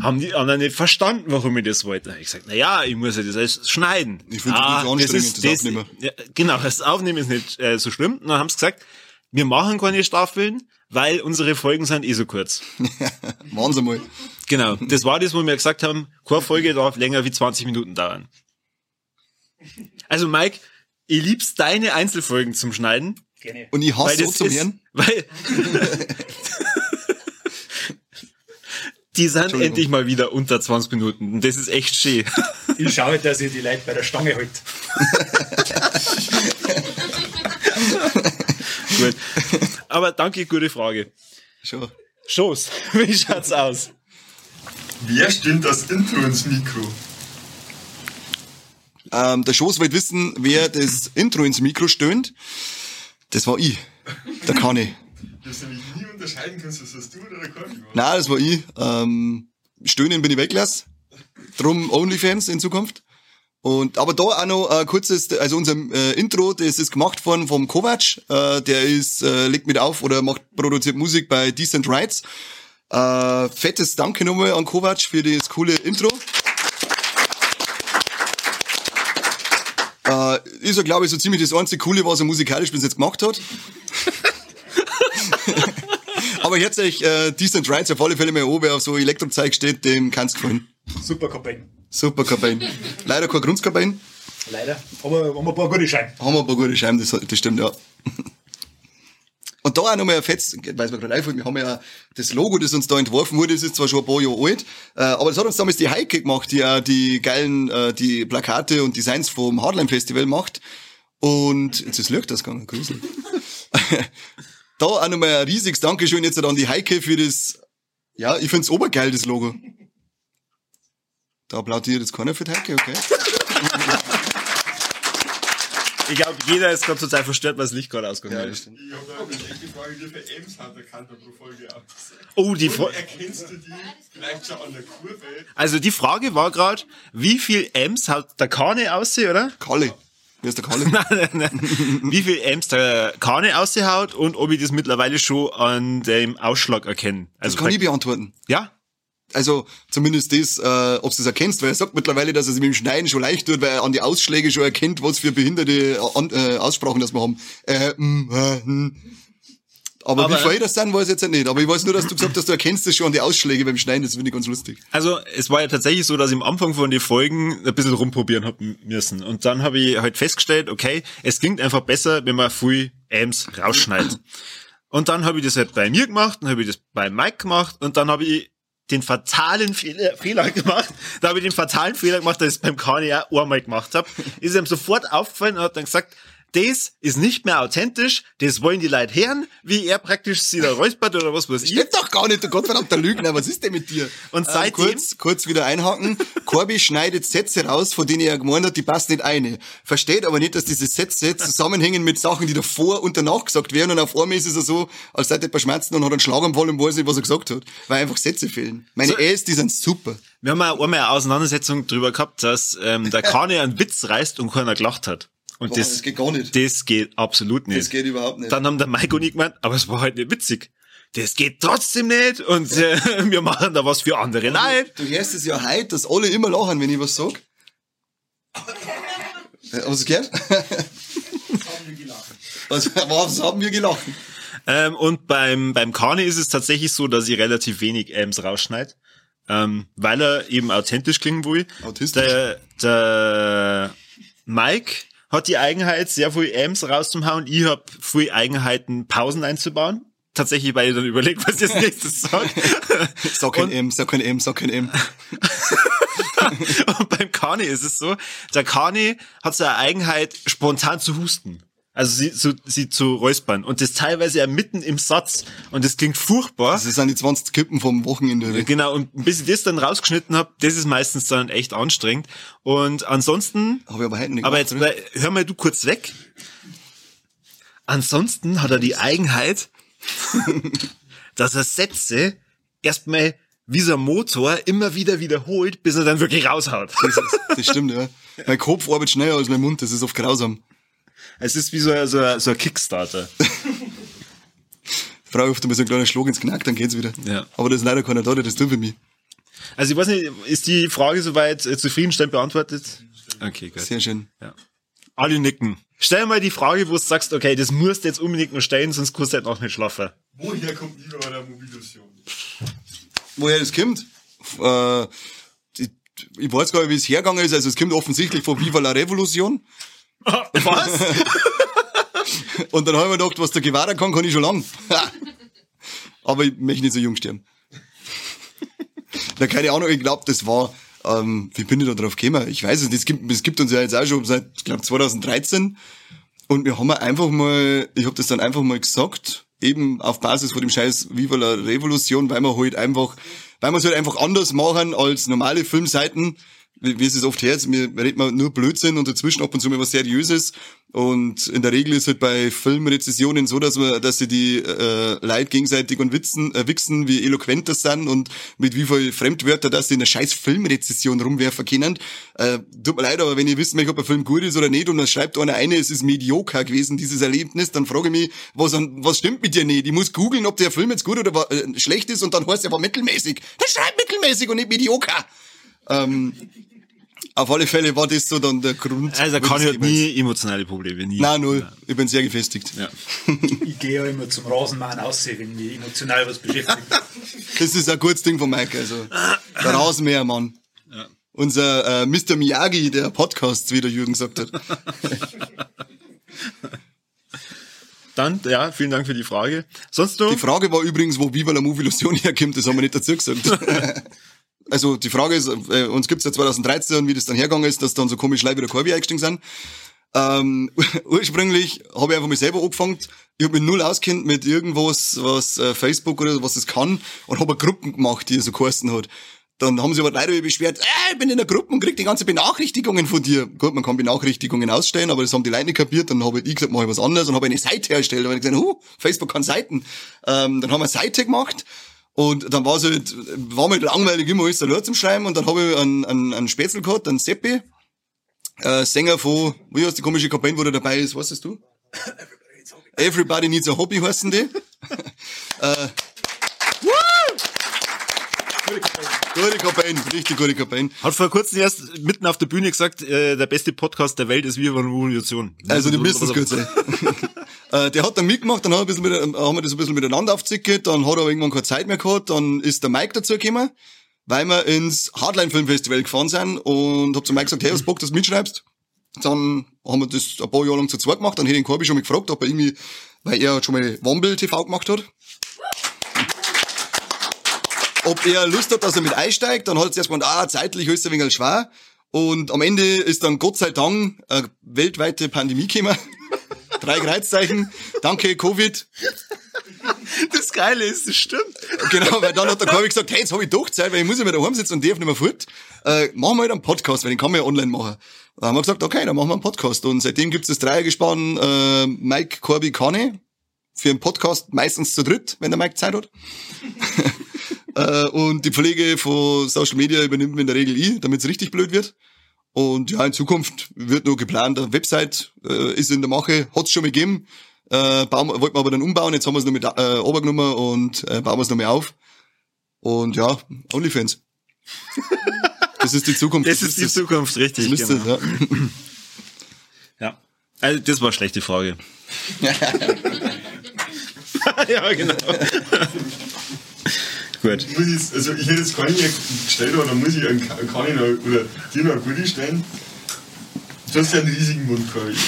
Haben die anderen nicht verstanden, warum ich das wollte. Ich gesagt, na ja, ich muss ja das alles schneiden. Ich find's ein bisschen anstrengend, das Aufnehmen. Ja, genau, das Aufnehmen ist nicht äh, so schlimm. Und dann haben sie gesagt, wir machen keine Staffeln, weil unsere Folgen sind eh so kurz. Sie mal. Genau, das war das, wo wir gesagt haben, keine Folge darf länger wie 20 Minuten dauern. Also Mike, ich lieb's deine Einzelfolgen zum Schneiden, Gerne. Und ich weil hasse so zum Herrn. weil die sind endlich mal wieder unter 20 Minuten und das ist echt schön. Ich schaue, dass ich die Leute bei der Stange halte. Gut. Aber danke, gute Frage. Schon. Schoß, wie schaut's aus? Wer stimmt das Intro ins Mikro? Ähm, der Schoß wollte wissen, wer das Intro ins Mikro stöhnt. Das war ich. Der Kani. Das nämlich nie unterscheiden kannst, was das du oder der Conny war. Nein, das war ich. Ähm, Stöhnen bin ich weggelassen. Drum Onlyfans in Zukunft. Und aber da auch noch ein kurzes, also unser äh, Intro, das ist gemacht worden vom Kovac. Äh, der ist äh, legt mit auf oder macht produziert Musik bei Decent Rights. Äh, fettes Danke nochmal an Kovac für das coole Intro. Äh, ist ja, glaube ich, so ziemlich das einzige Coole, was er musikalisch bis jetzt gemacht hat. Aber jetzt euch äh, Decent Rights auf alle Fälle mal wer auf so Elektrozeug steht, dem kannst du gefallen. Super Campaign. Super Kabine. Leider kein Grunzkabine. Leider. Aber haben wir ein paar gute Scheine. Haben wir ein paar gute Scheiben, das, das stimmt, ja. Und da auch nochmal ein Fetz, weiß man gerade einfällt, wir haben ja das Logo, das uns da entworfen wurde, das ist zwar schon ein paar Jahre alt, äh, aber das hat uns damals die Heike gemacht, die ja die geilen, äh, die Plakate und Designs vom Hardline Festival macht. Und jetzt ist Lügt das gegangen, gruselig. da auch nochmal ein riesiges Dankeschön jetzt an die Heike für das, ja, ich find's obergeil, das Logo. Da applaudiert jetzt keiner für die Heike, okay? Ich glaube, jeder ist gerade total verstört, weil das Licht gerade ausgegangen ist. stimmt. Ich habe da eine echte Frage, wie viele Ems hat der Kanter pro Folge aus? Oh, die Und Fra erkennst du die vielleicht schon an der Kurve? Also die Frage war gerade, wie viel Amps hat der Kane aussehen, oder? Kalle. Wer ist der Kalle? Nein, nein, nein. wie viel Amps der Kane aussehaut und ob ich das mittlerweile schon an dem Ausschlag erkenne. Das Also kann ich beantworten. ja, Also zumindest das, äh, ob du das erkennst, weil er sagt mittlerweile, dass er sich mit dem Schneiden schon leicht tut, weil er an die Ausschläge schon erkennt, was für behinderte äh, an, äh, Aussprachen das wir haben. Äh, mm, äh, hm. Aber, Aber- wie viel das sind, weiß ich jetzt nicht. Aber ich weiß nur, dass du gesagt hast, du erkennst das schon an die Ausschläge beim Schneiden, das finde ich ganz lustig. Also es war ja tatsächlich so, dass ich am Anfang von den Folgen ein bisschen rumprobieren hab müssen. Und dann habe ich halt festgestellt, okay, es klingt einfach besser, wenn man viel Amps rausschneidet. Und dann habe ich das halt bei mir gemacht, dann habe ich das bei Mike gemacht und dann habe ich den fatalen Fehler, gemacht. Da habe ich den fatalen Fehler gemacht, dass ich es beim Kani auch einmal gemacht habe. Ist ihm sofort aufgefallen und hat dann gesagt, das ist nicht mehr authentisch, das wollen die Leute hören, wie er praktisch sie da räuspert oder was weiß ich. Stimmt doch gar nicht, du gottverdammter Lügner, was ist denn mit dir? Und Ähm, seitdem- kurz, kurz wieder einhaken. Corby schneidet Sätze raus, von denen er gemeint hat, die passen nicht eine. Versteht aber nicht, dass diese Sätze zusammenhängen mit Sachen, die davor und danach gesagt werden. Und auf einmal ist es so, als sei jemand schmerzen und hat einen Schlaganfall und weiß nicht, was er gesagt hat. Weil einfach Sätze fehlen. Meine So- Äs, die sind super. Wir haben ja einmal eine Auseinandersetzung drüber gehabt, dass ähm, der Kane einen Witz reißt und keiner gelacht hat. Und Boah, das, das geht gar nicht. Das geht absolut nicht. Das geht überhaupt nicht. Dann haben der Mike und ich gemeint, aber es war halt nicht witzig. Das geht trotzdem nicht und äh, wir machen da was für andere Leute. Du hörst es ja heute, dass alle immer lachen, wenn ich was sag. Äh, Hast du gehört? Was, was haben wir gelacht? Ähm, und beim, beim Kane ist es tatsächlich so, dass ich relativ wenig Amps rausschneid. Ähm, weil er eben authentisch klingen will. Autistisch. Der, der Mike hat die Eigenheit, sehr viel Amps rauszuhauen. Ich habe viel Eigenheiten, Pausen einzubauen. Tatsächlich, weil ich dann überlegt, was ich als nächstes sage. Sag kein Und- M, sag kein M, sag kein M. Und beim Kani ist es so, der Kani hat so eine Eigenheit, spontan zu husten. Also sie, zu, sie zu räuspern. Und das teilweise ja mitten im Satz. Und das klingt furchtbar. Das sind die 20 Kippen vom Wochenende. Genau, und bis ich das dann rausgeschnitten habe, das ist meistens dann echt anstrengend. Und ansonsten, Hab ich aber heute nicht aber jetzt bleib- hör mal du kurz weg. Ansonsten hat er die Eigenheit, dass er Sätze erstmal wie so ein Motor immer wieder wiederholt, bis er dann wirklich raushaut. Das, ist, das stimmt, ja. Mein Kopf arbeitet schneller als mein Mund, das ist oft grausam. Es ist wie so, ein- so, so ein Kickstarter. Ich oft einmal so einen kleinen Schlag ins Knack, dann geht's wieder. Ja. Aber das ist leider keiner da, der das tut für mich. Also ich weiß nicht, ist die Frage soweit äh, zufriedenstellend beantwortet? Okay, gut. Sehr schön. Ja. Alle nicken. Stell mal die Frage, wo du sagst, okay, das musst du jetzt unbedingt noch stellen, sonst kannst du halt noch nicht schlafen. Woher kommt die bei der Mobilusion? Woher das kommt? Äh, ich, ich weiß gar nicht, wie es hergegangen ist. Also es kommt offensichtlich von Viva la Revolution. Was? Und dann habe ich mir gedacht, was der Guevara kann, kann ich schon lang. Aber ich möchte nicht so jung sterben. Na, keine Ahnung, ich glaube, das war, ähm, wie bin ich da drauf gekommen? Ich weiß es nicht, es gibt, gibt uns ja jetzt auch schon seit, ich glaube, 2013. Und wir haben einfach mal, ich habe das dann einfach mal gesagt, eben auf Basis von dem Scheiß Viva la Revolution, weil wir halt einfach, weil wir es halt einfach anders machen als normale Filmseiten, wie, wie es es oft hört, wir reden nur Blödsinn und dazwischen ab und zu mal was Seriöses. Und in der Regel ist halt bei Filmrezessionen so, dass man, dass sie die äh, Leute gegenseitig und witzen, äh, wichsen, wie eloquent das sind und mit wie viel Fremdwörter, dass sie in einer scheiß Filmrezession rumwerfen können. Äh, tut mir leid, aber wenn ihr möchtet, ob ein Film gut ist oder nicht und dann schreibt einer eine, es ist medioker gewesen, dieses Erlebnis, dann frage ich mich, was, was stimmt mit dir nicht? Ich muss googeln, ob der Film jetzt gut oder äh, schlecht ist und dann heißt er aber mittelmäßig. Dann schreibt mittelmäßig und nicht medioker. Ähm, Auf alle Fälle war das so dann der Grund. Also Thema ist. nie emotionale Probleme, nie. Nein, null. Ich bin sehr gefestigt. Ja. Ich gehe ja immer zum Rasenmann aussehen, wenn mich emotional was beschäftigt. Das ist ein gutes Ding von Mike, also. Der Rasenmähermann. Unser äh, Mr. Miyagi der Podcasts, wie der Jürgen gesagt hat. Dann, ja, vielen Dank für die Frage. Sonst noch? Die Frage war übrigens, wo Viva la Move Illusion herkommt, das haben wir nicht dazu gesagt. Also die Frage ist, äh, uns gibt's ja 2013, wie das dann hergegangen ist, dass dann so komisch Leute wie der Korbi eingestiegen sind. Ähm, ursprünglich habe ich einfach mich selber angefangen. Ich habe mich null auskennt mit irgendwas, was äh, Facebook oder was es kann und habe Gruppen gemacht, die so geheißen hat. Dann haben sie aber Leute beschwert, äh, ich bin in der Gruppe und krieg die ganze Benachrichtigungen von dir. Gut, man kann Benachrichtigungen ausstellen, aber das haben die Leute nicht kapiert. Dann habe ich gesagt, mach ich was anderes und habe eine Seite erstellt. Da habe ich gesagt, huh, Facebook kann Seiten. Ähm, dann haben wir eine Seite gemacht und dann war es halt, war mir halt langweilig, immer alles allein zum Schreiben und dann habe ich einen, einen, einen Spätzl gehabt, einen Seppi, äh, Sänger von, wie heißt die komische Kampagne, wo der dabei ist, weißt du? Everybody needs a hobby heißen die. äh, Gute Kampagne, richtig gute Kampagne. Hat vor kurzem erst mitten auf der Bühne gesagt, äh, der beste Podcast der Welt ist Viva la Revolution. Also, die müssen es gut sein. äh, der hat dann mitgemacht, dann mit, haben wir das ein bisschen miteinander aufzickelt, dann hat er aber irgendwann keine Zeit mehr gehabt, dann ist der Mike dazu gekommen, weil wir ins Hardline Film Festival gefahren sind und hab zu Mike gesagt, hey, was Bock, dass du mitschreibst? Dann haben wir das ein paar Jahre lang zu zweit gemacht, dann hätte ich den Korbi schon mal gefragt, ob er irgendwie, weil er schon mal Womble TV gemacht hat. Ob er Lust hat, dass er mit einsteigt, dann hat er zuerst gemeint, ah, zeitlich ist er ein schwer. Und am Ende ist dann Gott sei Dank eine weltweite Pandemie gekommen. Drei Kreuzzeichen. Danke, Covid. Das Geile ist, das stimmt. Genau, weil dann hat der Korbi gesagt, hey, jetzt habe ich doch Zeit, weil ich muss ja wieder daheim sitzen und darf nicht mehr fort. Äh, machen wir halt einen Podcast, weil den kann man ja online machen. Dann haben wir gesagt, okay, dann machen wir einen Podcast. Und seitdem gibt's das Dreiergespann äh, Mike, Corby, Kane. Für einen Podcast meistens zu dritt, wenn der Mike Zeit hat. äh, und die Pflege von Social Media übernimmt man in der Regel ich, damit es richtig blöd wird. Und ja, in Zukunft wird nur geplant, eine Website äh, ist in der Mache, hat's schon mal gegeben. Äh, bauen, wollten wir aber dann umbauen, jetzt haben wir es noch mit äh, Obergenommen und äh, bauen wir es noch mal auf. Und ja, Onlyfans. Das ist die Zukunft. Das ist die Zukunft, Das richtig. müsste, genau. ja. Ja. Also, das war eine schlechte Frage. ja, genau. Gut. Muss ich, also ich hätte jetzt keine gestellt, aber dann muss ich einen, Kani oder dir noch einen Gulli stellen. Du hast ja einen riesigen Mund, Kari.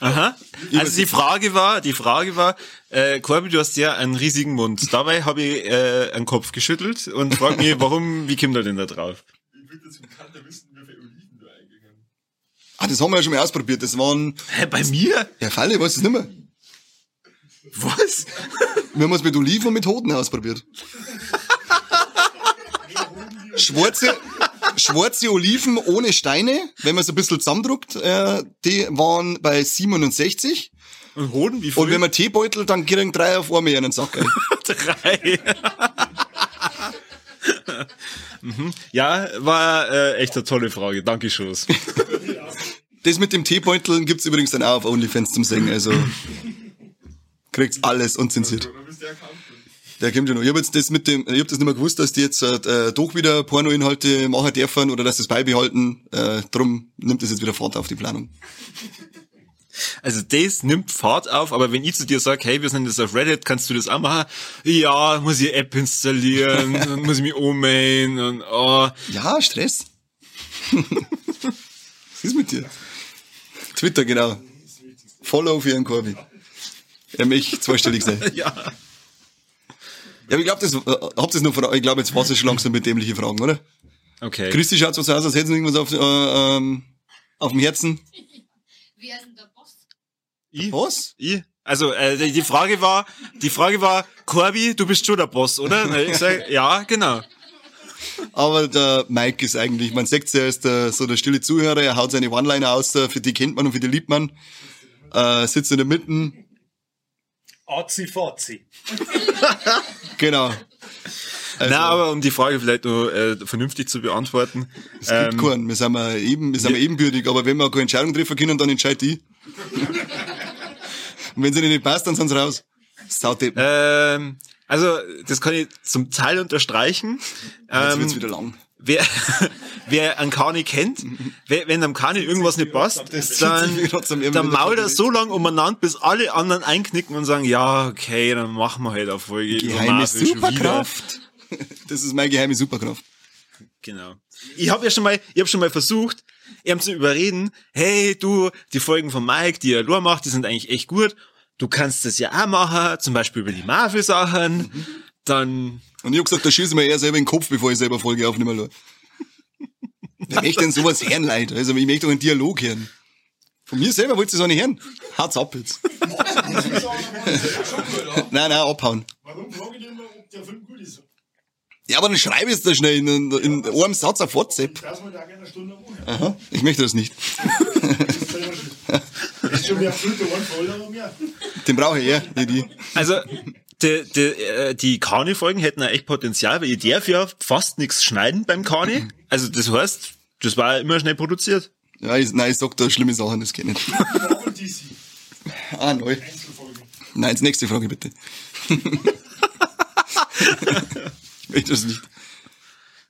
Aha. Also die Frage war, die Frage war, äh, Corby, du hast ja einen riesigen Mund. Dabei habe ich äh, einen Kopf geschüttelt und frag mich, warum, wie kommt er denn da drauf? Ich würde jetzt im Kanter wissen, wie viele Oliven du eingegangen Ah, das haben wir ja schon mal ausprobiert. Das waren, Hä, bei mir? ja, Falle, ich weiß es nicht mehr. Was? Wir haben es mit Oliven und mit Hoden ausprobiert. Schwarze, schwarze Oliven ohne Steine, wenn man es ein bisschen zusammendruckt, äh, die waren bei 67. Und Hoden, wie viel? Und wenn man Teebeutel, dann kriegen drei auf einmal einen Sack. Drei. mhm. Ja, war äh, echt eine tolle Frage. Danke, Schoß. Das mit dem Teebeutel gibt's übrigens dann auch auf OnlyFans zum Singen, also kriegt's alles unzensiert. Der kommt ja noch. Ich hab jetzt das mit dem, ich hab das nicht mehr gewusst, dass die jetzt äh, doch wieder Pornoinhalte machen dürfen oder dass sie es beibehalten. Äh, drum nimmt das jetzt wieder Fahrt auf die Planung. Also das nimmt Fahrt auf, aber wenn ich zu dir sage, hey, wir sind jetzt auf Reddit, kannst du das auch machen? Ja, muss ich App installieren, dann muss ich mich ummelden und oh. Ja, Stress. Was ist mit dir? Twitter, genau. Follow für ihren Korbi. Er mich zweistellig sein. Ja. Ja, aber ich glaube, das, äh, habt ihr noch Fragen? Ich glaube, jetzt war's ja schon langsam mit dämlichen Fragen, oder? Okay. Christi schaut so aus, als hätten sie irgendwas auf, äh, ähm, auf dem Herzen. Wer ist denn der Boss? Ich? Was? Ich? Also äh, die Frage war, die Frage war, Corby, du bist schon der Boss, oder? Und ich sag, ja, genau. Aber der Mike ist eigentlich, man sagt er ist der, so der stille Zuhörer, er haut seine One-Liner aus, äh, für die kennt man und für die liebt man. Äh, sitzt in der Mitte, Azi Fazi. genau. Also, Na, aber um die Frage vielleicht nur äh, vernünftig zu beantworten. es gibt keinen. Wir sind mal eben, wir sind mal ebenbürtig, aber wenn wir keine Entscheidung treffen können, dann entscheidet die. und wenn sie nicht passt, dann sind sie raus. Saudeppen. Ähm, also, das kann ich zum Teil unterstreichen. Jetzt Ähm, wird's wieder lang. Wer, wer einen Kani kennt, wer, wenn am Kani irgendwas nicht passt, dann, dann mault er so lang umeinander, bis alle anderen einknicken und sagen, ja, okay, dann machen wir halt eine Folge. Geheime wieder. Superkraft. Das ist meine geheime Superkraft. Genau. Ich habe ja schon mal, ich habe schon mal versucht, ihm zu überreden, hey, du, die Folgen von Mike, die er nur macht, die sind eigentlich echt gut. Du kannst das ja auch machen, zum Beispiel über die Marvel-Sachen. Dann, Und ich hab gesagt, da schieße ich mir eher selber in den Kopf, bevor ich selber Folge aufnehmen lasse. Wer möchte denn sowas hören, Leute? Also, ich möchte doch einen Dialog hören. Von mir selber wollt ihr das auch nicht hören. Haut's ab jetzt. nein, nein, abhauen. Warum frage ich immer, ob der Film gut ist? Ja, aber dann schreibe ich es da schnell in, in, in einem Satz auf WhatsApp. Dass man da gerne eine Stunde. Aha, ich möchte das nicht. Das ist schon mehr Flüte, ein voller und mehr. Den brauche ich eher, nicht die. also, die, die, äh, die Kani-Folgen hätten ja echt Potenzial, weil ich darf ja fast nichts schneiden beim Kani. Also, das heißt, das war ja immer schnell produziert. Ja, ich, nein, ich sag da schlimme Sachen, das geht nicht. Marvel DC. Ah, neu. Nein, jetzt nächste Frage bitte. ich möchte das nicht.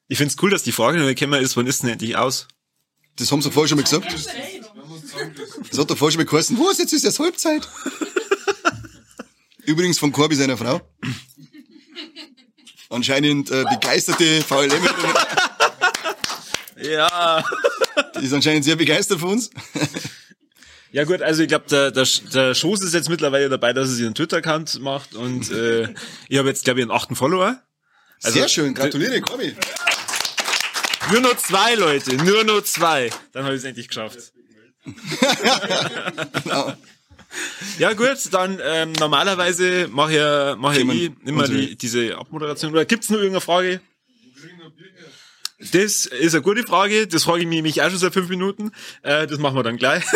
Ich find's cool, dass die Frage noch gekommen ist, wann ist denn endlich aus? Das haben sie vorher schon mal gesagt. Das hat doch vorher schon mal geheißen. Was, jetzt ist erst Halbzeit. Übrigens von Corby seiner Frau. Anscheinend äh, begeisterte VLM. Ja. Die ist anscheinend sehr begeistert von uns. Ja gut, also ich glaube, der, der, der Schoß ist jetzt mittlerweile dabei, dass er sich einen Twitter-Account macht und äh, ich habe jetzt, glaube ich, einen achten Follower. Also, sehr schön, gratuliere, Corby. Nur noch zwei Leute, nur noch zwei. Dann habe ich es endlich geschafft. Genau. Ja gut, dann ähm, normalerweise mache ich, mach ich Themen- eh immer die, diese Abmoderation. Oder gibt's noch irgendeine Frage? Das ist eine gute Frage. Das frage ich mich auch schon seit fünf Minuten. Äh, das machen wir dann gleich.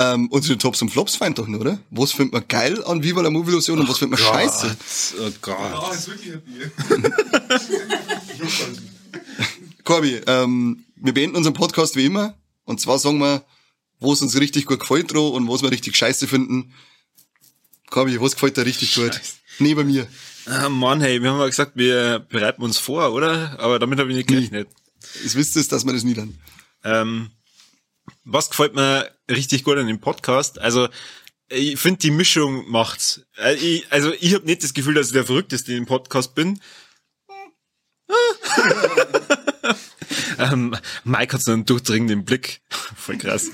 Ähm, unsere Tops und Flops fein doch noch, oder? Was findet man geil an Viva la Movie Illusion und was findet man scheiße? Oh Gott. Ah, ist wirklich ein Bier. Corby, ähm, wir beenden unseren Podcast wie immer. Und zwar sagen wir, wo es uns richtig gut gefällt dran und was wir richtig scheiße finden. Corby, was gefällt dir richtig gut? Neben mir. Ah, Mann, hey, wir haben ja gesagt, wir bereiten uns vor, oder? Aber damit habe ich nicht gerechnet. Ihr wisst es, dass wir das nie dann. Ähm, was gefällt mir richtig gut an dem Podcast? Also, ich finde, die Mischung macht's. Äh, ich, also, ich habe nicht das Gefühl, dass ich der Verrückteste im Podcast bin. ähm, Mike hat so einen durchdringenden Blick. Voll krass.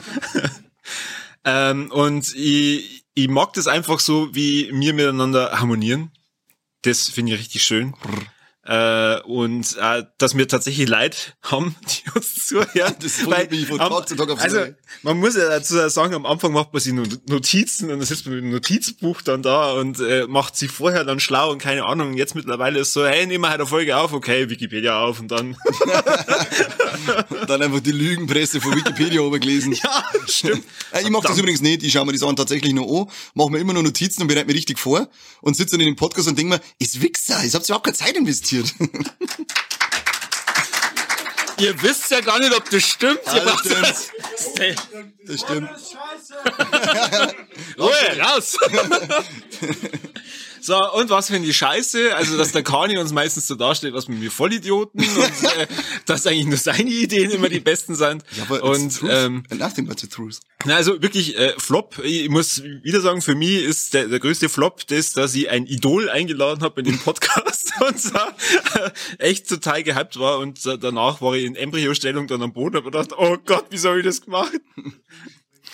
ähm, und ich, ich mag das einfach so, wie wir miteinander harmonieren. Das finde ich richtig schön. Äh, und äh, dass wir tatsächlich Leid haben, die uns zuhören. Das wundert mich von am- Also, man muss ja dazu sagen, am Anfang macht man sich Notizen und dann sitzt man mit dem Notizbuch dann da und äh, macht sich vorher dann schlau und keine Ahnung. Und jetzt mittlerweile ist so, hey, nehmen wir halt eine Folge auf, okay, Wikipedia auf und dann. Dann einfach die Lügenpresse von Wikipedia obergelesen. ja, stimmt. Äh, Ich mach das übrigens nicht. Ich schaue mir die Sachen tatsächlich nur an, mache mir immer nur Notizen und bereite mir richtig vor und sitze dann in dem Podcast und denke mir, ist Wichser, ich habt überhaupt keine Zeit investiert. Ihr wisst ja gar nicht, ob das stimmt. Ja, das macht das. Stimmt. Ruhe, raus! So, und was finde ich scheiße? Also, dass der Kani uns meistens so darstellt, was mit mir Vollidioten und äh, dass eigentlich nur seine Ideen immer die besten sind. Ja, aber und ähm, Nothing but the truth. Na, also wirklich äh, Flop. Ich muss wieder sagen, für mich ist der, der größte Flop das, dass ich ein Idol eingeladen habe in den Podcast und so, äh, echt total gehypt war und äh, danach war ich in Embryostellung dann am Boden und hab gedacht, oh Gott, wie habe ich das gemacht?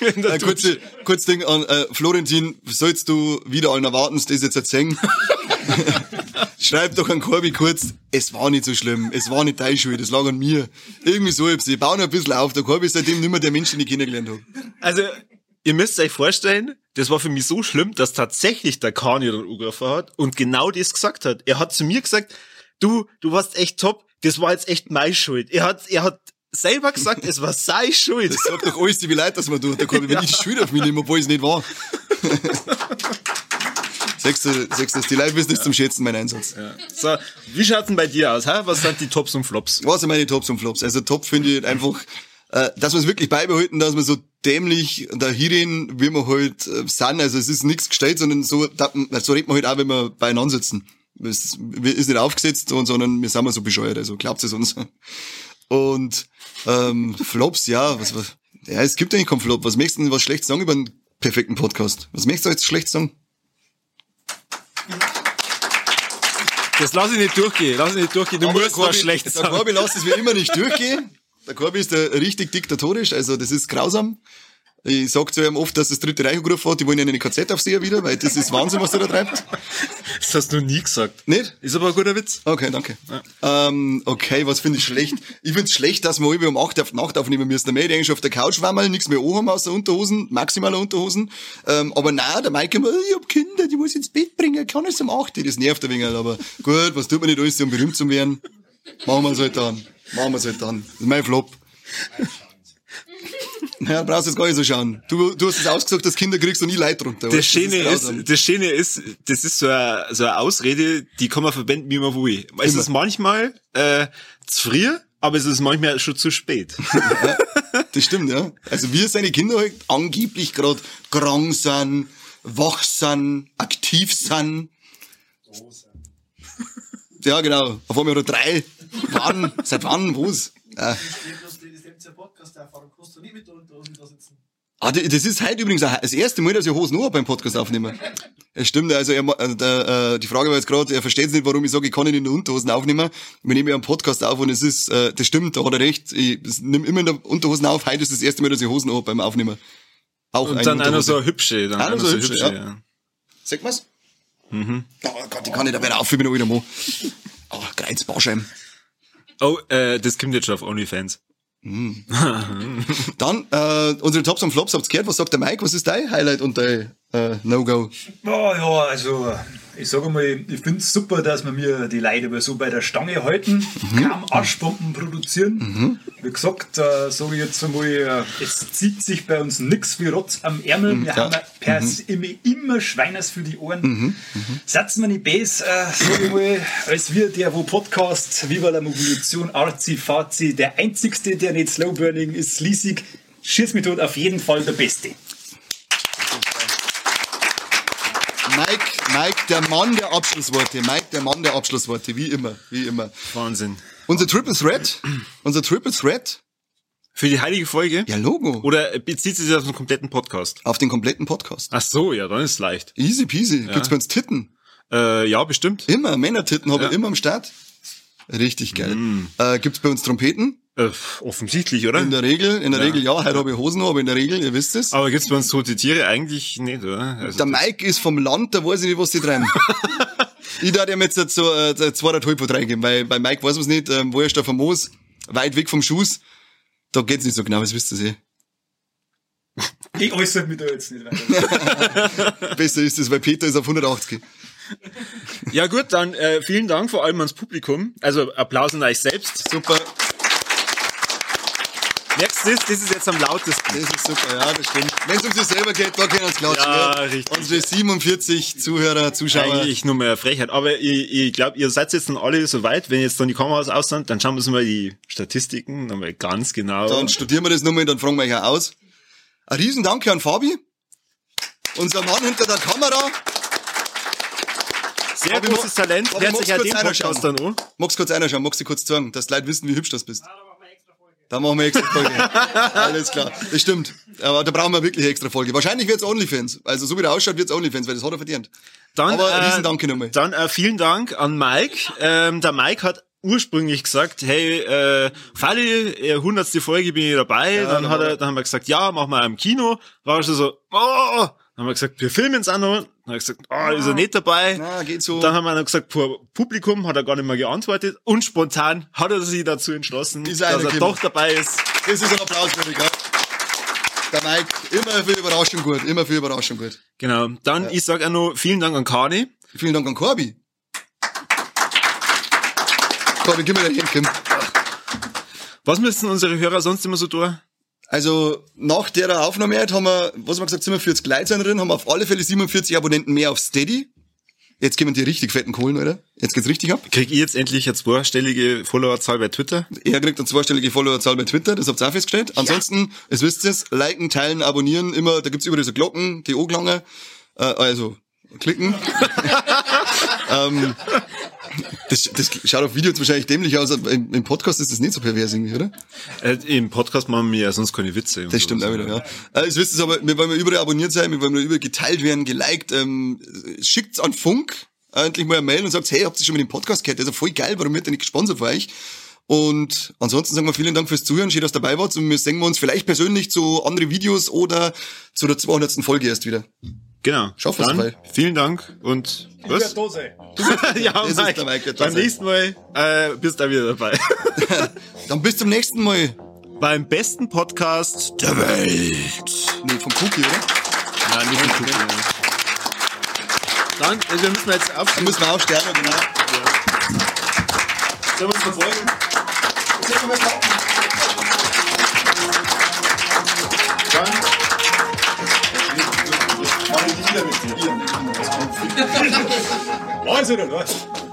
Äh, kurze, kurz Ding an äh, Florentin, sollst du wieder allen erwarten, das jetzt erzählen? Schreib doch an Corby kurz, es war nicht so schlimm, es war nicht deine Schuld, es lag an mir. Irgendwie so, ich bauen ein bisschen auf. Der Corby ist seitdem nicht mehr der Mensch, den ich kennengelernt habe. Also, ihr müsst euch vorstellen, das war für mich so schlimm, dass tatsächlich der Kani dann angerufen hat und genau das gesagt hat. Er hat zu mir gesagt, du, du warst echt top, das war jetzt echt meine Schuld. Er hat, er hat selber gesagt, es war seine Schuld. Sag doch alles, wie leid, dass man Corby, wenn ich die Schuld auf mich nehme, obwohl es nicht war. Sechste, sechstes, die Leute wissen es zum Schätzen, mein Einsatz. So, wie schaut's denn bei dir aus? Hä? Was sind die Tops und Flops? Was sind meine Tops und Flops? Also Top finde ich einfach, äh, dass wir es wirklich beibehalten, dass wir so dämlich da hierhin, wie wir halt äh, sind. Also es ist nichts gestellt, sondern so, da, so redet man halt auch, wenn wir beieinander sitzen. Es ist nicht aufgesetzt, und, sondern wir sind mal so bescheuert, also glaubt es uns. Und ähm, Flops, ja, was, was, ja, es gibt eigentlich keinen Flop. Was möchtest du denn was schlecht sagen über einen perfekten Podcast? Was möchtest du jetzt schlecht sagen? Das lass ich nicht durchgehen, lass ich nicht durchgehen. Du Aber musst der was schlecht Der sagen. Korbi lässt es wie immer nicht durchgehen. Der Korbi ist der richtig diktatorisch, also das ist grausam. Ich sag zu ihm oft, dass das dritte Reich angerufen hat, die wollen ja eine KZ-Aufseher wieder, weil das ist Wahnsinn, was er da treibt. Das hast du nie gesagt. Nicht? Ist aber ein guter Witz. Okay, danke. Ähm, okay, was finde ich schlecht? Ich find's schlecht, dass wir alle um 8 auf die Nacht aufnehmen müssen. Der eigentlich auf der Couch wammeln, nichts mehr anhaben außer Unterhosen, maximaler Unterhosen. Ähm, aber nein, der Mike immer, ich hab Kinder, die muss ich ins Bett bringen, kann ich um 8 Das nervt ein wenig, aber gut, was tut man nicht alles, um berühmt zu werden? Machen wir's halt dann. Machen wir's halt dann. Das ist mein Flop. Naja, brauchst jetzt gar nicht so schauen. Du, du hast es ausgesucht, dass Kinder kriegst und nie Leid drunter. Das weißt? Schöne ist, das Schöne ist, das ist so eine, so eine Ausrede, die kann man verwenden, wie man will. Es Immer. ist manchmal äh, zu früh, aber es ist manchmal schon zu spät. Das stimmt, ja. Also wir seine Kinder halt angeblich gerade krank sind, wach sind, aktiv sind. Ja, genau. Auf einmal drei. Wann? Seit wann? Wo's? Ja. Das ist der Podcast-Erfahrung. Kannst du nie mit der Unterhosen da sitzen? Ah, das ist heute übrigens das erste Mal, dass ich Hosen noch beim Podcast aufnehme. Es stimmt, also er, äh, der, äh, die Frage war jetzt gerade, er versteht nicht, warum ich sage, ich kann ihn in der Unterhosen aufnehmen. Wir nehmen ja einen Podcast auf und es ist, äh, das stimmt, da hat er recht. Ich nehme immer in der Unterhosen auf. Heute ist das erste Mal, dass ich Hosen habe beim Aufnehmen. Auch Und dann einer so hübsche. Dann einer so eine hübsche, ja. Sag was? Mhm. Oh Gott, ich kann nicht da wieder auf, ich bin noch wieder Mo. Oh, Greiz, Bauschein. Oh, äh, das kommt jetzt schon auf OnlyFans. Dann, äh, unsere Tops und Flops, habt's gehört? Was sagt der Mike? Was ist dein Highlight und dein äh, No-Go? Oh, ja, also ich sage mal, ich finde es super, dass wir mir die Leute so bei der Stange halten, Mhm. kaum Arschbomben produzieren. Wie gesagt, äh, sage ich jetzt einmal, äh, es zieht sich bei uns nix wie Rotz am Ärmel. Wir ja. haben per immer, immer Schweiners für die Ohren. Setzen wir nicht besser, äh, sage ich mal, als wir, der wo Podcast Viva la Mobilisation, Arzi, Fazi, der einzigste, der nicht Slowburning ist, Sleasig, schieß mich tot, auf jeden Fall der Beste. Mike, der Mann der Abschlussworte. Mike, der Mann der Abschlussworte. Wie immer, wie immer. Wahnsinn. Unser Triple Threat, unser Triple Threat, Für die heilige Folge? ja Logo, Oder bezieht sich das auf den kompletten Podcast? auf den kompletten Podcast. Ach so, ja, dann ist es leicht. Easy peasy. Gibt's bei uns Titten? Äh, ja, bestimmt. Immer, Männertitten habe ich Ja. immer am Start. Richtig geil. Äh, gibt's bei uns Trompeten? Äh, offensichtlich, oder? In der Regel, in der Ja. Regel ja. Heute habe ich Hosen, aber in der Regel, ihr wisst es. aber gibt's bei uns tote Tiere eigentlich nicht, oder? Also, Der Mike ist vom Land, da weiß ich nicht, was die treiben. ich darf ihm jetzt so äh, zweieinhalb Pfund reingeben, weil bei Mike weiß man's nicht, ähm, wo ist der vom Moos, weit weg vom Schuss. Da geht's nicht so genau, das wisst ihr eh. Ich äußere mich da jetzt nicht weiter. Besser ist es, weil Peter ist auf 180. Ja gut, dann äh, vielen Dank vor allem ans Publikum. Also Applaus an euch selbst. Super, Merkst du das? Das ist jetzt am lautesten. das ist super, ja, das stimmt. Wenn es um sich selber geht, da können uns klatschen. Ja, ja. richtig. Unsere 47 Zuhörer, Zuschauer. Eigentlich nur mehr Frechheit. Aber ich, ich glaube, ihr seid jetzt dann alle so weit, wenn jetzt dann die Kameras aus sind, dann schauen wir uns mal die Statistiken nochmal ganz genau. Dann studieren wir das nochmal, dann fragen wir euch auch aus. Ein Riesendanke an Fabi. Unser Mann hinter der Kamera. Sehr Fabi, großes Talent. Fabi, ja kurz den einer Podcast schauen? dann an. Magst du kurz reinschauen, magst du kurz zeigen, dass die Leute wissen, wie hübsch das bist. Da machen wir extra Folge. Alles klar. Das stimmt. Aber da brauchen wir wirklich extra Folge. Wahrscheinlich wird's OnlyFans. Also so wie der ausschaut, wird's OnlyFans, weil das hat er verdient. Dann, Aber äh, Riesendanke nochmal. Dann äh, vielen Dank an Mike. Ähm, der Mike hat ursprünglich gesagt, hey, äh, Falli, äh, hundertste Folge bin ich dabei. dann da hat war er, dann haben wir gesagt, ja, machen wir im Kino. War er schon so, oh. Dann haben wir gesagt, wir filmen es auch noch. Dann hat er gesagt, oh, ist er nicht dabei. Na, geht so. Dann haben wir noch gesagt, vor Publikum hat er gar nicht mehr geantwortet. Und spontan hat er sich dazu entschlossen, dass er gekommen. doch dabei ist. Das ist ein Applaus für dich, ja. Der Mike, immer für Überraschung gut, immer für Überraschung gut. Genau. Dann, ich sag auch noch vielen Dank an Kani. Vielen Dank an Corby. Corby, gib mir den Hand, Kim. Was müssen unsere Hörer sonst immer so tun? Also, nach der Aufnahme heute haben wir, was haben wir gesagt, 47 Leute sind drin, haben wir auf alle Fälle 47 Abonnenten mehr auf Steady. Jetzt kommen die richtig fetten Kohlen, oder? Jetzt geht's richtig ab. Krieg ich jetzt endlich eine zweistellige Followerzahl bei Twitter? Er kriegt eine zweistellige Followerzahl bei Twitter, das habt ihr auch festgestellt. Ansonsten, es wisst ihr's, liken, teilen, abonnieren, immer, da gibt's überall so Glocken, die Oglange, äh, also, klicken. ähm, Das, das schaut auf Video jetzt wahrscheinlich dämlich aus, aber im, im Podcast ist das nicht so pervers irgendwie, oder? Äh, Im Podcast machen wir ja sonst keine Witze. Das stimmt auch wieder, ja. Äh, Ihr wisst es aber, wir wollen mal überall abonniert sein, wir wollen mal überall geteilt werden, geliked, ähm, schickt's an Funk, endlich mal eine Mail und sagt, hey, habt ihr schon mal den Podcast gehört? Der ist ja voll geil, warum wird der nicht gesponsert für euch? Und ansonsten sagen wir vielen Dank fürs Zuhören, schön, dass ihr dabei wart und wir sehen wir uns vielleicht persönlich zu anderen Videos oder zu der 200. Folge erst wieder. Genau. Schaffen wir's Dann, dabei. vielen Dank und was? Dose. ja, ist Mike, der Mike, beim nächsten Mal äh, bist du auch wieder dabei. Dann bis zum nächsten Mal. beim besten Podcast der Welt. Nee, vom Cookie, oder? Nein, nicht im Kuchen. Dann, äh, wir müssen jetzt Dann aufstehen. müssen wir aufstehen, genau. Sollen wir uns verbeugen? Dann. Mach ich